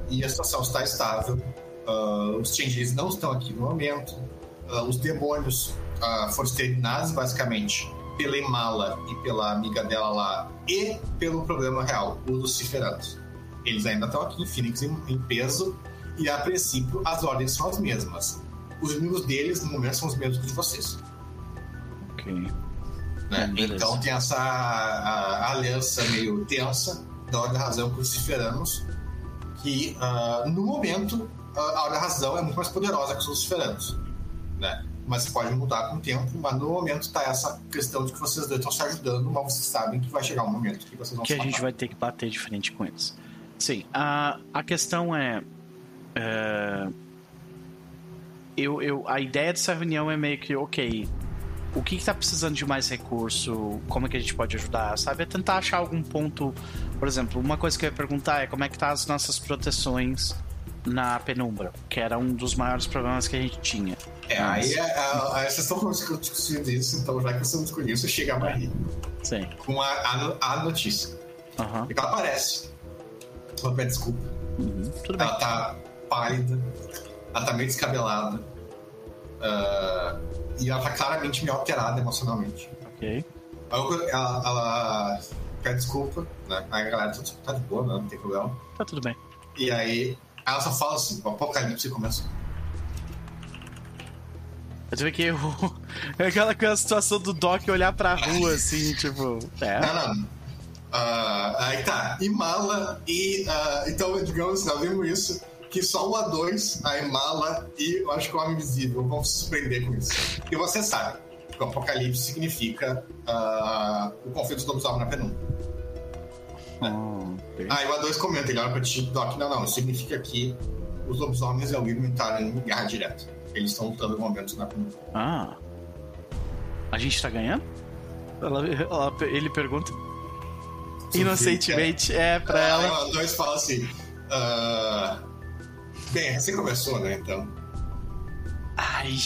e a situação está estável. Ah, os changelings não estão aqui no momento, os demônios foram exterminados basicamente pela Imala e pela amiga dela lá, e pelo problema real, os Luciferanos. Eles ainda estão aqui em Phoenix em, em peso, e a princípio as ordens são as mesmas. Os inimigos deles, no momento, são os mesmos que os de vocês. Ok. né? Hum, então tem essa a- a aliança meio tensa da Ordem da Razão com os Luciferanos, que ah, no momento a a Ordem da Razão é muito mais poderosa que os Luciferanos. Né? Mas pode mudar com o tempo, mas no momento tá essa questão de que vocês dois estão se ajudando, mas vocês sabem que vai chegar um momento que vocês vão que a gente vai ter que bater de frente com eles. Sim, a, a questão é, é, eu, eu, a ideia dessa reunião é meio que, ok, o que está precisando de mais recurso, como é que a gente pode ajudar, sabe? É tentar achar algum ponto, por exemplo, uma coisa que eu ia perguntar é como é que tá as nossas proteções na penumbra, que era um dos maiores problemas que a gente tinha. É, aí a, a, a, vocês estão discutindo isso, então já que vocês discutindo isso, chega a Marie Sim. com a, a, a notícia. Aham. E ela aparece. Ela pede desculpa. Uhum. Tudo bem. Ela tá pálida, ela tá meio descabelada. ah, e ela tá claramente meio alterada emocionalmente. Ok. Aí eu- ela, ela pede desculpa, né? Aí a galera tá, tá de boa, né? não tem problema. Tá tudo bem. E aí ela só fala assim: o apocalipse começou. Você vê que o- é aquela, aquela situação do Doc olhar pra rua assim, tipo. É. Não, não. Ah, aí tá. Imala e. ah, então, digamos, nós vimos isso. Que só o A2, a Imala e eu acho que o Homem Invisível vão se surpreender com isso. E você sabe que o Apocalipse significa ah, o conflito dos lobisomens na penumbra. Hum, ok. Aí o A2 comenta, ele olha pra ti, Doc, não, não, significa que os lobisomens e o William entraram em guerra direta. Eles estão lutando no momento na penumbra. Ah. A gente tá ganhando? Ela- ela- ele pergunta. Inocentemente, é pra Aí ela. A2 fala assim, ah, bem, você começou, né, então... Ai.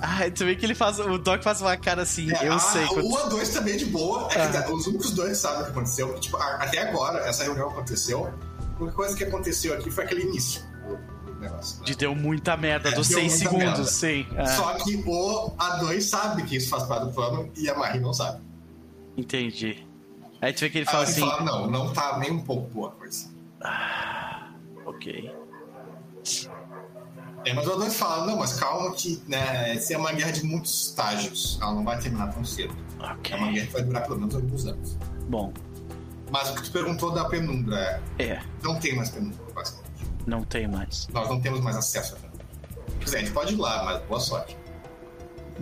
Ai, tu vê que ele faz. O Doc faz uma cara assim, É, eu a- sei. O quando- A2 também é de boa. É que Ah. tá- os únicos dois sabem o que aconteceu. tipo, até agora, essa reunião aconteceu. A única coisa que aconteceu aqui foi aquele início negócio. né? De deu muita merda, dos deu 6 muita segundos, merda. sim. é, Só que o A2 sabe que isso faz parte do plano e a Marie não sabe. entendi. Aí tu vê que ele fala assim. fala, não, não tá nem um pouco boa a coisa. Ok. É, mas o A2 fala, não, mas calma que né, essa é uma guerra de muitos estágios. Ela não vai terminar tão cedo. Ok. É uma guerra que vai durar pelo menos alguns anos. Bom, Mas o que tu perguntou da penumbra é, é, não tem mais penumbra, basicamente. Não tem mais. Nós não temos mais acesso. Quer dizer, a gente pode ir lá, mas boa sorte.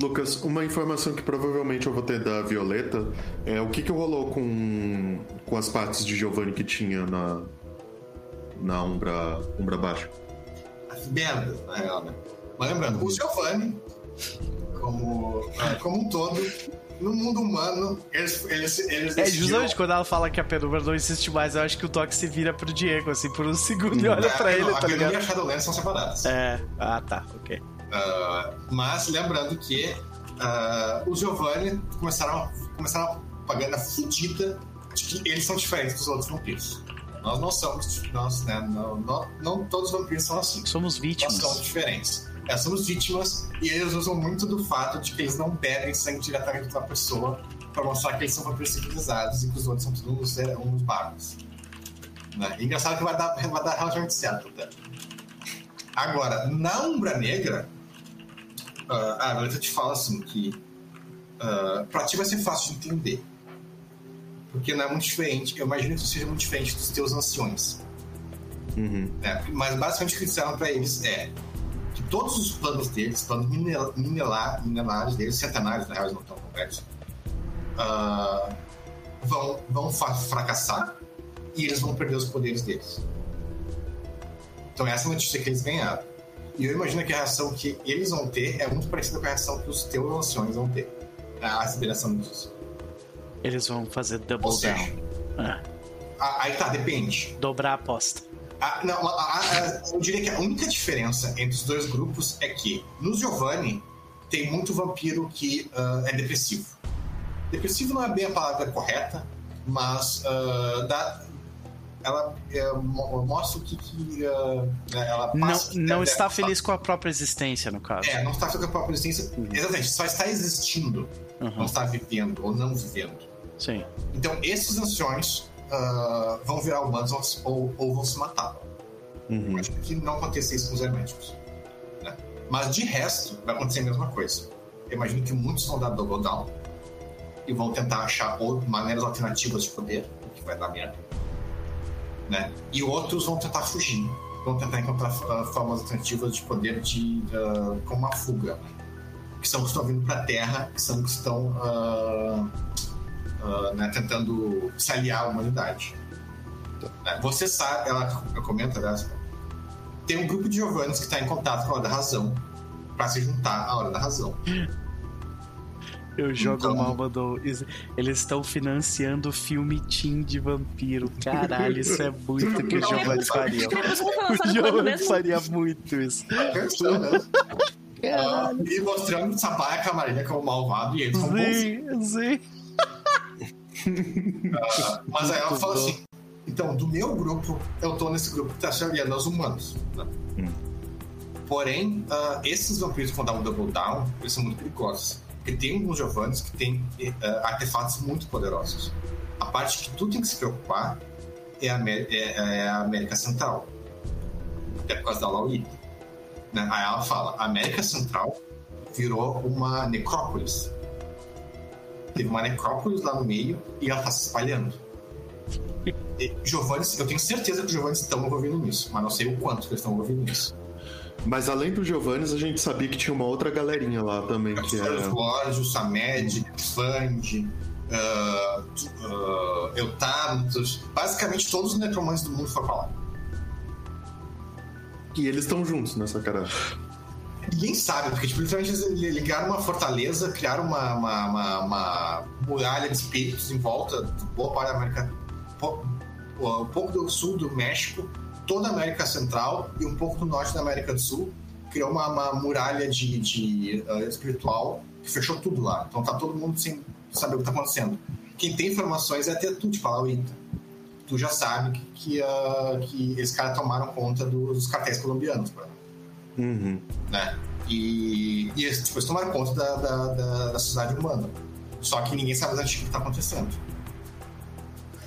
Lucas, uma informação que provavelmente eu vou ter da Violeta é o que, que rolou com, com as partes de Giovanni que tinha na, na Umbra, Umbra Baixa. As merdas, na real, né? Mas lembrando, o Giovanni, como, ah, como um todo, no mundo humano, eles, eles, eles É, justamente quando ela fala que a penumbra não existe mais, eu acho que o Doc se vira pro Diego, assim, por um segundo e olha É, pra ele, não, tá a Penumbra e ligado? a Shadowlands são separadas. É. Ah, tá, ok. Ah, mas lembrando que ah, os Giovanni começaram, a- começaram a propaganda fudida de que eles são diferentes dos outros vampiros. Nós não somos, nós, né, não, não, não todos os vampiros são assim. Somos Nós vítimas. somos diferentes. É, somos vítimas e eles usam muito do fato de que eles não bebem sangue diretamente da pessoa para mostrar que eles são vampiros civilizados e que os outros são todos uns, é, bárbaros. Né? Engraçado que vai dar, vai dar relativamente certo até. Agora, na Umbra Negra, ah, a Violeta te fala assim que pra ti vai ser fácil de entender. Porque não é muito diferente, eu imagino que isso seja muito diferente dos teus anciões. Uhum. né? Mas basicamente o que disseram pra eles é que todos os planos deles, planos minel- minelar, milenares deles, centenários na real, não estão completos, ah, vão, vão fracassar e eles vão perder os poderes deles. Então essa é a notícia que eles ganharam. E eu imagino que a reação que eles vão ter é muito parecida com a reação que os teus anciões vão ter. A aspiração disso. Eles vão fazer Ou double seja, down. Ah, a- aí tá, depende. dobrar a aposta. Ah, não, a- a- a- eu diria que a única diferença entre os dois grupos é que no Giovanni tem muito vampiro que ah, é depressivo. Depressivo não é bem a palavra correta, mas ah, dá- ela é, mo- mostra o que, que ah, ela Não, passa. não é, está feliz com a própria existência, no caso. É, não está feliz com a própria existência. Exatamente, só está existindo, não Uhum, está vivendo ou não vivendo. Sim. Então, esses anciões ah, vão virar humanos ou, ou vão se matar. Uhum. Acho que não acontecer isso com os herméticos. né? Mas de resto, vai acontecer a mesma coisa. Eu imagino que muitos vão dar double down e vão tentar achar maneiras alternativas de poder, o que vai dar merda. Né? E outros vão tentar fugir. Vão tentar encontrar ah, formas alternativas de poder de, ah, com uma fuga. Que são os que estão vindo para a Terra, que são os que estão ah, ah, né, tentando se aliar à humanidade. Né? Você sabe, ela comenta, aliás, tem um grupo de Giovannis que está em contato com a Hora da Razão para se juntar à Hora da Razão. Eu jogo Então- mal, mandou. Isso- Eles estão financiando filme Team de vampiro. Caralho, isso é muito que o Giovanni faria. O Giovanni mesmo? faria muito isso. E mostrando Sabaia Camarilha como malvado e eles são bons. Sim, sim. Mas aí ela fala bom. assim: então, do meu grupo, eu tô nesse grupo que tá se aliando aos humanos. né? Hum. Porém, ah, esses vampiros que vão dar um double down, eles são muito perigosos. Porque tem alguns Giovannis que têm ah, artefatos muito poderosos. A parte que tu tem que se preocupar é a, Amé- é- é a América Central. Até por causa da Lauri. Né? Aí ela fala: a América Central virou uma necrópolis. Teve uma necrópolis lá no meio e ela tá se espalhando. E, Giovanni, eu tenho certeza que os Giovanni estão envolvidos nisso, mas não sei o quanto que eles estão envolvidos nisso. Mas além do Giovannis, a gente sabia que tinha uma outra galerinha lá também, que era. Os Lords, o Samed, Fand, uh, uh, basicamente todos os necromantes do mundo foram pra lá. E eles estão juntos nessa cara. Ninguém sabe, porque tipo, literalmente eles ligaram uma fortaleza, criaram uma, uma, uma, uma muralha de espíritos em volta de boa parte da América. Um pouco do sul do México, toda a América Central e um pouco do norte da América do Sul. Criou uma, uma muralha de, de uh, espiritual que fechou tudo lá. Então tá todo mundo sem saber o que tá acontecendo. Quem tem informações é até tu, tipo, a Laurita. Tu já sabe que, que, uh, que esses caras tomaram conta dos cartéis colombianos, por exemplo. Uhum. Né? E, e eles, tipo, eles tomaram conta da, da, da, da sociedade humana. Só que ninguém sabe exatamente o que está acontecendo.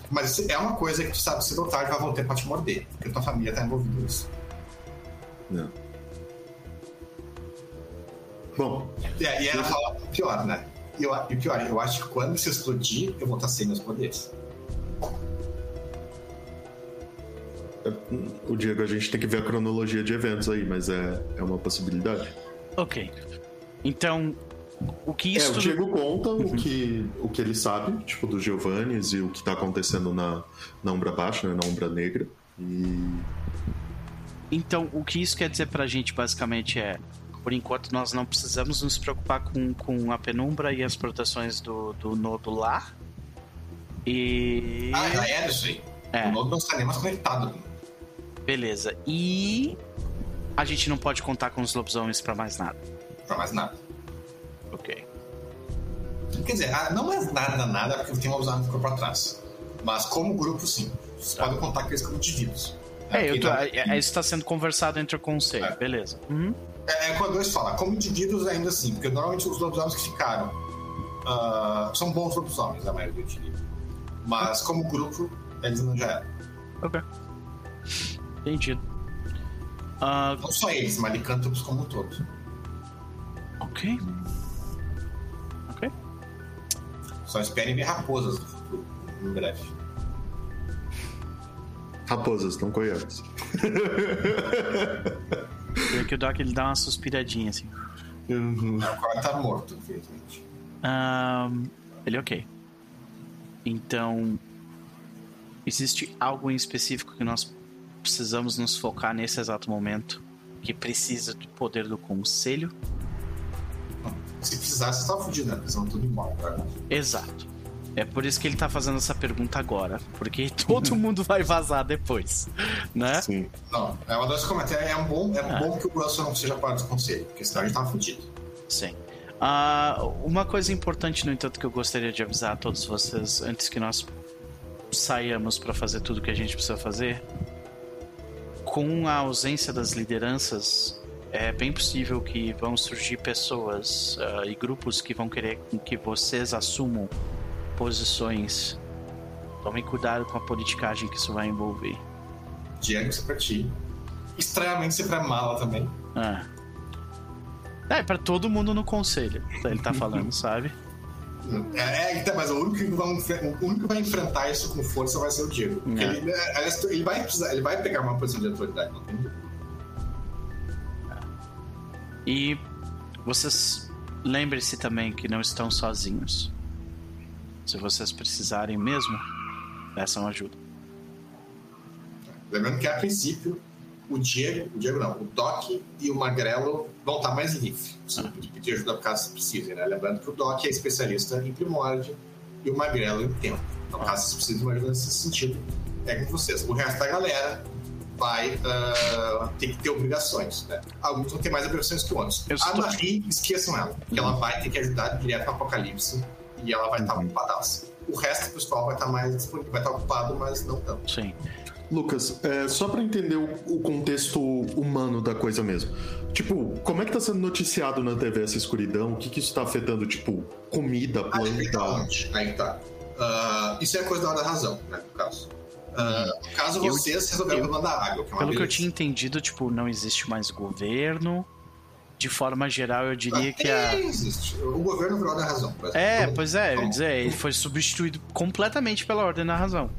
Mas é uma coisa que tu sabe cedo ou tarde vai voltar pra te morder, porque tua família tá envolvida nisso. Não. Bom. E, e ela fala pior, né? E, eu, e pior, eu acho que quando isso explodir, eu vou estar sem meus poderes. O Diego, a gente tem que ver a cronologia de eventos aí, mas é, é uma possibilidade. Ok. Então, o que isso. É, o Diego conta uhum. o, que, o que ele sabe, tipo, do Giovannis e o que tá acontecendo na, na Umbra Baixa, né, na Umbra Negra. E. Então, o que isso quer dizer pra gente, basicamente, é. Por enquanto, nós não precisamos nos preocupar com, com a penumbra e as proteções do, do nodo lá. E. Ah, era isso aí. É. O nodo não está nem mais conectado. Beleza. E. A gente não pode contar com os lobisomens para mais nada. Pra mais nada. Ok. Quer dizer, ah, não é nada, nada, porque tem usada que ficou pra trás. Mas como grupo, sim. Vocês tá. podem contar com eles como indivíduos. É, eu tô, é, é, isso está sendo conversado entre o conselho, é. beleza. Uhum. É, é quando dois fala, como indivíduos ainda assim, porque normalmente os lobisomens que ficaram uh, são bons lobisomens, a maioria do time. Mas como grupo, eles não já eram. Ok. Entendido. Uh... Não só eles, mas licântropos como um todo. Ok. Ok. Só esperem ver raposas no futuro, em breve. Raposas, não conheço. E que o Doc ele dá uma suspiradinha assim. Uhum. O cara tá morto, infelizmente. Um, ele é ok. Então, existe algo em específico que nós precisamos nos focar nesse exato momento que precisa do poder do conselho se precisasse, você tava fudido, né? Eles vão tudo embora, cara. Exato. É por isso que ele tá fazendo essa pergunta agora. Porque todo mundo vai vazar depois. Né? Sim. Não, é uma das comentários. É um bom, é ah. bom que o Russell não seja parte do conselho, porque senão a gente tava fudido. Sim. Uh, uma coisa importante, no entanto, que eu gostaria de avisar a todos vocês antes que nós saiamos para fazer tudo que a gente precisa fazer. Com a ausência das lideranças, é bem possível que vão surgir pessoas uh, e grupos que vão querer que vocês assumam posições. Tomem cuidado com a politicagem que isso vai envolver. Diego, isso é pra ti. Estranhamente, isso é pra mala também. Ah. É, pra todo mundo no conselho, ele tá falando, sabe? É, é, então, mas o único, que vai, o único que vai enfrentar isso com força vai ser o Diego. É. Ele, ele, vai precisar, ele vai pegar uma posição de autoridade, não tem dúvida. E vocês lembrem-se também que não estão sozinhos. Se vocês precisarem mesmo, peçam ajuda. Lembrando que a princípio o Diego, o Diego não, o Doc e o Magrelo vão estar mais livres. Você ah. pedir ajuda caso precisem, né? Lembrando que o Doc é especialista em primórdio e o Magrelo em tempo. Então, caso vocês precisem de uma ajuda nesse sentido, é com vocês. O resto da galera vai uh, ter que ter obrigações. Né? Alguns vão ter mais obrigações que outros. Eu a Marie, esqueçam ela, porque ela vai ter que ajudar direto no Apocalipse e ela vai estar uhum. ocupadaça. O resto do pessoal vai estar mais disponível, vai estar ocupado, mas não tanto. Sim. Lucas, é, só para entender o, o, contexto humano da coisa mesmo. Tipo, como é que tá sendo noticiado na TV essa escuridão? O que, que isso tá afetando? Tipo, comida, planta? Aí tá. Aí tá. Uh, isso é coisa da hora da razão, né, no caso. Uh, caso vocês resolverem o problema da água. Que é pelo beleza. que eu tinha entendido, tipo, não existe mais governo. de forma geral, eu diria que a. Existe. O governo virou da razão. É, Então, pois é, eu ia então, dizer, ele foi substituído completamente pela Ordem da Razão.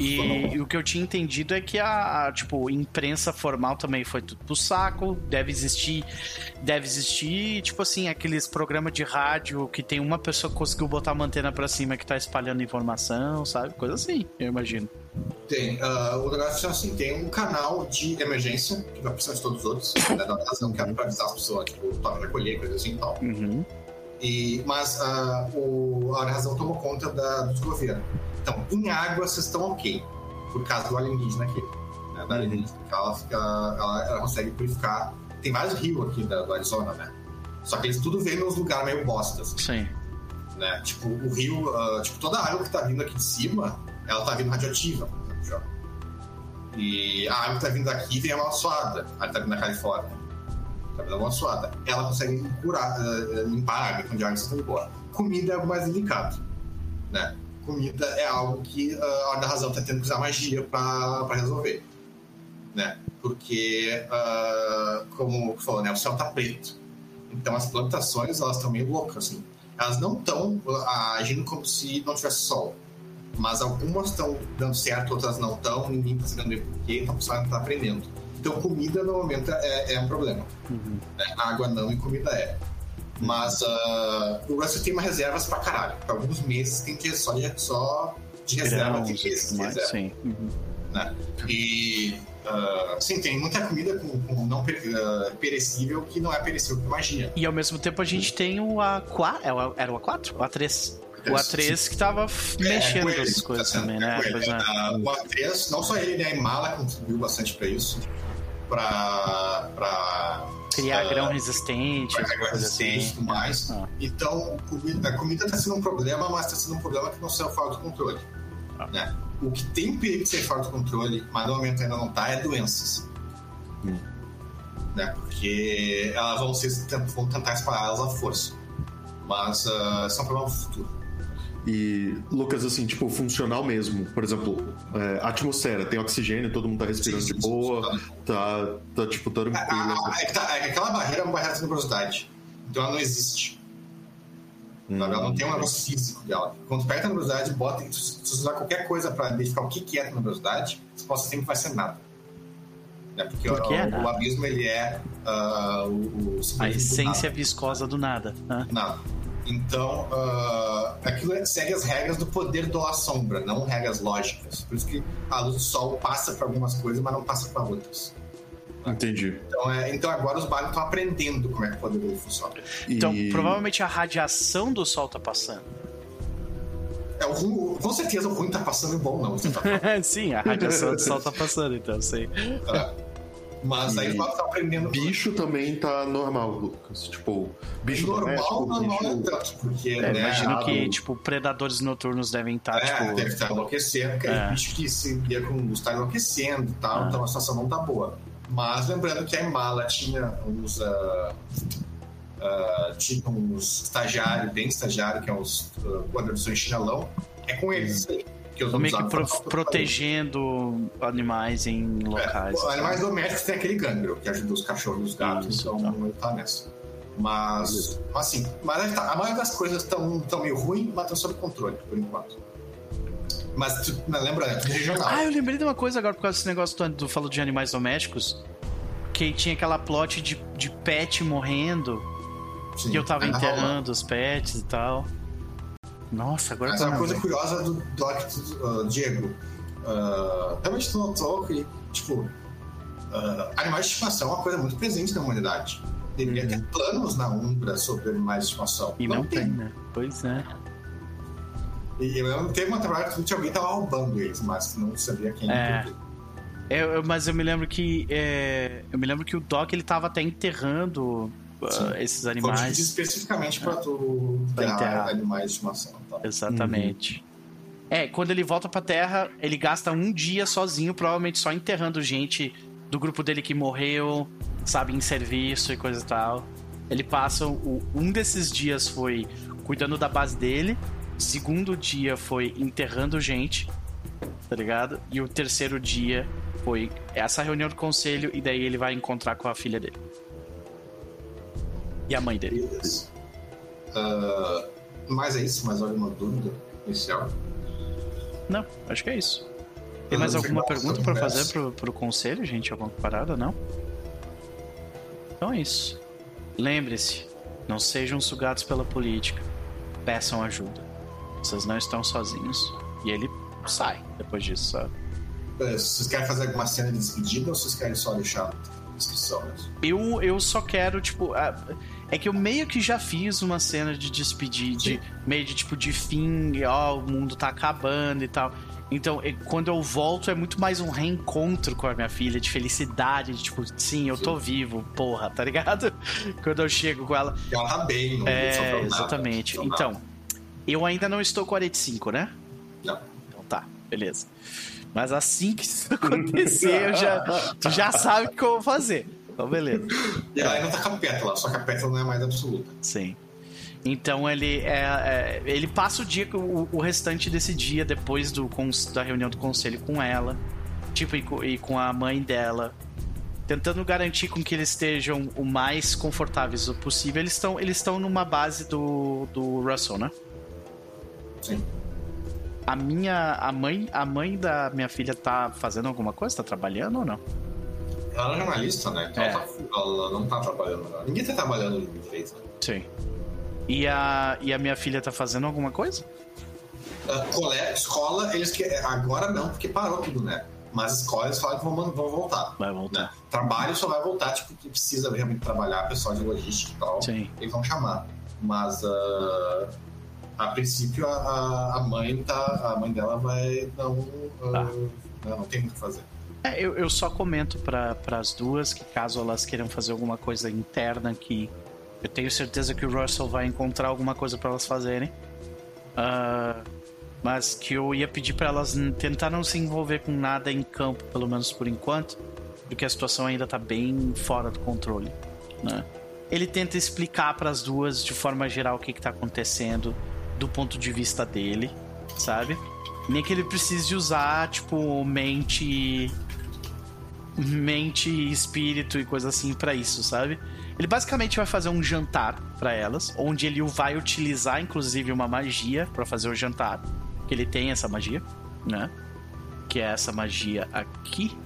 E, e o que eu tinha entendido é que a, a, tipo, imprensa formal também foi tudo pro saco. Deve existir, deve existir, tipo assim, aqueles programas de rádio que tem uma pessoa que conseguiu botar uma antena pra cima que tá espalhando informação, sabe? Coisa assim, eu imagino. Tem. ah, o negócio é assim: tem um canal de emergência, que vai precisar de todos os outros, né, da razão, que é pra avisar as pessoas, tipo, toque recolher, coisa assim e tal. Uhum. E, mas ah, o, a razão tomou conta da, dos governos. Então, em água vocês estão ok, por causa do alienígena aqui. Né, da alienígena, ela, fica, ela, ela consegue purificar. Tem vários rios aqui da, do Arizona, né? Só que eles tudo vêm nos lugares meio bosta, assim, Sim. né? Tipo, o rio, ah, tipo, toda a água que tá vindo aqui de cima, ela tá vindo radioativa, por exemplo, já. E a água que tá vindo daqui vem amaldiçoada. A que tá vindo da Califórnia. Tá vindo amaldiçoada. Ela consegue curar, eh, limpar a água quando a água está embora. Comida é algo mais delicado. Né? Comida é algo que ah, a Hora da Razão tá tendo que usar magia pra resolver. Né? Porque, ah, como falou, né? o céu tá preto. Então as plantações, elas estão meio loucas, assim. Elas não estão agindo como se não tivesse sol. Mas algumas estão dando certo, outras não estão. Ninguém está sabendo porquê, então a pessoa não está aprendendo. Então comida, no momento, é, é um problema. Uhum. né? Água não e comida é. Mas ah, o Russell tem uma reservas pra caralho. Por alguns meses tem que só de, só de reserva, tem meses de mas, reserva sim. Uhum. né? E ah, sim, tem muita comida com, com não per- ah, perecível que não é perecível por magia. E ao mesmo tempo a gente tem o A4. é Era o A4? O A3. O A3 que tava f- mexendo com ele, essas coisas tá sendo- também, é né? é. Ah, o A3, não só ele, né? A Imala contribuiu bastante pra isso. Pra. pra Criar ah, grão resistente, coisas resistente e assim. tudo mais. Ah. Então, a comida está sendo um problema, mas está sendo um problema que não saiu fora do controle. Ah. Né? O que tem perigo de ser fora do controle, mas no momento ainda não está, é doenças. Hum. Né? Porque elas vão, ser, vão tentar espalhá-las à força. Mas ah, são problemas do futuro. E, Lucas, assim, tipo, funcional mesmo. Por exemplo, é, a atmosfera tem oxigênio, todo mundo tá respirando Sim, de sim, boa, sim. tá, tá tipo, tranquilo. Ah, ah, é tá- é que aquela barreira é uma barreira de tenebrosidade. Então ela não existe. sabe? Ela não tem um negócio físico dela. Quando pega a tenebrosidade, bota, se você usar qualquer coisa para identificar o que que é a resposta sempre vai ser nada. Né? Porque Por que o, é o, nada? abismo ele é ah, o, o A essência viscosa do nada. né? Nada. Então, ah, aquilo é- segue as regras do poder da sombra, não regras lógicas. Por isso que a luz do sol passa para algumas coisas, mas não passa para outras. Entendi. Então, é, então agora os barcos estão aprendendo como é que o poder dele funciona. Então, E- provavelmente a radiação do sol tá passando. É, o ruim- com certeza o ruim tá passando e o bom não. Você tá falando. Sim, a radiação do sol tá passando, então, sei. Mas aí E os barcos estão aprendendo. Bicho também tá normal, Lucas. Tipo, bicho normal, doméstico, normal bicho... não é tanto, porque É, né, imagino que, tipo, predadores noturnos devem estar, é, tipo. deve estar enlouquecendo, porque É. é. bicho que se via com luz está enlouquecendo e tal, É. então a situação não tá boa. Mas lembrando que a Imala tinha uns. ah, ah, tinha uns estagiários, bem estagiário, que é os uh, guarda-missões chinelão, é com eles aí. Que os meio que pro- protegendo animais em locais. É, animais domésticos tem aquele gangro que ajuda os cachorros e os gatos, Isso, então tá. ele tá nessa. Mas, mas assim, mas tá, a maioria das coisas estão tão meio ruim, mas estão sob controle, por enquanto. Mas tu, lembra, é tudo regional. Ah, eu lembrei de uma coisa agora por causa desse negócio do, do falou de animais domésticos. Que tinha aquela plot de, de pet morrendo. Sim, E eu tava enterrando os pets e tal. Nossa, agora Mas é tô uma coisa lembrando. curiosa do Doc uh, Diego. Uh, realmente tu notou que, tipo, uh, animais de estimação é uma coisa muito presente na humanidade. Deveria Uhum. ter planos na Umbra sobre animais de estimação. E não, tem, né? Pois é. E eu lembro que teve uma temporada que alguém tava roubando eles, mas não sabia quem. É. quê. Eu- mas eu me lembro que. é, eu me lembro que o Doc ele tava até enterrando Sim. esses Foi animais. pedido especificamente pra tu Pra enterrar animais de estimação. Tá? Exatamente. É, quando ele volta pra Terra, ele gasta um dia sozinho, provavelmente só enterrando gente do grupo dele que morreu, sabe, em serviço e coisa e tal. Ele passa. O, um desses dias foi cuidando da base dele, segundo dia foi enterrando gente, tá ligado? E o terceiro dia foi essa reunião do conselho, e daí ele vai encontrar com a filha dele. E a mãe dele. Beleza. Uh, mas é isso? Mais alguma dúvida inicial? Não, acho que é isso. Tem mais Vamos alguma pergunta conversa. fazer pro, pro conselho, gente? Alguma parada, não? Então é isso. Lembre-se, não sejam sugados pela política. Peçam ajuda. Vocês não estão sozinhos. E ele sai depois disso, sabe? Uh, Vocês querem fazer alguma cena de despedida ou vocês querem só deixar a descrição mesmo? Eu, eu só quero, tipo. ah, É que eu meio que já fiz uma cena de despedir, de meio de tipo de fim, ó, o mundo tá acabando e tal. Então, quando eu volto, é muito mais um reencontro com a minha filha, de felicidade, de tipo, sim, eu tô vivo, porra, tá ligado? Quando eu chego com ela. Ela tá bem, não É, nada, exatamente. não sofreu Então, eu ainda não estou com 45, né? nada. Então tá, beleza. Mas assim que isso acontecer, eu já, tu já sabe o que eu vou fazer. Então, beleza. E ela ainda tá com a pétala, só que a pétala não é mais absoluta. Sim. Então ele é, é, ele passa o dia o, o restante desse dia depois do da reunião do conselho com ela, tipo e com, e com a mãe dela, tentando garantir com que eles estejam o mais confortáveis possível. Eles estão eles estão numa base do, do Russell, né? Sim. A minha a mãe a mãe da minha filha tá fazendo alguma coisa, tá trabalhando ou não? Ela é jornalista, né? Então É. ela, tá- ela não tá trabalhando. Ninguém tá trabalhando em 2003, né? Sim. E a e a minha filha tá fazendo alguma coisa? Uh, cole- escola, eles que agora não, porque parou tudo, né? Mas escola eles falaram que vão, vão voltar. Vai voltar. Né? Trabalho só vai voltar, tipo, que precisa realmente trabalhar, pessoal de logística e tal. Sim. Eles vão chamar. Mas uh, a princípio a, a- mãe tá. A mãe dela vai não. uh, Tá. não, não tem muito o que fazer. É, eu, eu só comento para as duas que caso elas queiram fazer alguma coisa interna que eu tenho certeza que o Russell vai encontrar alguma coisa para elas fazerem. Ah, mas que eu ia pedir para elas tentar não se envolver com nada em campo, pelo menos por enquanto, porque a situação ainda tá bem fora do controle. Né? Ele tenta explicar para as duas de forma geral o que, que tá acontecendo do ponto de vista dele, sabe? Nem que ele precise usar, tipo, mente. Mente, espírito e coisa assim pra isso, sabe? Ele basicamente vai fazer um jantar pra elas, onde ele vai utilizar, inclusive, uma magia pra fazer o jantar. Ele tem essa magia, né? Que é essa magia aqui.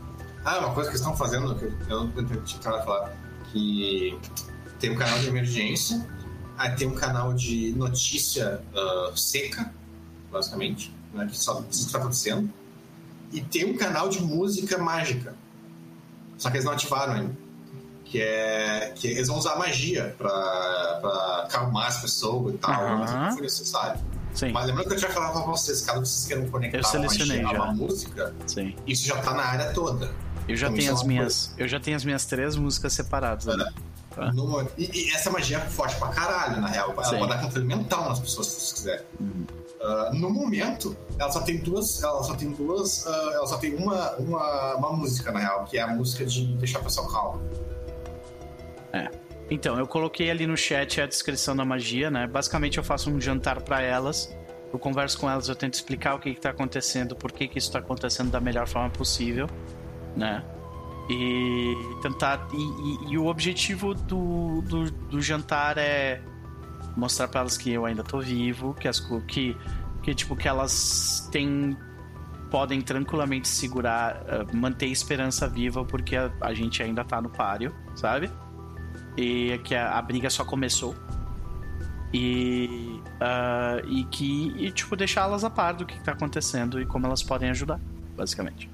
Ah, uma coisa que estão fazendo, que eu não tinha falar, que tem um canal de emergência, aí tem um canal de notícia ah, seca, basicamente, né, que só diz o que está acontecendo, e tem um canal de música mágica. Só que eles não ativaram ainda. Que é. Que eles vão usar magia pra, pra acalmar as pessoas e tal, Aham. mas foi necessário. Sim, Mas lembrando que eu já falava pra vocês, caso vocês queiram conectar Eu selecionei magia a já. uma música, sim. isso já tá na área toda. Eu já Então, tenho é as minhas. Eu já tenho as minhas três músicas separadas. né? Tá. No e, e essa magia é forte pra caralho, na real. Ela Sim. pode dar controle mental nas pessoas, se você quiser. Uhum. Ah, no momento, ela só tem duas. Ela só tem duas. ah, ela só tem uma, uma, uma música, na real, que é a música de deixar o pessoal calmo. Então, eu coloquei ali no chat a descrição da magia, né? Basicamente, eu faço um jantar pra elas. Eu converso com elas, eu tento explicar o que, que tá acontecendo, por que, que isso tá acontecendo da melhor forma possível, né? E tentar. E, e- e o objetivo do, do, do jantar é mostrar pra elas que eu ainda tô vivo, que as que, que tipo que elas têm podem tranquilamente segurar, eh, manter a esperança viva porque a, a gente ainda tá no páreo, sabe? E que a, a briga só começou. E, ah, e que, e, tipo, deixá-las a par do que, tá acontecendo e como elas podem ajudar, basicamente.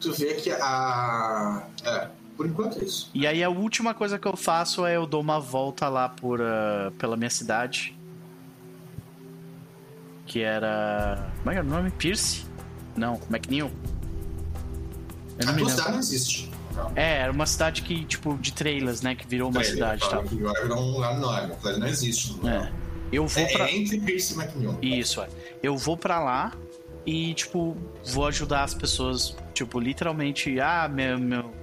Tu vê que a. É, por enquanto é isso. E aí a última coisa que eu faço é eu dou uma volta lá por, ah, pela minha cidade. Que era. Como é que era o nome? Pierce? Não, McNeil. Eu não a me lembro. cidade não existe. É, era uma cidade que, tipo, de trailers, né? Que virou uma cidade e tal. Agora virou um lugar enorme. Não existe. não É. Eu vou É, pra. é entre Pierce e McNeil. Isso, é. Eu vou pra lá e, tipo, vou ajudar as pessoas. Tipo, literalmente, ah, meu. meu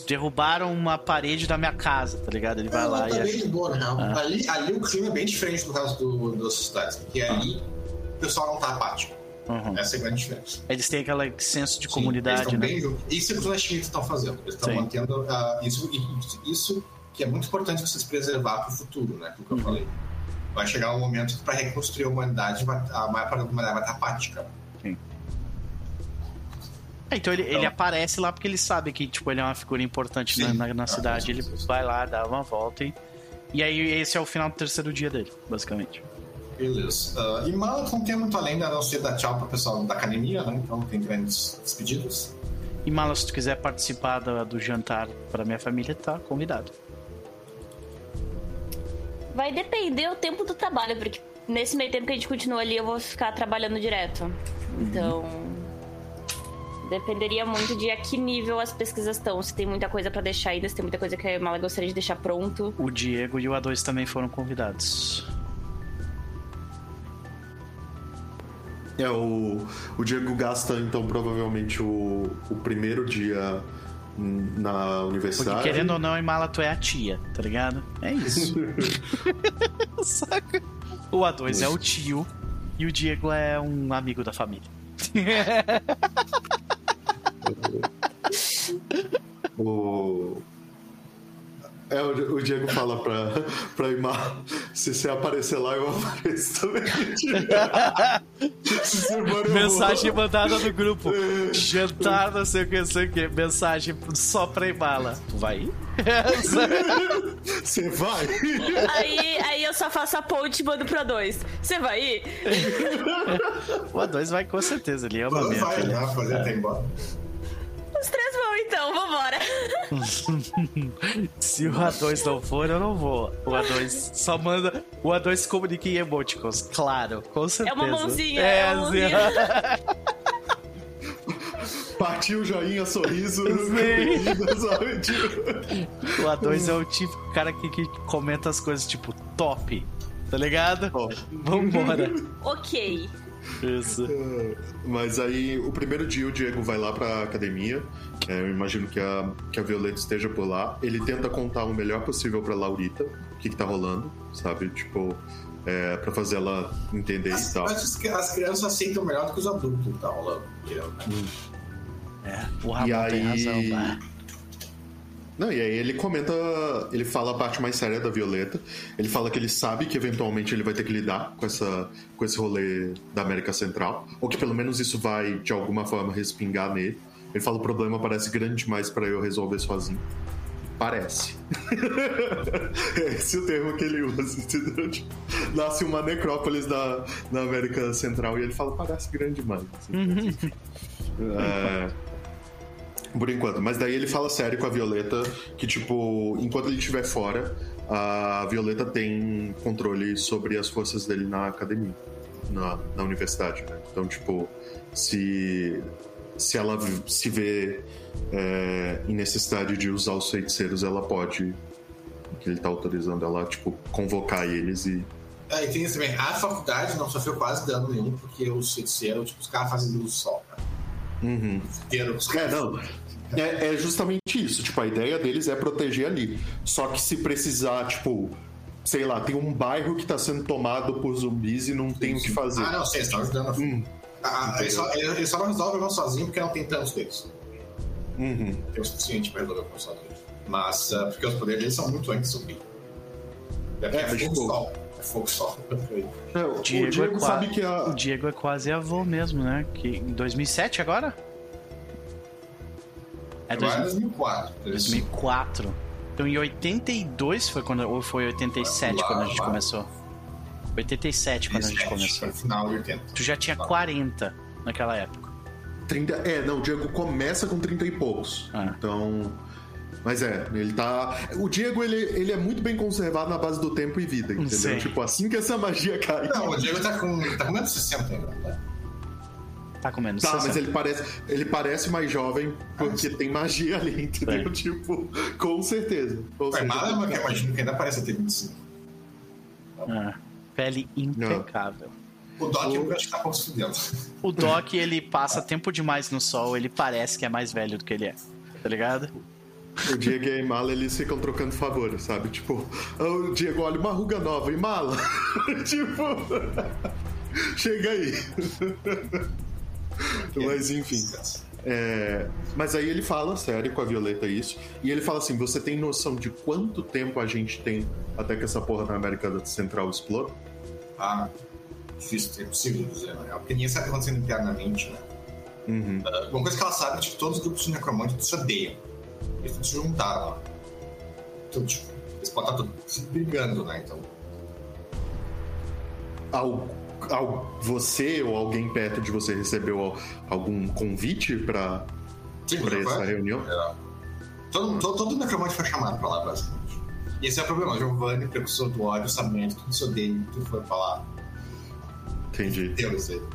derrubaram uma parede da minha casa, tá ligado? Ele vai Não, lá tá e. na real. Ah. Ali, ali o clima é bem diferente do resto do, das cidades. Porque ali o pessoal não tá apático. Uhum. Essa é a grande diferença. Eles têm aquele senso de Sim, comunidade, né? bem. Isso é o que os Lashmites estão fazendo. Eles estão Sim. mantendo ah, isso, isso que é muito importante vocês preservar para o futuro, né? Porque eu Uhum. falei. Vai chegar um momento para reconstruir a humanidade, a maior parte da humanidade vai estar apática. É, Então ele, ele Então- aparece lá porque ele sabe que tipo, ele é uma figura importante na, na- na Ah, cidade. Ele vai lá, dá uma volta e. E aí esse é o final do terceiro dia dele, basicamente. Beleza. Ah, e Mala não tem muito além, a não ser dar tchau para o pessoal da academia, né? Então não tem grandes despedidas. E Mala, se tu quiser participar do, do jantar pra minha família, tá convidado. Vai depender o tempo do trabalho, porque nesse meio tempo que a gente continua ali, eu vou ficar trabalhando direto. Então. Dependeria muito de a que nível as pesquisas estão. Se tem muita coisa pra deixar ainda, se tem muita coisa que a Mala gostaria de deixar pronto. O Diego e o A2 também foram convidados. É, o, o Diego gasta, então, provavelmente o, o primeiro dia na Porque universidade. querendo ou não, em Mala tu é a tia, tá ligado? É isso. Saca? O A2 é o tio e o Diego é um amigo da família. O... É, o, Diego fala pra, pra Imar, se você aparecer lá, eu apareço também. Mensagem mandada no grupo. Jantar, não sei o que, não sei o que. Mensagem só pra Imala. Tu vai ir? Você vai? Aí, aí eu só faço a ponte e mando pro dois. Você vai ir? o A2 vai com certeza, ele ama mesmo. vai, ele- né? Fazer até embora. Os três vão então, vambora. Se o A2 não for, eu não vou. O A2 só manda. O A2 se comunica em emoticons, claro, com certeza. mãozinha, É, é uma mãozinha. Partiu, joinha, sorriso. Tipo, O A2 é o típico cara que, que comenta as coisas tipo top, tá ligado? ó, Vambora. ok. Isso. Mas aí, o primeiro dia, o Diego vai lá pra academia. É, eu imagino que a, que a Violeta esteja por lá. Ele tenta contar o melhor possível pra Laurita o que, que tá rolando, sabe? Tipo, é, pra fazer ela entender As, e tal. as, as crianças aceitam melhor do que os adultos que tá rolando. entendeu? É, o Ramon E tem aí- razão. Não, e aí ele comenta, ele fala a parte mais séria da Violeta. Ele fala que ele sabe que eventualmente ele vai ter que lidar com, essa, com esse rolê da América Central, ou que pelo menos isso vai de alguma forma respingar nele. Ele fala o problema parece grande demais para eu resolver sozinho. Parece. é esse o termo que ele usa, entendeu? Tipo, nasce uma necrópolis na, na América Central e ele fala parece grande demais. assim. É, por enquanto. Mas daí ele fala sério com a Violeta que, tipo, enquanto ele estiver fora, a Violeta tem controle sobre as forças dele na academia, na, na universidade, né? Então, tipo, se, se ela se vê é, em necessidade de usar os feiticeiros, ela pode. Que ele tá autorizando ela, tipo, convocar eles e. Ah, e tem isso também. A faculdade não sofreu quase dano nenhum, porque os feiticeiros, tipo, os caras fazem luz do sol, cara. Uhum. Inteiro, os É, caras- não. É, é justamente isso. Tipo, a ideia deles é proteger ali. Só que se precisar, tipo, sei lá, tem um bairro que tá sendo tomado por zumbis e não tem o que fazer. Ah, não, sei, eles estão ajudando. Hum, Ah, ah, eles, só, eles- só não resolvem o problema sozinho porque não tem tantos deles. uhum. Tem o suficiente pra resolver o problema sozinho. Mas, ah, porque os poderes deles são muito anti-zumbi. É, é, É, fogo tipo- sol. É fogo sol. É, o Diego, Diego, é sabe que a. O Diego é quase avô mesmo, né? Que em 2007 agora? É Agora é 2000 2004. Eles- 2004. Então em 82 foi quando ou foi 87 Lá, quando a gente lá. começou? 87 quando a gente 17, começou. Final de 80. Tu já tinha 40 naquela época. 30... É, não, o Diego começa com 30 e poucos. Ah. Então. Mas é, ele tá. O Diego, ele, ele é muito bem conservado na base do tempo e vida, entendeu? Sim. Tipo, assim que essa magia cai. Não, o Diego tá com, tá com menos de 60 ainda. Né? Tá com menos Tá, 60. mas ele parece, ele parece mais jovem porque tem magia ali, entendeu? É. Tipo, com certeza. Com certeza. mal, mas que eu imagino que ainda parece ter 25. Ah, pele impecável. O Doc eu acho que tá pouco fudendo. O Doc, ele passa tempo demais no sol, ele parece que é mais velho do que ele é. Tá ligado? O Diego e a Imala, eles ficam trocando favores, sabe? Tipo, "Ah, o Diego, olha uma ruga nova, Imala. tipo. Chega aí. Mas enfim. É, mas aí ele fala sério com a Violeta isso. E ele fala assim: você tem noção de quanto tempo a gente tem até que essa porra na América Central exploda? Ah, difícil, é possível dizer, né? Porque ninguém sabe o que tá acontecendo internamente, né? Uhum. Uh, uma coisa que ela sabe é que todos os grupos de necromantes se odeiam. Eles se juntaram lá. Então, tipo, eles podem estar todos se brigando, né? Então. Ao, você ou alguém perto de você recebeu algum convite para essa reunião? É. Todo, todo, todo necromante foi chamado pra lá, basicamente. E esse é o problema. Giovanni, precursor do ódio, sabendo que tudo se odeia, tudo foi pra lá. Entendi. Deus ele.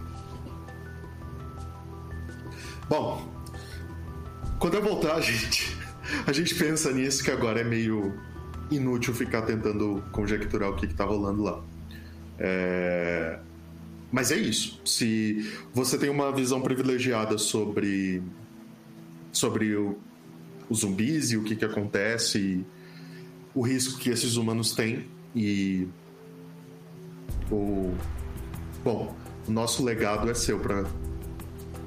Bom, quando eu voltar, a gente, a gente pensa nisso que agora é meio inútil ficar tentando conjecturar o que, que tá rolando lá. É... Mas é isso. Se você tem uma visão privilegiada sobre sobre o, os zumbis e o que, que acontece, o risco que esses humanos têm e o bom, o nosso legado é seu para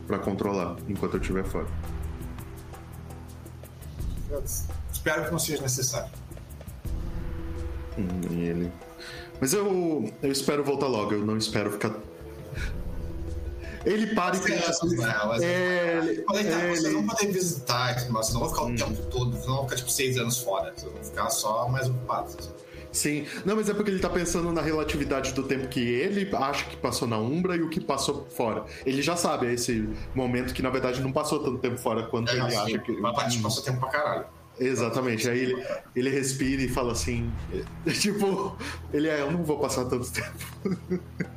para controlar enquanto eu estiver fora. Eu espero que não seja necessário. Hum, ele. Mas eu, eu espero voltar logo, eu não espero ficar. Ele para e pensa assim. É, ele, tá, é, vocês ele... não podem visitar, mas vocês não vão ficar o hum. tempo todo, não vão ficar tipo seis anos fora, vocês vão ficar só mais ocupados. Assim. Sim, não, mas é porque ele tá pensando na relatividade do tempo que ele acha que passou na Umbra e o que passou fora. Ele já sabe esse momento que na verdade não passou tanto tempo fora quanto é, ele assim, acha que. Mas passou tempo pra caralho. Exatamente, aí ele, ele respira e fala assim: tipo, ele é, eu não vou passar tanto tempo.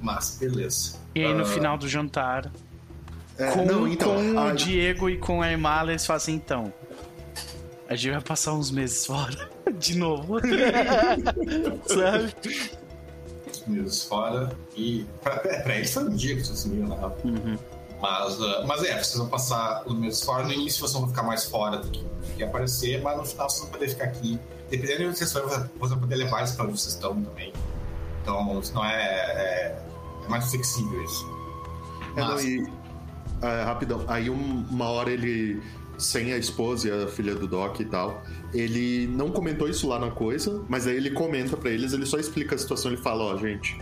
Mas, beleza. E aí no uh... final do jantar, é, com, não, então, com a... o Diego e com a Emala, eles fazem então. A gente vai passar uns meses fora. De novo. Sabe? Meses fora. E pra, pra eles foi um dia que vocês viram, né? Uhum. Mas, uh, mas é, vocês vão passar os meses fora. No início vocês vão ficar mais fora do que, do que aparecer, mas no final vocês vão poder ficar aqui. Dependendo de onde vocês forem, vocês vão poder levar eles pra onde vocês estão também. Então, não é, é, é mais flexível isso. É, mas... não, e, é, rapidão. Aí um, uma hora ele sem a esposa e a filha do Doc e tal. Ele não comentou isso lá na coisa, mas aí ele comenta para eles, ele só explica a situação, ele fala, ó, oh, gente,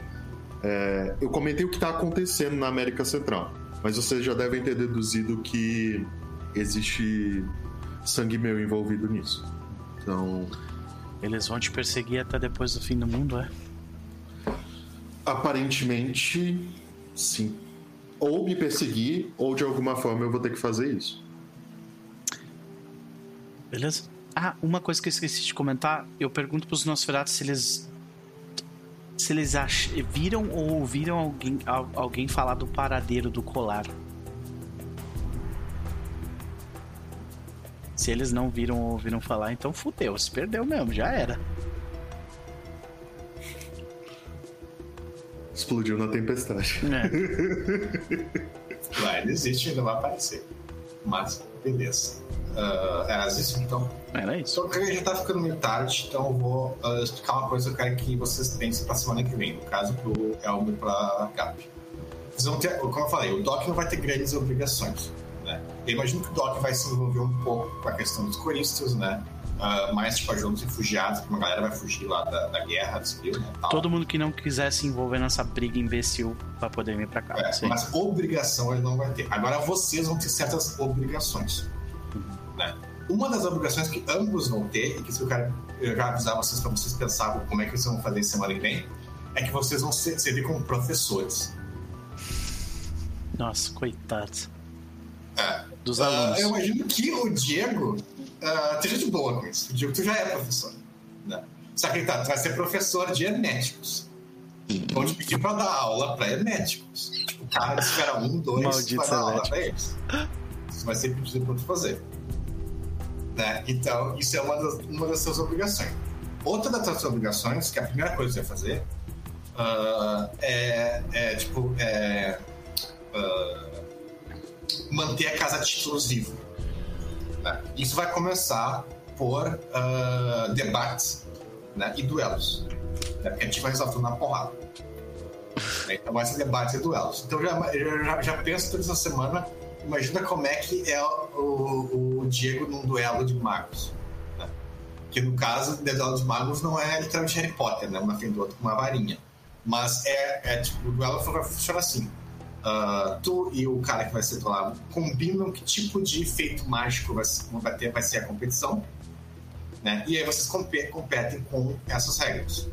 é, eu comentei o que tá acontecendo na América Central, mas vocês já devem ter deduzido que existe sangue meu envolvido nisso. Então... Eles vão te perseguir até depois do fim do mundo, é? Aparentemente, sim. Ou me perseguir, ou de alguma forma eu vou ter que fazer isso. Beleza? Ah, uma coisa que eu esqueci de comentar, eu pergunto pros Nosferatos se eles se eles ach... viram ou ouviram alguém, alguém falar do paradeiro do colar. Se eles não viram ou ouviram falar, então fudeu, se perdeu mesmo, já era. Explodiu na tempestade. É. Vai, ele existe ainda vai aparecer. Mas, beleza. Uh, era isso então? Era isso. Então, a gente tá ficando meio tarde, então eu vou uh, explicar uma coisa que eu quero que vocês pensem pra semana que vem, no caso pro Elmer e pra Gap. Vocês vão ter, como eu falei, o Doc não vai ter grandes obrigações. Né? Eu imagino que o Doc vai se envolver um pouco com a questão dos coristas, né? Uh, mais tipo ajuda os refugiados, que uma galera vai fugir lá da, da guerra civil, né? Tal. Todo mundo que não quiser se envolver nessa briga imbecil pra poder vir pra cá. É, mas obrigação ele não vai ter. Agora vocês vão ter certas obrigações. Né? Uma das obrigações que ambos vão ter, e que eu quero já avisar vocês para vocês pensarem como é que vocês vão fazer semana que vem, é que vocês vão ser, servir como professores. Nossa, coitados. É. Dos alunos. Uh, eu imagino que o Diego uh, esteja de boa com isso. O Diego, tu já é professor. Né? Só que tá, tu vai ser professor de herméticos. Vão te pedir pra dar aula pra herméticos. Tipo, o cara espera um, dois, Maldito vai dar aula pra eles. Isso vai ser pedido pra tu fazer. Né? Então, isso é uma das, uma das suas obrigações. Outra das suas obrigações, que é a primeira coisa que você vai fazer, uh, é, é, tipo, é, uh, manter a casa títulos. Né? Isso vai começar por uh, debates né? e duelos. Né? Porque a gente vai resolver na porrada. Então vai ser debates e duelos. Então já, já, já penso toda essa semana, imagina como é que é o, o Diego num duelo de magos. Né? Que no caso, duelo de magos não é literalmente Harry Potter, né? Uma frente do outro com uma varinha. Mas é, é tipo, o duelo funciona assim. Uh, tu e o cara que vai ser do lado combinam que tipo de efeito mágico vai, vai, ter, vai ser a competição. Né? E aí vocês competem com essas regras.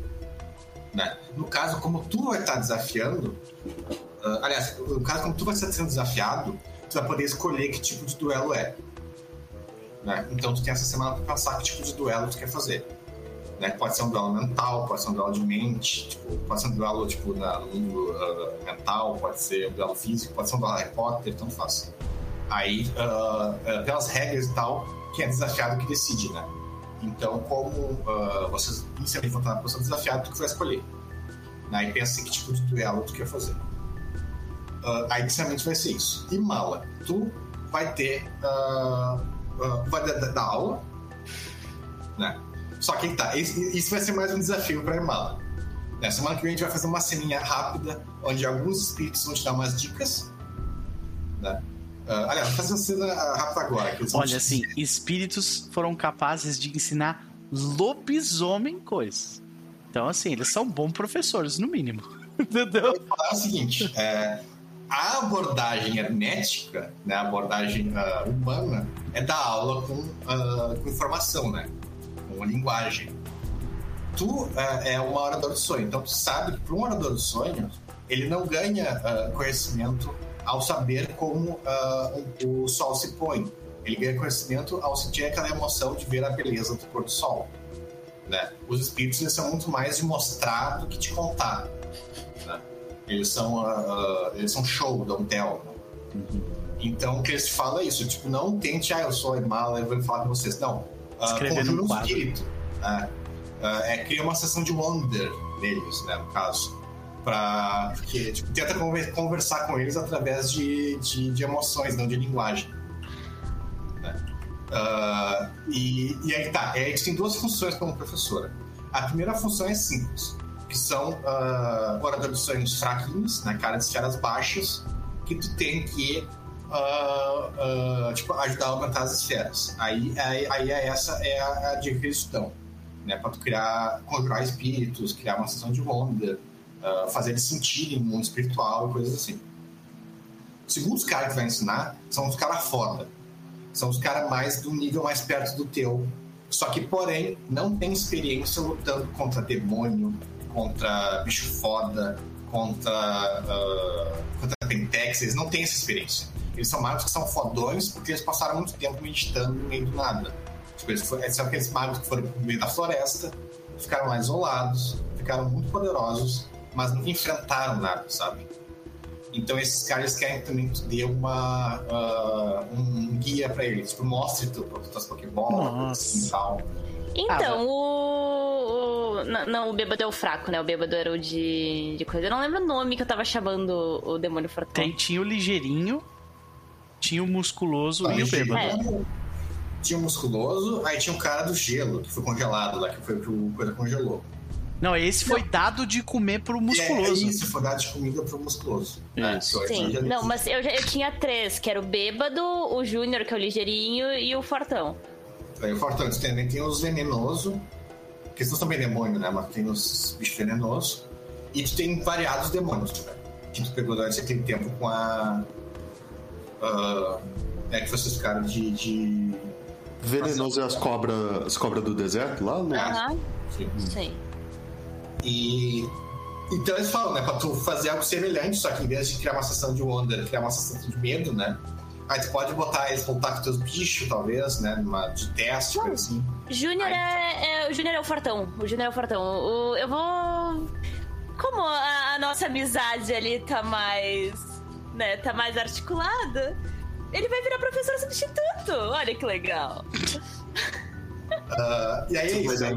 Né? No caso, como tu vai estar desafiando, uh, aliás, no caso, como tu vai estar sendo desafiado, tu vai poder escolher que tipo de duelo é. Né? Então tu tem essa semana para pensar que tipo de duelo tu quer fazer. Né? Pode ser um duelo mental, pode ser um duelo de mente, tipo, pode ser um duelo tipo, na, no mundo uh, mental, pode ser um duelo físico, pode ser um duelo Harry Potter, tanto faz. Aí, uh, pelas regras e tal, quem é desafiado que decide, né? Então, como uh, vocês inicialmente vão estar na posição desafiada, tu vai escolher. Aí pensa em que tipo de duelo tu quer fazer. Uh, aí inicialmente vai ser isso. E mala, tu vai ter. Uh, uh, vai dar, dar, aula, né? Só que tá, isso vai ser mais um desafio para mala. Na semana que vem a gente vai fazer uma ceninha rápida, onde alguns espíritos vão te dar umas dicas, né? Uh, aliás, vou fazer uma cena rápida agora. Olha, assim, espíritos foram capazes de ensinar lobisomem coisas. Então, assim, eles são bons professores, no mínimo. Entendeu? Falar o seguinte: é, a abordagem hermética, né, a abordagem uh, humana, é dar aula com, uh, com informação, né? Com linguagem. Tu uh, é um orador de sonho, então tu sabe que para um orador de sonho, ele não ganha conhecimento ao saber como o sol se põe. Ele ganha conhecimento ao sentir aquela emoção de ver a beleza do pôr do sol. Né? Os espíritos são muito mais de mostrar do que de contar. Né? Eles são uh, eles são show, don't tell. Né? Uhum. Então o que eles falam é isso, tipo, não tente, ah, eu sou mala, eu vou falar com vocês. Não. Uh, conjura um espírito. Né? Uh, é, cria uma sessão de wonder neles, né, no caso. Pra, porque tipo, tenta conversar com eles através de, de, de emoções, não de linguagem. Uh, e, e, aí tá, é, tem duas funções como professora. A primeira função é simples, que são uh, oradores de sonhos fraquinhos, né, cara de esferas baixas, que tu tem que uh, uh, tipo, ajudar a aumentar as esferas. Aí, aí, aí é essa é a, a que eles dão, né, para tu criar, conjurar espíritos, criar uma sessão de onda, uh, fazer eles sentirem mundo espiritual e coisas assim. Os segundos caras que vai ensinar são os caras foda são os caras mais do nível mais perto do teu. Só que, porém, não tem experiência lutando contra demônio, contra bicho foda, contra, uh, contra Pentex. Eles não têm essa experiência. Eles são magos que são fodões porque eles passaram muito tempo meditando no meio do nada. Tipo, eles, eles são aqueles magos que foram no meio da floresta, ficaram lá isolados, ficaram muito poderosos, mas nunca enfrentaram nada, sabe? Então esses caras querem também que tu dê uma, uh, um guia pra eles. Tipo, mostre tu, tuas Pokémon assim, e tal. Então, ah, o, o. Não, o bêbado é o fraco, né? O bêbado era o de, de coisa. Eu não lembro o nome que eu tava chamando o demônio fortão. Tem, tinha o ligeirinho, tinha o musculoso e o bêbado. É. Tinha o musculoso, aí tinha o cara do gelo, que foi congelado lá, que foi o que o coisa congelou. Não, esse foi dado de comer pro musculoso. É, isso, foi dado de comida pro musculoso. É, Sim, não, mas eu, já, eu tinha três, que era o bêbado, o júnior, que é o ligeirinho, e o fortão. Aí o fortão, também tem os venenosos, que eles não são bem demônio, né? Mas tem os bichos venenosos. E tu tem variados demônios, né? Que tu pegou durante aquele tempo com a... Uh, é que vocês ficaram de... de... Venenoso é as cobras as cobra do deserto lá? Aham, uh -huh. sim. sim. E então eles falam, né, pra tu fazer algo semelhante, só que em vez de criar uma sensação de wonder, criar uma sensação de medo, né? Aí tu pode botar eles voltar com teus bichos, talvez, né? Numa, de teste, coisa assim. Júnior é, é, O Júnior é o fortão. O Júnior é o fortão. O, eu vou. Como a, a, nossa amizade ali tá mais. Né, tá mais articulada, ele vai virar professor substituto. Olha que legal. Uh, e aí é isso. Aí,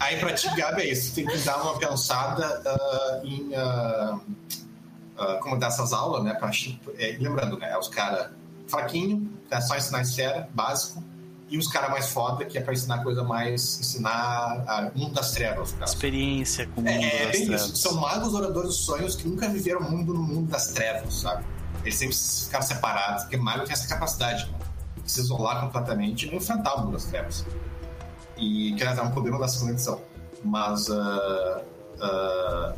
aí pra ti, Gabi, é isso. Tem que dar uma pensada uh, em uh, como dar essas aulas, né? Pra, é, lembrando, né? É os caras fraquinho, é só ensinar esfera, básico. E os caras mais foda, que é pra ensinar coisa mais. ensinar a mundo das trevas, cara. Experiência com o mundo É, é das trevas. isso. São magos oradores dos sonhos que nunca viveram o mundo no mundo das trevas, sabe? Eles sempre ficaram separados, porque mago tem essa capacidade, né? De se isolar completamente e enfrentar o mundo das trevas. E que é um problema da segunda edição. Mas. ah, ah,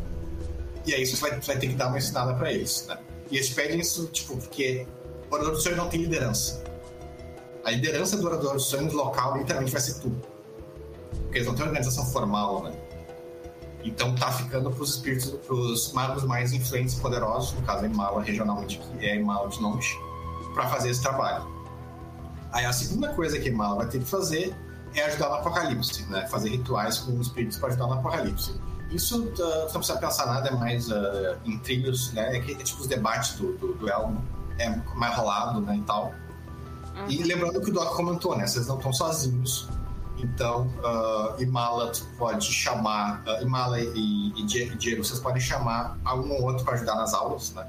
e é isso que vai, vai ter que dar uma ensinada pra eles, né? E eles pedem isso, tipo, porque o orador dos sonhos não tem liderança. A liderança do orador dos sonhos local literalmente vai ser tu. Porque eles não têm organização formal, né? Então tá ficando pros espíritos, pros magos mais influentes e poderosos, no caso a Imala regionalmente, que é a Imala de Nomes, pra fazer esse trabalho. Aí a segunda coisa que a Imala vai ter que fazer é ajudar no apocalipse, né? Fazer rituais com os espíritos para ajudar no apocalipse. Isso uh, não precisa pensar nada, é mais uh, em trilhos, né? É, que, é tipo os debates do, do, do Elmo, é mais rolado, né? E tal. E lembrando que o Doc comentou, né? Vocês não estão sozinhos. Então, uh, Imala pode chamar, uh, Imala e, e Die- Diego, vocês podem chamar algum ou outro para ajudar nas aulas, né?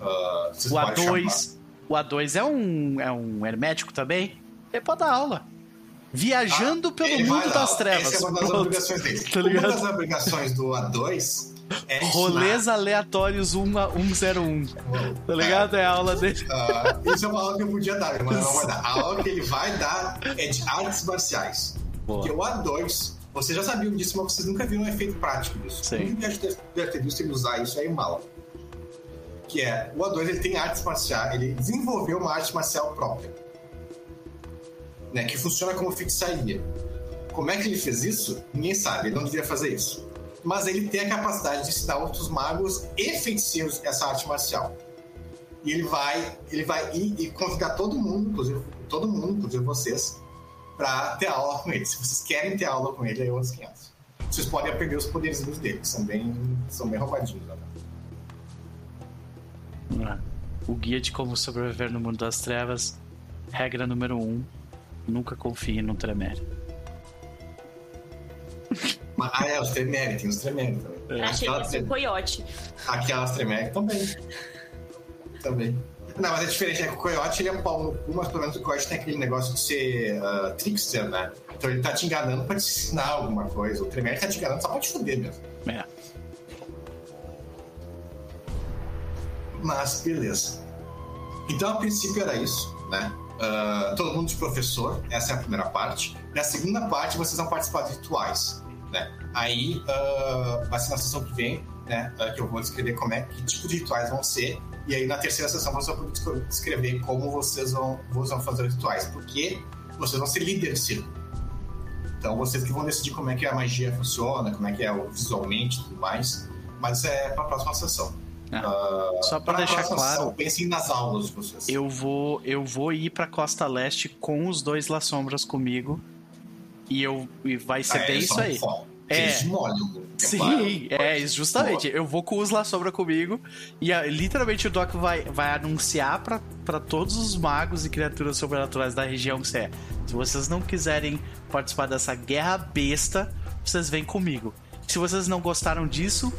Uh, vocês O podem A2, o A2 é um, é um hermético também? Ele pode dar aula. Viajando chamar. pelo mundo das trevas. Essa é uma das Pronto. obrigações dele. Tá uma das obrigações do A2 é ensinar- Rolês aleatórios 1 a 101. Tá ligado? É a aula dele. Ah, isso é uma aula que eu podia dar, mas não vai dar. A aula que ele vai dar é de artes marciais. Boa. Porque o A2, vocês já sabiam disso, mas vocês nunca viram um efeito prático disso. Sim. Nunca deve deve ter visto ele usar isso aí mala. Que é, o A2 ele tem artes marciais, ele desenvolveu uma arte marcial própria. Né, que funciona como feitiçaria. Como é que ele fez isso? Ninguém sabe, ele não deveria fazer isso. Mas ele tem a capacidade de ensinar outros magos e feiticeiros essa arte marcial. E ele vai, ele vai e convidar todo mundo, inclusive todo mundo, inclusive vocês, pra ter aula com ele. Se vocês querem ter aula com ele, é outros 500. Vocês podem aprender os poderzinhos dele, que são bem, são bem roubadinhos. Né? O guia de como sobreviver no mundo das trevas. Regra número 1. Um, nunca confie num Tremere. Mas, ah, é, os Tremere, tem os Tremere também. Achei Aquela isso tre- um coiote. Aquelas Tremere também. Também. Não, mas é diferente, é que o Coyote ele é pau no cu, mas pelo menos o Coyote tem aquele negócio de ser ah, trickster, né? Então ele tá te enganando pra te ensinar alguma coisa. O Tremere tá te enganando só pra te fuder mesmo. É. Mas beleza. Então, a princípio era isso, né? Ah, todo mundo de professor, essa é a primeira parte. Na segunda parte, vocês vão participar de rituais, né? Aí vai ser na sessão que vem, né? ah, que eu vou descrever como é, que tipo de rituais vão ser. E aí, na terceira sessão, vocês vão poder descrever como vocês vão, vão fazer os rituais. Porque vocês vão ser líderes de círculo. Então, vocês que vão decidir como é que a magia funciona, como é que é visualmente e tudo mais. Mas é pra próxima sessão. Ah, Só pra a deixar claro, pensem nas aulas de vocês. eu vou, eu vou ir pra Costa Leste com os dois La Sombras comigo. E eu e vai ser Ah, bem eles isso aí. É. Eles molham. Sim, é, justamente. Eu vou com os La Sombra comigo e literalmente o Doc vai, vai anunciar pra todos os magos e criaturas sobrenaturais da região que você é. Se vocês não quiserem participar dessa guerra besta, vocês vêm comigo. Se vocês não gostaram disso,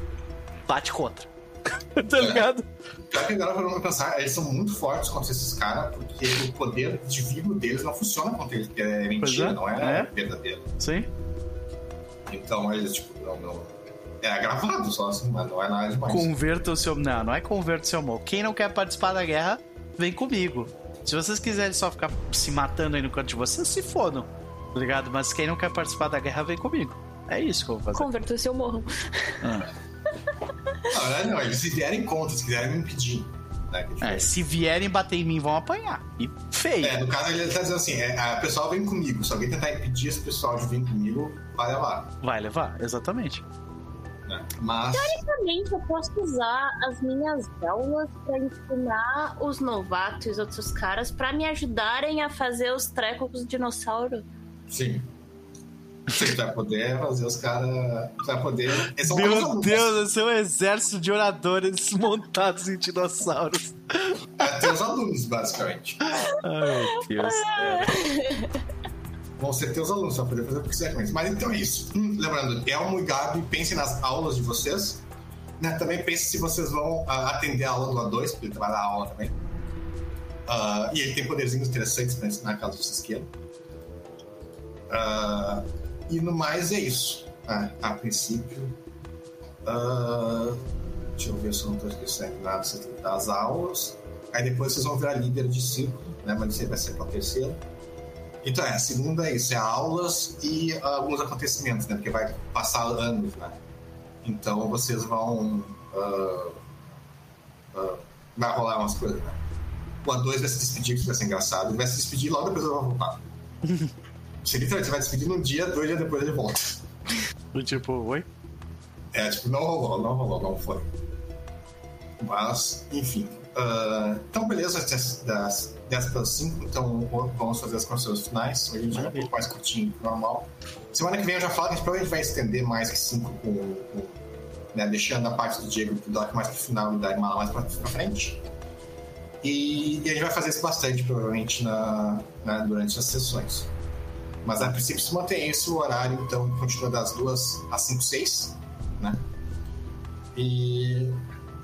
bate contra. tá ligado? Pior que agora pra pensar, eles são muito fortes contra esses caras, porque o poder divino deles não funciona contra eles, porque é mentira, é, não é, é. verdadeiro. Sim. Então eles, tipo, não, não. É gravado só, assim, mas não é nada demais. Converta o seu. Não, não é converta o seu amor. Quem não quer participar da guerra, vem comigo. Se vocês quiserem só ficar se matando aí no canto de vocês, se fodam. Tá ligado? Mas quem não quer participar da guerra, vem comigo. É isso que eu vou fazer. Converter o seu morro. Ah. Não, não, não, eles se vierem contra, se quiserem me impedir. Né, é É, se vierem bater em mim, vão apanhar. E feio. É, no caso ele tá dizendo assim, é, a pessoal vem comigo. Se alguém tentar impedir esse pessoal de vir comigo, vai levar. Vai levar, exatamente. Né? Mas. Basicamente, eu posso usar as minhas aulas pra ensinar os novatos e os outros caras pra me ajudarem a fazer os trecos com os dinossauros. Sim. Você vai poder fazer os caras. Você vai poder. São Meu. Deus, esse é um exército de oradores montados em dinossauros. É teus alunos, basicamente. Ai, meu Deus. Vão ser teus alunos, vai poder fazer o que quiser com eles. Mas então é isso. Hum, lembrando, Elmo e Gabi, pensem nas aulas de vocês. Né? Também pensem se vocês vão ah, atender a aula do A2, porque ele vai dar aula também. Uh, e ele tem poderzinhos interessantes para ensinar caso vocês queiram. Uh, e no mais é isso. Ah, a princípio. Uh, deixa eu ver se eu não estou esquecendo nada das aulas. Aí depois vocês vão virar líder de círculo, né? Mas isso vai ser para a terceira. Então é, a segunda é isso, é aulas e uh, alguns acontecimentos, né? Porque vai passar anos, né? Então vocês vão. Uh, uh, vai rolar umas coisas, né? O A2 vai se despedir, que vai ser engraçado. Ele vai se despedir logo depois ele vai voltar. Você literalmente vai despedir num dia, dois dias depois ele volta. Tipo, oi? É, tipo, não rolou, não rolou, não foi. Mas, enfim. Uh, então, beleza, das 10 para 5, então vamos fazer as considerações finais. Hoje a gente é um pouco mais curtinho que normal. Semana que vem eu já falo que a gente provavelmente vai estender mais que 5 com, com né, deixando a parte do Diego do Doc mais para o final e da Imala mais para frente. E, e, a gente vai fazer isso bastante, provavelmente, na, na, durante as sessões. Mas a princípio se mantém esse o horário, então continua das 2 às 5, 6, né? E,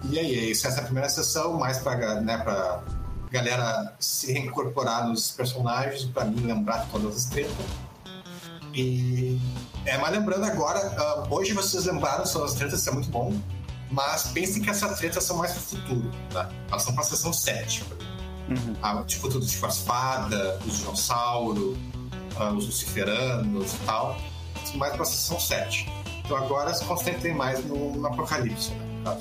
e aí, é isso. Essa é a primeira sessão, mais para né, pra galera se reincorporar nos personagens, para mim lembrar todas as tretas. E. É, mas lembrando agora, uh, hoje vocês lembraram todas as tretas, isso é muito bom. Mas pensem que essas tretas são mais pro futuro, tá? Elas são pra sessão 7. Uhum. Ah, tipo, tudo tipo as fadas, os dinossauros, uh, os luciferanos e tal. Mais pra sessão 7. Então agora se concentrem mais no, no Apocalipse, né?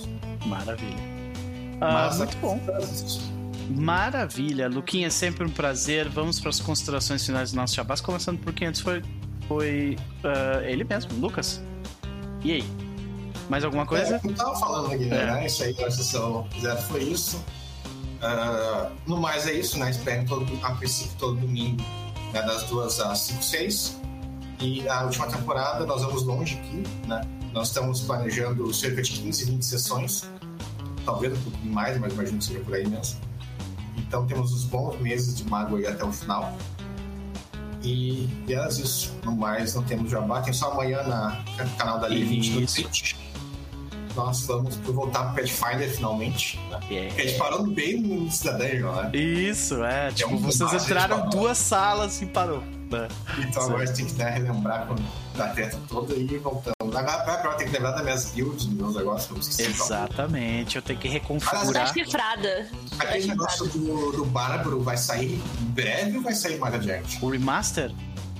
Maravilha. Ah, muito bom. Maravilha, Luquinha, é sempre um prazer. Vamos para as considerações finais do nosso Chabás, começando por quem antes foi, foi uh, ele mesmo, Lucas. E aí? Mais alguma coisa? É, eu tava falando aqui, é. né? Isso aí, a sessão zero foi isso. Uh, no mais é isso, né? Esperem todo, a princípio todo domingo, né? das duas às 5, 6. E a última temporada nós vamos longe aqui, né? Nós estamos planejando cerca de 15, 20 sessões. Talvez um pouquinho mais, mas imagino que seja por aí mesmo. Então temos os bons meses de Mago aí até o final. E, e é isso. No mais, não temos jabá. Tem só amanhã na, no canal da Live 20 no Twitch nós vamos voltar pro Pathfinder finalmente. Né? Yeah. a gente parou bem no início da dungeon, né? Isso, é. é tipo, um vocês entraram duas salas e parou. Né? Então agora a gente tem que né, relembrar da treta toda e voltamos. Agora tem que lembrar das minhas builds, dos meus negócios. Exatamente, eu tenho que reconfigurar. Tá chifrada. Aquele negócio do, do Bárbaro vai sair em breve ou vai sair mais adiante? O remaster?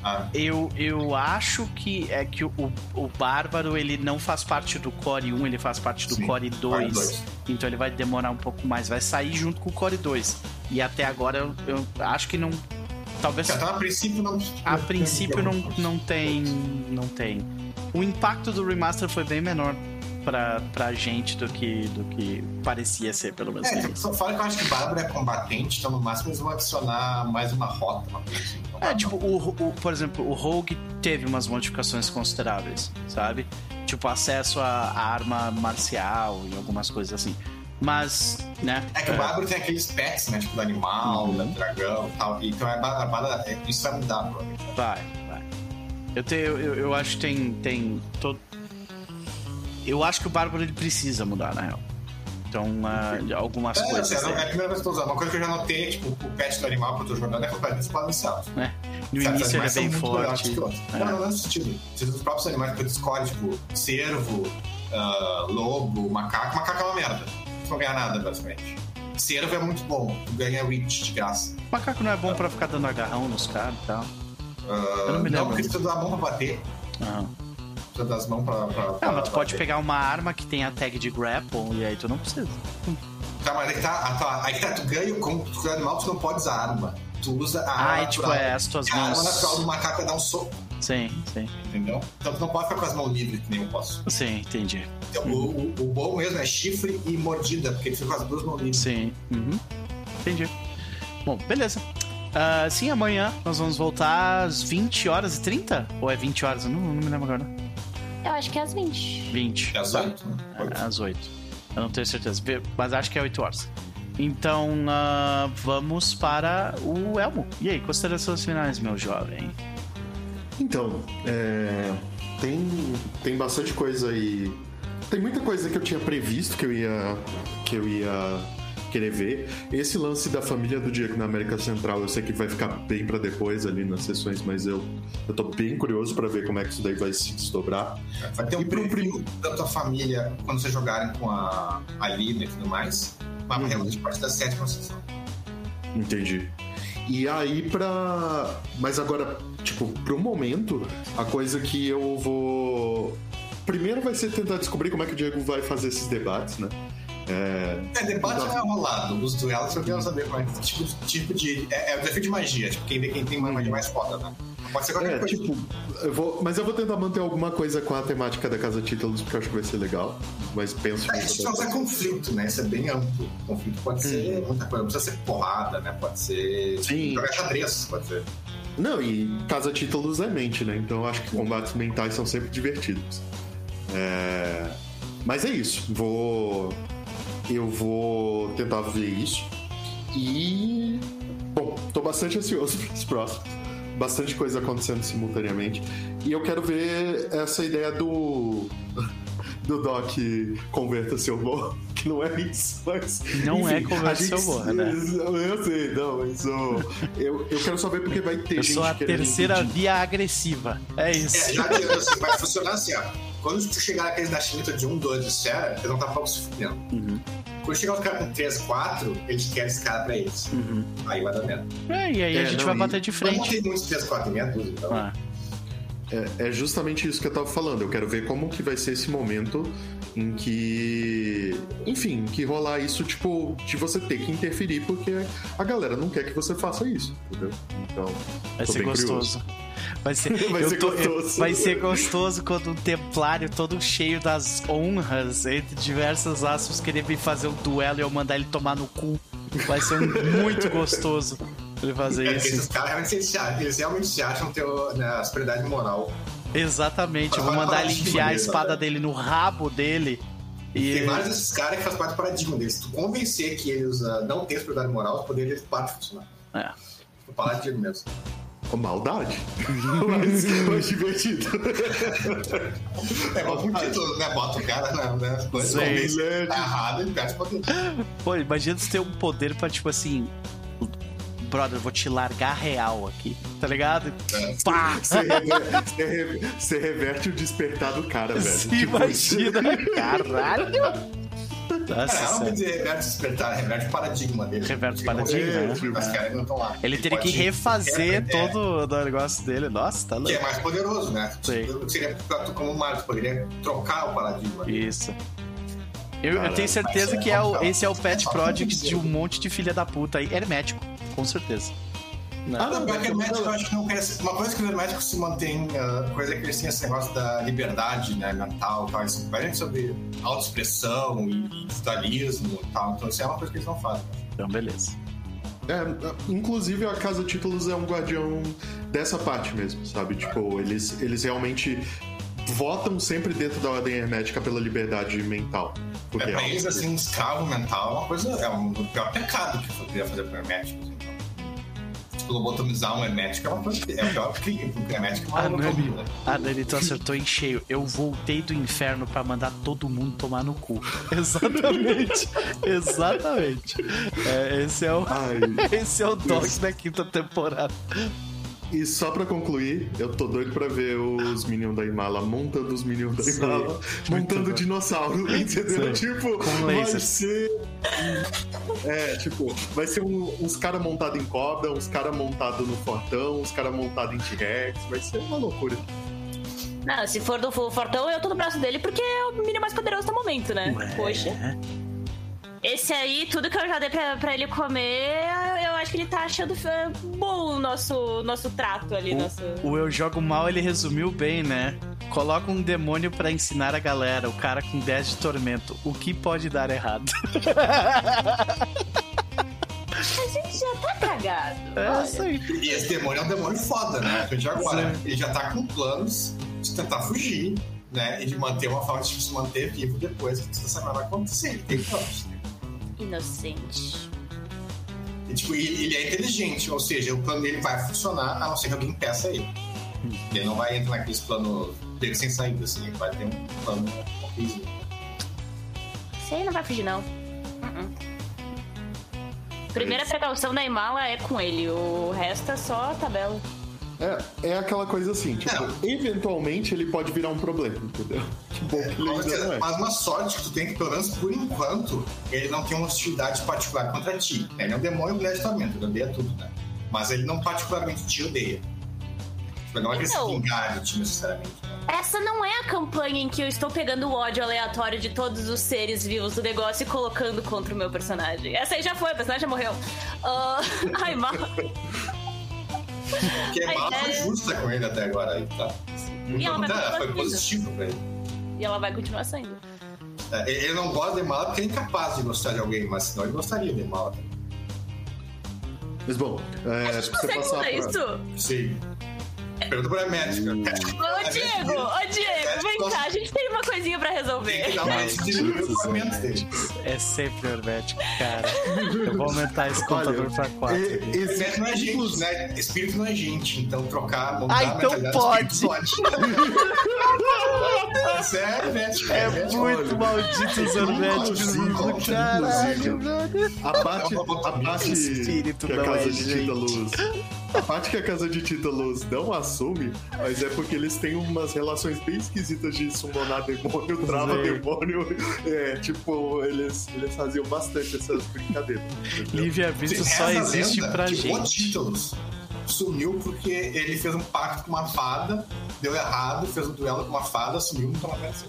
Ah. Eu, eu acho que é que o, o Bárbaro ele não faz parte do Core 1, ele faz parte do Sim, Core 2, 2. Então ele vai demorar um pouco mais. Vai sair junto com o Core 2. E até agora eu, eu acho que não. Talvez. A princípio não. A princípio não, não tem. Não tem. O impacto do remaster foi bem menor pra, pra gente do que, do que parecia ser, pelo menos. É, só fala que eu acho que Bárbara é combatente, então no máximo eles vão adicionar mais uma rota, uma coisa assim. Então, é, tipo, o, o, por exemplo, o Rogue teve umas modificações consideráveis, sabe? Tipo, acesso à arma marcial e algumas coisas assim. Mas, né? É que o Bárbaro tem aqueles pets, né? Tipo, do animal, uhum. do dragão e tal. Então é, é, isso vai mudar, provavelmente. Vai, vai. Eu, tenho, eu, eu acho que tem, tem todo, eu acho que o Bárbaro ele precisa mudar, na real. Então, uh, algumas é, coisas. É, é a primeira vez que eu tô usando. Uma coisa que eu já notei, tipo, o pet do animal que eu tô jogando é completamente balanceado. É. No início ele é bem forte. É. Não, não, não sentido. Os próprios animais que tu escolhe, tipo, cervo, uh, lobo, macaco. Macaco é uma merda. Não ganha nada, basicamente. Cervo é muito bom. Tu ganha reach de graça. Macaco não é bom pra ficar dando agarrão nos caras e tal. Uh, eu não me lembro. Não, porque tu dá mão pra bater. Aham das mãos pra. pra, pra não, mas tu pode pegar uma arma que tem a tag de grapple e aí tu não precisa. Tá, mas aí que tá, tá, aí que tá, tu ganha como tu ganha animal, tu não pode usar arma. Tu usa a arma. Ah, tipo, é as tuas mãos. A arma natural do macaco é dar um soco. Sim, sim. Entendeu? Então tu não pode ficar com as mãos livres, que nem eu posso. Sim, entendi. Então, uhum. o, o, o, bom mesmo é chifre e mordida, porque ele fica com as duas mãos livres. Sim. Uhum. Entendi. Bom, beleza. Uh, sim, amanhã nós vamos voltar às 20 horas e 30? Ou é 20 horas? Eu não, não me lembro agora. Eu acho que é às 20. 20. É às 8? É às 8. Eu não tenho certeza, mas acho que é 8 horas. Então, uh, vamos para o Elmo. E aí, considerações finais, meu jovem? Então, é, tem, tem bastante coisa aí. Tem muita coisa que eu tinha previsto que eu ia, que eu ia querer ver. Esse lance da família do Diego na América Central, eu sei que vai ficar bem para depois ali nas sessões, mas eu, eu tô bem curioso para ver como é que isso daí vai se desdobrar. Vai ter um preview da tua família quando vocês jogarem com a, a Lina e tudo mais. Mas uhum. realmente parte da sétima sessão. Entendi. E aí pra. Mas agora, tipo, pro momento, a coisa que eu vou. Primeiro vai ser tentar descobrir como é que o Diego vai fazer esses debates, né? É, é debate já é rolado. Os duelos eu quero saber como é tipo, tipo de. É, é o desafio de magia, tipo, quem vê quem tem uma magia mais foda, né? Pode ser qualquer é, coisa. Tipo, eu vou, mas eu vou tentar manter alguma coisa com a temática da Casa Títulos, porque eu acho que vai ser legal. Mas penso é, que. A gente usar conflito, né? Isso é bem amplo. Conflito pode hum. ser muita coisa. Não precisa ser porrada, né? Pode ser. Sim. Jogar xadrez, pode ser. Não, e Casa Títulos é mente, né? Então eu acho que combates mentais são sempre divertidos. É... Mas é isso. Vou. Eu vou tentar ver isso. E. Bom, tô bastante ansioso para os próximos bastante coisa acontecendo simultaneamente. E eu quero ver essa ideia do. do Doc converta seu amor, que não é isso, mas. Não é enfim, é converta seu amor, né? Eu sei, não, mas eu, eu, eu quero saber porque vai ter eu gente. Sou a terceira via agressiva. É isso. É, já que assim, vai funcionar assim, ó. Quando tu chegar naqueles da Chinita de 1, 2 de esfera, eles não tá pouco se fudendo. Uhum. Quando chegar os caras com 3, 4, eles querem esse cara pra eles. Uhum. Aí vai dar merda. É, e aí é, a gente não, vai bater de frente. Não tem muitos 3, 4, meia dúzia, então. Ah. É, é, justamente isso que eu tava falando. Eu quero ver como que vai ser esse momento em que. Enfim, que rolar isso, tipo, de você ter que interferir, porque a galera não quer que você faça isso, entendeu? Então. Vai ser gostoso. Curioso. Vai ser, vai, ser tô, gostoso. vai ser gostoso quando um templário todo cheio das honras, entre diversas aspas, querer vir fazer um duelo e eu mandar ele tomar no cu. Vai ser muito gostoso ele fazer é, isso. Esses caras realmente eles, realmente se acham ter né, a superioridade moral. Exatamente, eu vou mandar ele enfiar a espada dele no rabo dele. E tem vários desses caras que fazem parte do paradigma deles. Se tu convencer que eles uh, não têm superioridade moral, os poderes deles param de funcionar. É. O paladino mesmo. Com maldade. mas, mas divertido. É bom pro título, né? Bota o cara na, né? coisas. Tá errado, ele perde poder. Pô, imagina você ter um poder pra, tipo assim, brother, vou te largar real aqui, tá ligado? É. Pá! Você reverte, você reverte o despertar do cara, velho. Se tipo, imagina, caralho! Nossa, cara, não dizer reverte despertar, reverte o paradigma dele. Reverte o paradigma, né? Mas caras não estão lá. Ele, teria que refazer todo o negócio dele. Nossa, tá louco. Que é mais poderoso, né? Sim. Seria como Marcos, poderia trocar o paradigma. Isso. Eu, eu, tenho certeza que é o, esse é o pet project de um monte de filha da puta aí, hermético com certeza. Não. Ah, não, porque hermético eu acho que não cresce. Uma coisa que o hermético se mantém, uh, coisa que eles têm esse negócio da liberdade né, mental e tal. São bastante sobre autoexpressão e individualismo e tal. Então isso é uma coisa que eles não fazem. Então, beleza. É, inclusive a Casa Títulos é um guardião dessa parte mesmo, sabe? Tipo, eles, eles realmente votam sempre dentro da ordem hermética pela liberdade mental. É, pra eles, assim, um escravo mental é uma coisa, é um pior pecado que eu poderia fazer pro hermético. Assim, então. Tipo, lobotomizar um hermético é uma é o pior crime, porque hermético é uma lobotomia. Né? A Nani, tu acertou em cheio. Eu voltei do inferno pra mandar todo mundo tomar no cu. Exatamente. Exatamente. É, esse é o, Ai, esse é o Dogs da quinta temporada. E só pra concluir, eu tô doido pra ver os Minions da Imala montando os Minions da Imala, montando dinossauro, entendeu? Sim. Tipo, vai ser. É, tipo, vai ser um, uns caras montados em cobra, uns caras montados no Fortão, uns caras montados em T-Rex, vai ser uma loucura. Não, se for do Fortão, eu tô no braço dele porque é o Minion mais poderoso do momento, né? Ué. Poxa. Esse aí, tudo que eu já dei pra, pra ele comer, eu acho que ele tá achando bom o nosso, nosso trato ali. O, nosso... o Eu Jogo Mal, ele resumiu bem, né? Coloca um demônio para ensinar a galera, o cara com 10 de tormento. O que pode dar errado? A gente já tá cagado. É. E esse demônio é um demônio foda, né? A gente agora, Sim. ele já tá com planos de tentar fugir, né? E de manter uma forma de se manter vivo depois que essa merda acontecer. Ele tem planos, né? Inocente. E, tipo, ele é inteligente, ou seja, o plano dele vai funcionar a não ser que alguém peça ele. Hum. Ele não vai entrar naquele plano dele sem saída, assim, ele vai ter um plano okzinho. Isso aí não vai fugir, não. Uh -uh. Primeira precaução da Imala é com ele, o resto é só tabela. É, é aquela coisa assim, tipo, Não. eventualmente ele pode virar um problema, entendeu? Que bom que ele ainda não é. mas uma sorte que tu tem que, pelo menos por enquanto, ele não tem uma hostilidade particular contra ti. né? Ele é um demônio com testamento, ele odeia tudo, né? Mas ele não particularmente te odeia. Tipo, não é que Então. vingar de ti necessariamente. né? Essa não é a campanha em que eu estou pegando o ódio aleatório de todos os seres vivos do negócio e colocando contra o meu personagem. Essa aí já foi, o personagem já morreu. Ah, Ai, mal. Porque A Mala foi ideia- justa com ele até agora aí, tá? E ela continuar foi sendo. positivo pra ele. E ela vai continuar saindo. É, Ele não gosta de Mala porque é incapaz de gostar de alguém, mas senão ele gostaria de Mala também. Mas bom, é, A gente você consegue mudar pra... isso? Sim. Pergunta pra médica. Ô, Diego, ô, Diego, vem cá, a gente tem uma coisinha pra Tem que resolver. dar dele. É sempre hermético, cara. Eu vou aumentar esse contador pra 4. e- esse- Espírito não é gente, né? Espírito não é gente, então trocar, mudar Ah, a então pode. pode. Sério, médico. É médico. muito maldito os herméticos caralho, brother. A parte, a parte Espírito que a casa é de gente. Tita Luz. A parte que a casa de Luz não assume, mas é porque eles têm umas relações bem esquisitas de summonar demônio, trava Sei. demônio. É, tipo, eles, eles faziam bastante essas brincadeiras. Livre-arbítrio Reza só a existe pra gente. Títulos sumiu porque ele fez um pacto com uma fada, deu errado, fez um duelo com uma fada, sumiu, nunca mais apareceu.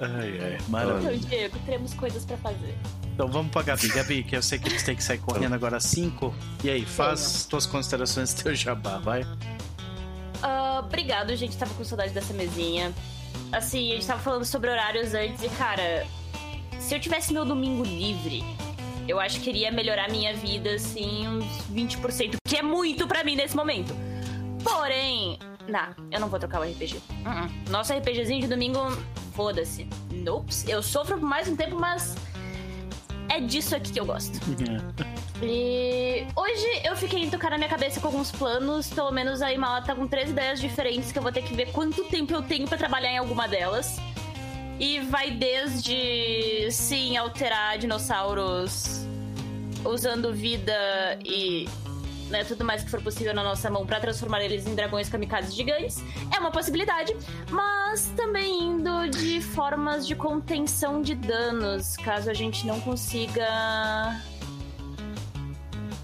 Ai, ai, maravilha. Então, Diego, teremos coisas pra fazer. Então vamos pra Gabi. Gabi, que eu sei que eles têm que sair correndo agora às 5. E aí, faz tuas considerações teu jabá, vai. Ah, obrigado, gente. Tava com saudade dessa mesinha. Assim, a gente tava falando sobre horários antes e, cara, se eu tivesse meu domingo livre, eu acho que iria melhorar minha vida, assim, uns 20%, que é muito pra mim nesse momento. Porém, não, eu não vou trocar o RPG. Uh-uh. Nosso RPGzinho de domingo, foda-se. Nope. Eu sofro por mais um tempo, mas é disso aqui que eu gosto. E hoje eu fiquei em tocar na minha cabeça com alguns planos. Pelo menos a Imala tá com três ideias diferentes que eu vou ter que ver quanto tempo eu tenho pra trabalhar em alguma delas. E vai desde, sim, alterar dinossauros usando vida e né, tudo mais que for possível na nossa mão pra transformar eles em dragões kamikazes gigantes. É uma possibilidade, mas também indo de formas de contenção de danos, caso a gente não consiga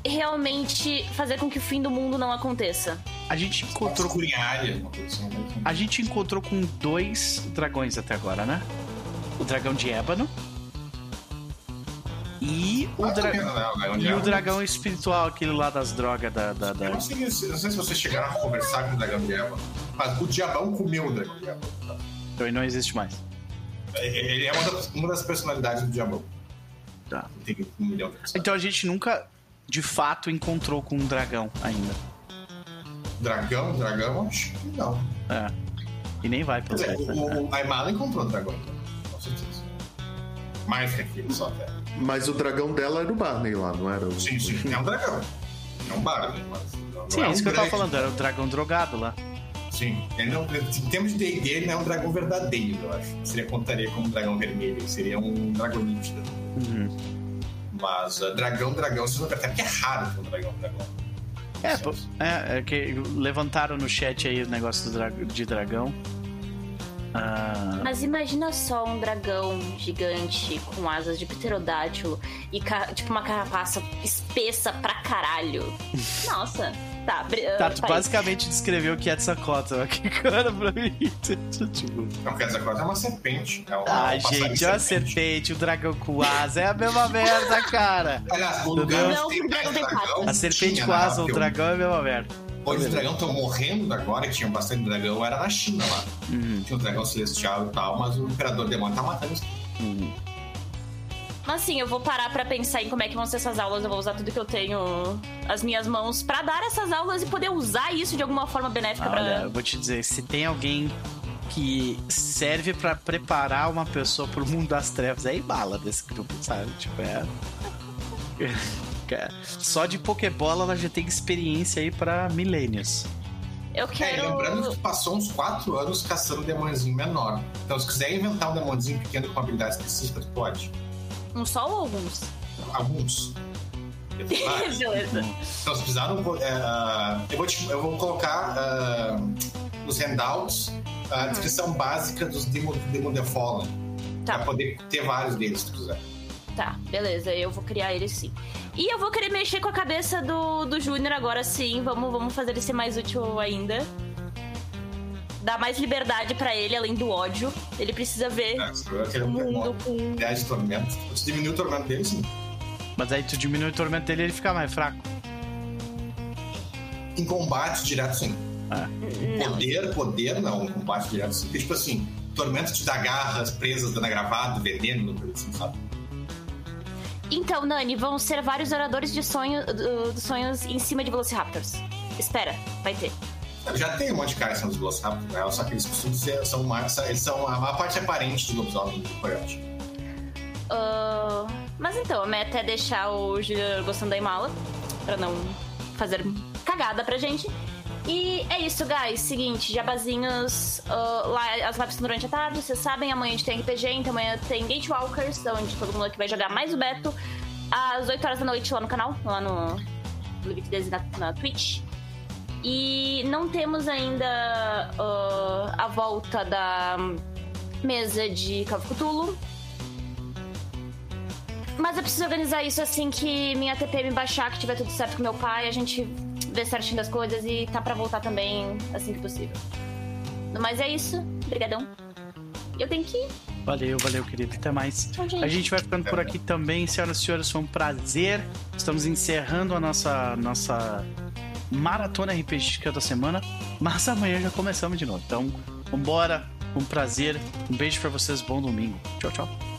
realmente fazer com que o fim do mundo não aconteça. A gente encontrou, né? a gente encontrou com dois dragões até agora, né? O dragão de ébano e o, dra- né? O e o dragão espiritual, aquele lá das drogas da, da, Eu da- não sei, se- não sei se vocês chegaram a conversar com o dragão de Eva, mas o diabão comeu o dragão de Eva. Então ele não existe mais. Ele é uma das, uma das personalidades do diabão. Tá. Tem um milhão de personagens. Então a gente nunca, de fato, encontrou com um dragão ainda. Dragão, dragão, acho que não. É. E nem vai Quer pelo dizer, certo, o, né? o, a Imala encontrou um dragão, com certeza. Mais que aquilo, só até. Mas o dragão dela era o Barney lá, não era? O... Sim, sim, é um dragão. É um bardo, mas. não Sim, é é um isso que eu tava falando, era o dragão drogado lá. Sim. Ele não, em termos de D&D, ele não é um dragão verdadeiro, eu acho. Seria contaria como um dragão vermelho, ele seria um dragão nítido. Uhum. Mas uh, dragão, dragão, vocês vão até porque é raro ter um dragão, dragão. É, é, é que levantaram no chat aí o negócio do dra- de dragão. Ah, Mas imagina só um dragão gigante com asas de pterodátilo e ca- tipo uma carapaça espessa pra caralho. Nossa. Tá, bri- tá, ah, tu basicamente descreveu o Quetzalcoatl aqui, cara, pra mim. tipo, Não é uma serpente. É uma, ah, um passarinho gente, é uma serpente, o dragão com asa, é a mesma merda, cara. Aliás, o lugar Não, tem o dragão tem dragão. A serpente com asa, o dragão é a mesma merda. Onde os dragões estão morrendo agora, que tinha bastante dragão, era na China lá. Uhum, Tinha um dragão celestial e tal, mas o imperador demônio tá matando os uhum. Mas assim, eu vou parar pra pensar em como é que vão ser essas aulas. Eu vou usar tudo que eu tenho as minhas mãos pra dar essas aulas e poder usar isso de alguma forma benéfica Olha, pra. eu vou te dizer, se tem alguém que serve pra preparar uma pessoa pro mundo das trevas, é bala desse grupo, sabe? Tipo, é. Cara, Só de Pokébola ela já tem experiência aí pra milênios. Eu É, quero. lembrando que tu passou uns 4 anos caçando um demôniozinho menor. Então, se quiser inventar um demôniozinho pequeno com habilidade específica, tu pode. Um só ou alguns? alguns. Beleza. Então, se precisaram. Uh, eu, vou te, eu vou colocar uh, nos handouts a descrição básica dos Demon, Demon The Fallen. Tá. Pra poder ter vários deles, se tu quiser. Tá, beleza, eu vou criar ele sim. E eu vou querer mexer com a cabeça do, do Júnior agora sim. Vamos, vamos fazer ele ser mais útil ainda. Dar mais liberdade pra ele, além do ódio. Ele precisa ver É, o mundo com. Ideia de tormento. Se diminuir o tormento dele, sim. Mas aí tu diminui o tormento dele e ele fica mais fraco. Em combate direto, sim. Não. Poder, poder, não. Em combate direto, sim. Porque, tipo assim, tormento te dá garras, presas, dano agravado, veneno, assim, sabe? Então, Nani, vão ser vários oradores de sonho, dos sonhos em cima de Velociraptors. Espera, vai ter. Já tem um monte de caras que são dos Velociraptors, né? Só que eles costumam ser, são mais, eles são a maior parte aparente do lobisomem do coiote. Ah, mas então, a meta é deixar o Júnior gostando da Imala, pra não fazer cagada pra gente. E é isso, guys. Seguinte, jabazinhos. ah, lá as lives estão durante a tarde, vocês sabem. Amanhã a gente tem RPG, então amanhã tem Gatewalkers, onde todo mundo aqui vai jogar mais o Beto. Às 8 horas da noite lá no canal, lá no Limite Daisy na, na Twitch. E não temos ainda ah, a volta da mesa de Call. Mas eu preciso organizar isso assim que minha TPM baixar, que tiver tudo certo com meu pai, a gente vê certinho das coisas e tá pra voltar também assim que possível. Mas é isso. Obrigadão. Eu tenho que ir. Valeu, valeu, querido. Até mais. Tchau, gente. A gente vai ficando por aqui também, senhoras e senhores. Foi um prazer. Estamos encerrando a nossa, nossa maratona RPGística da semana. Mas amanhã já começamos de novo. Então, vambora. Um prazer. Um beijo pra vocês. Bom domingo. Tchau, tchau.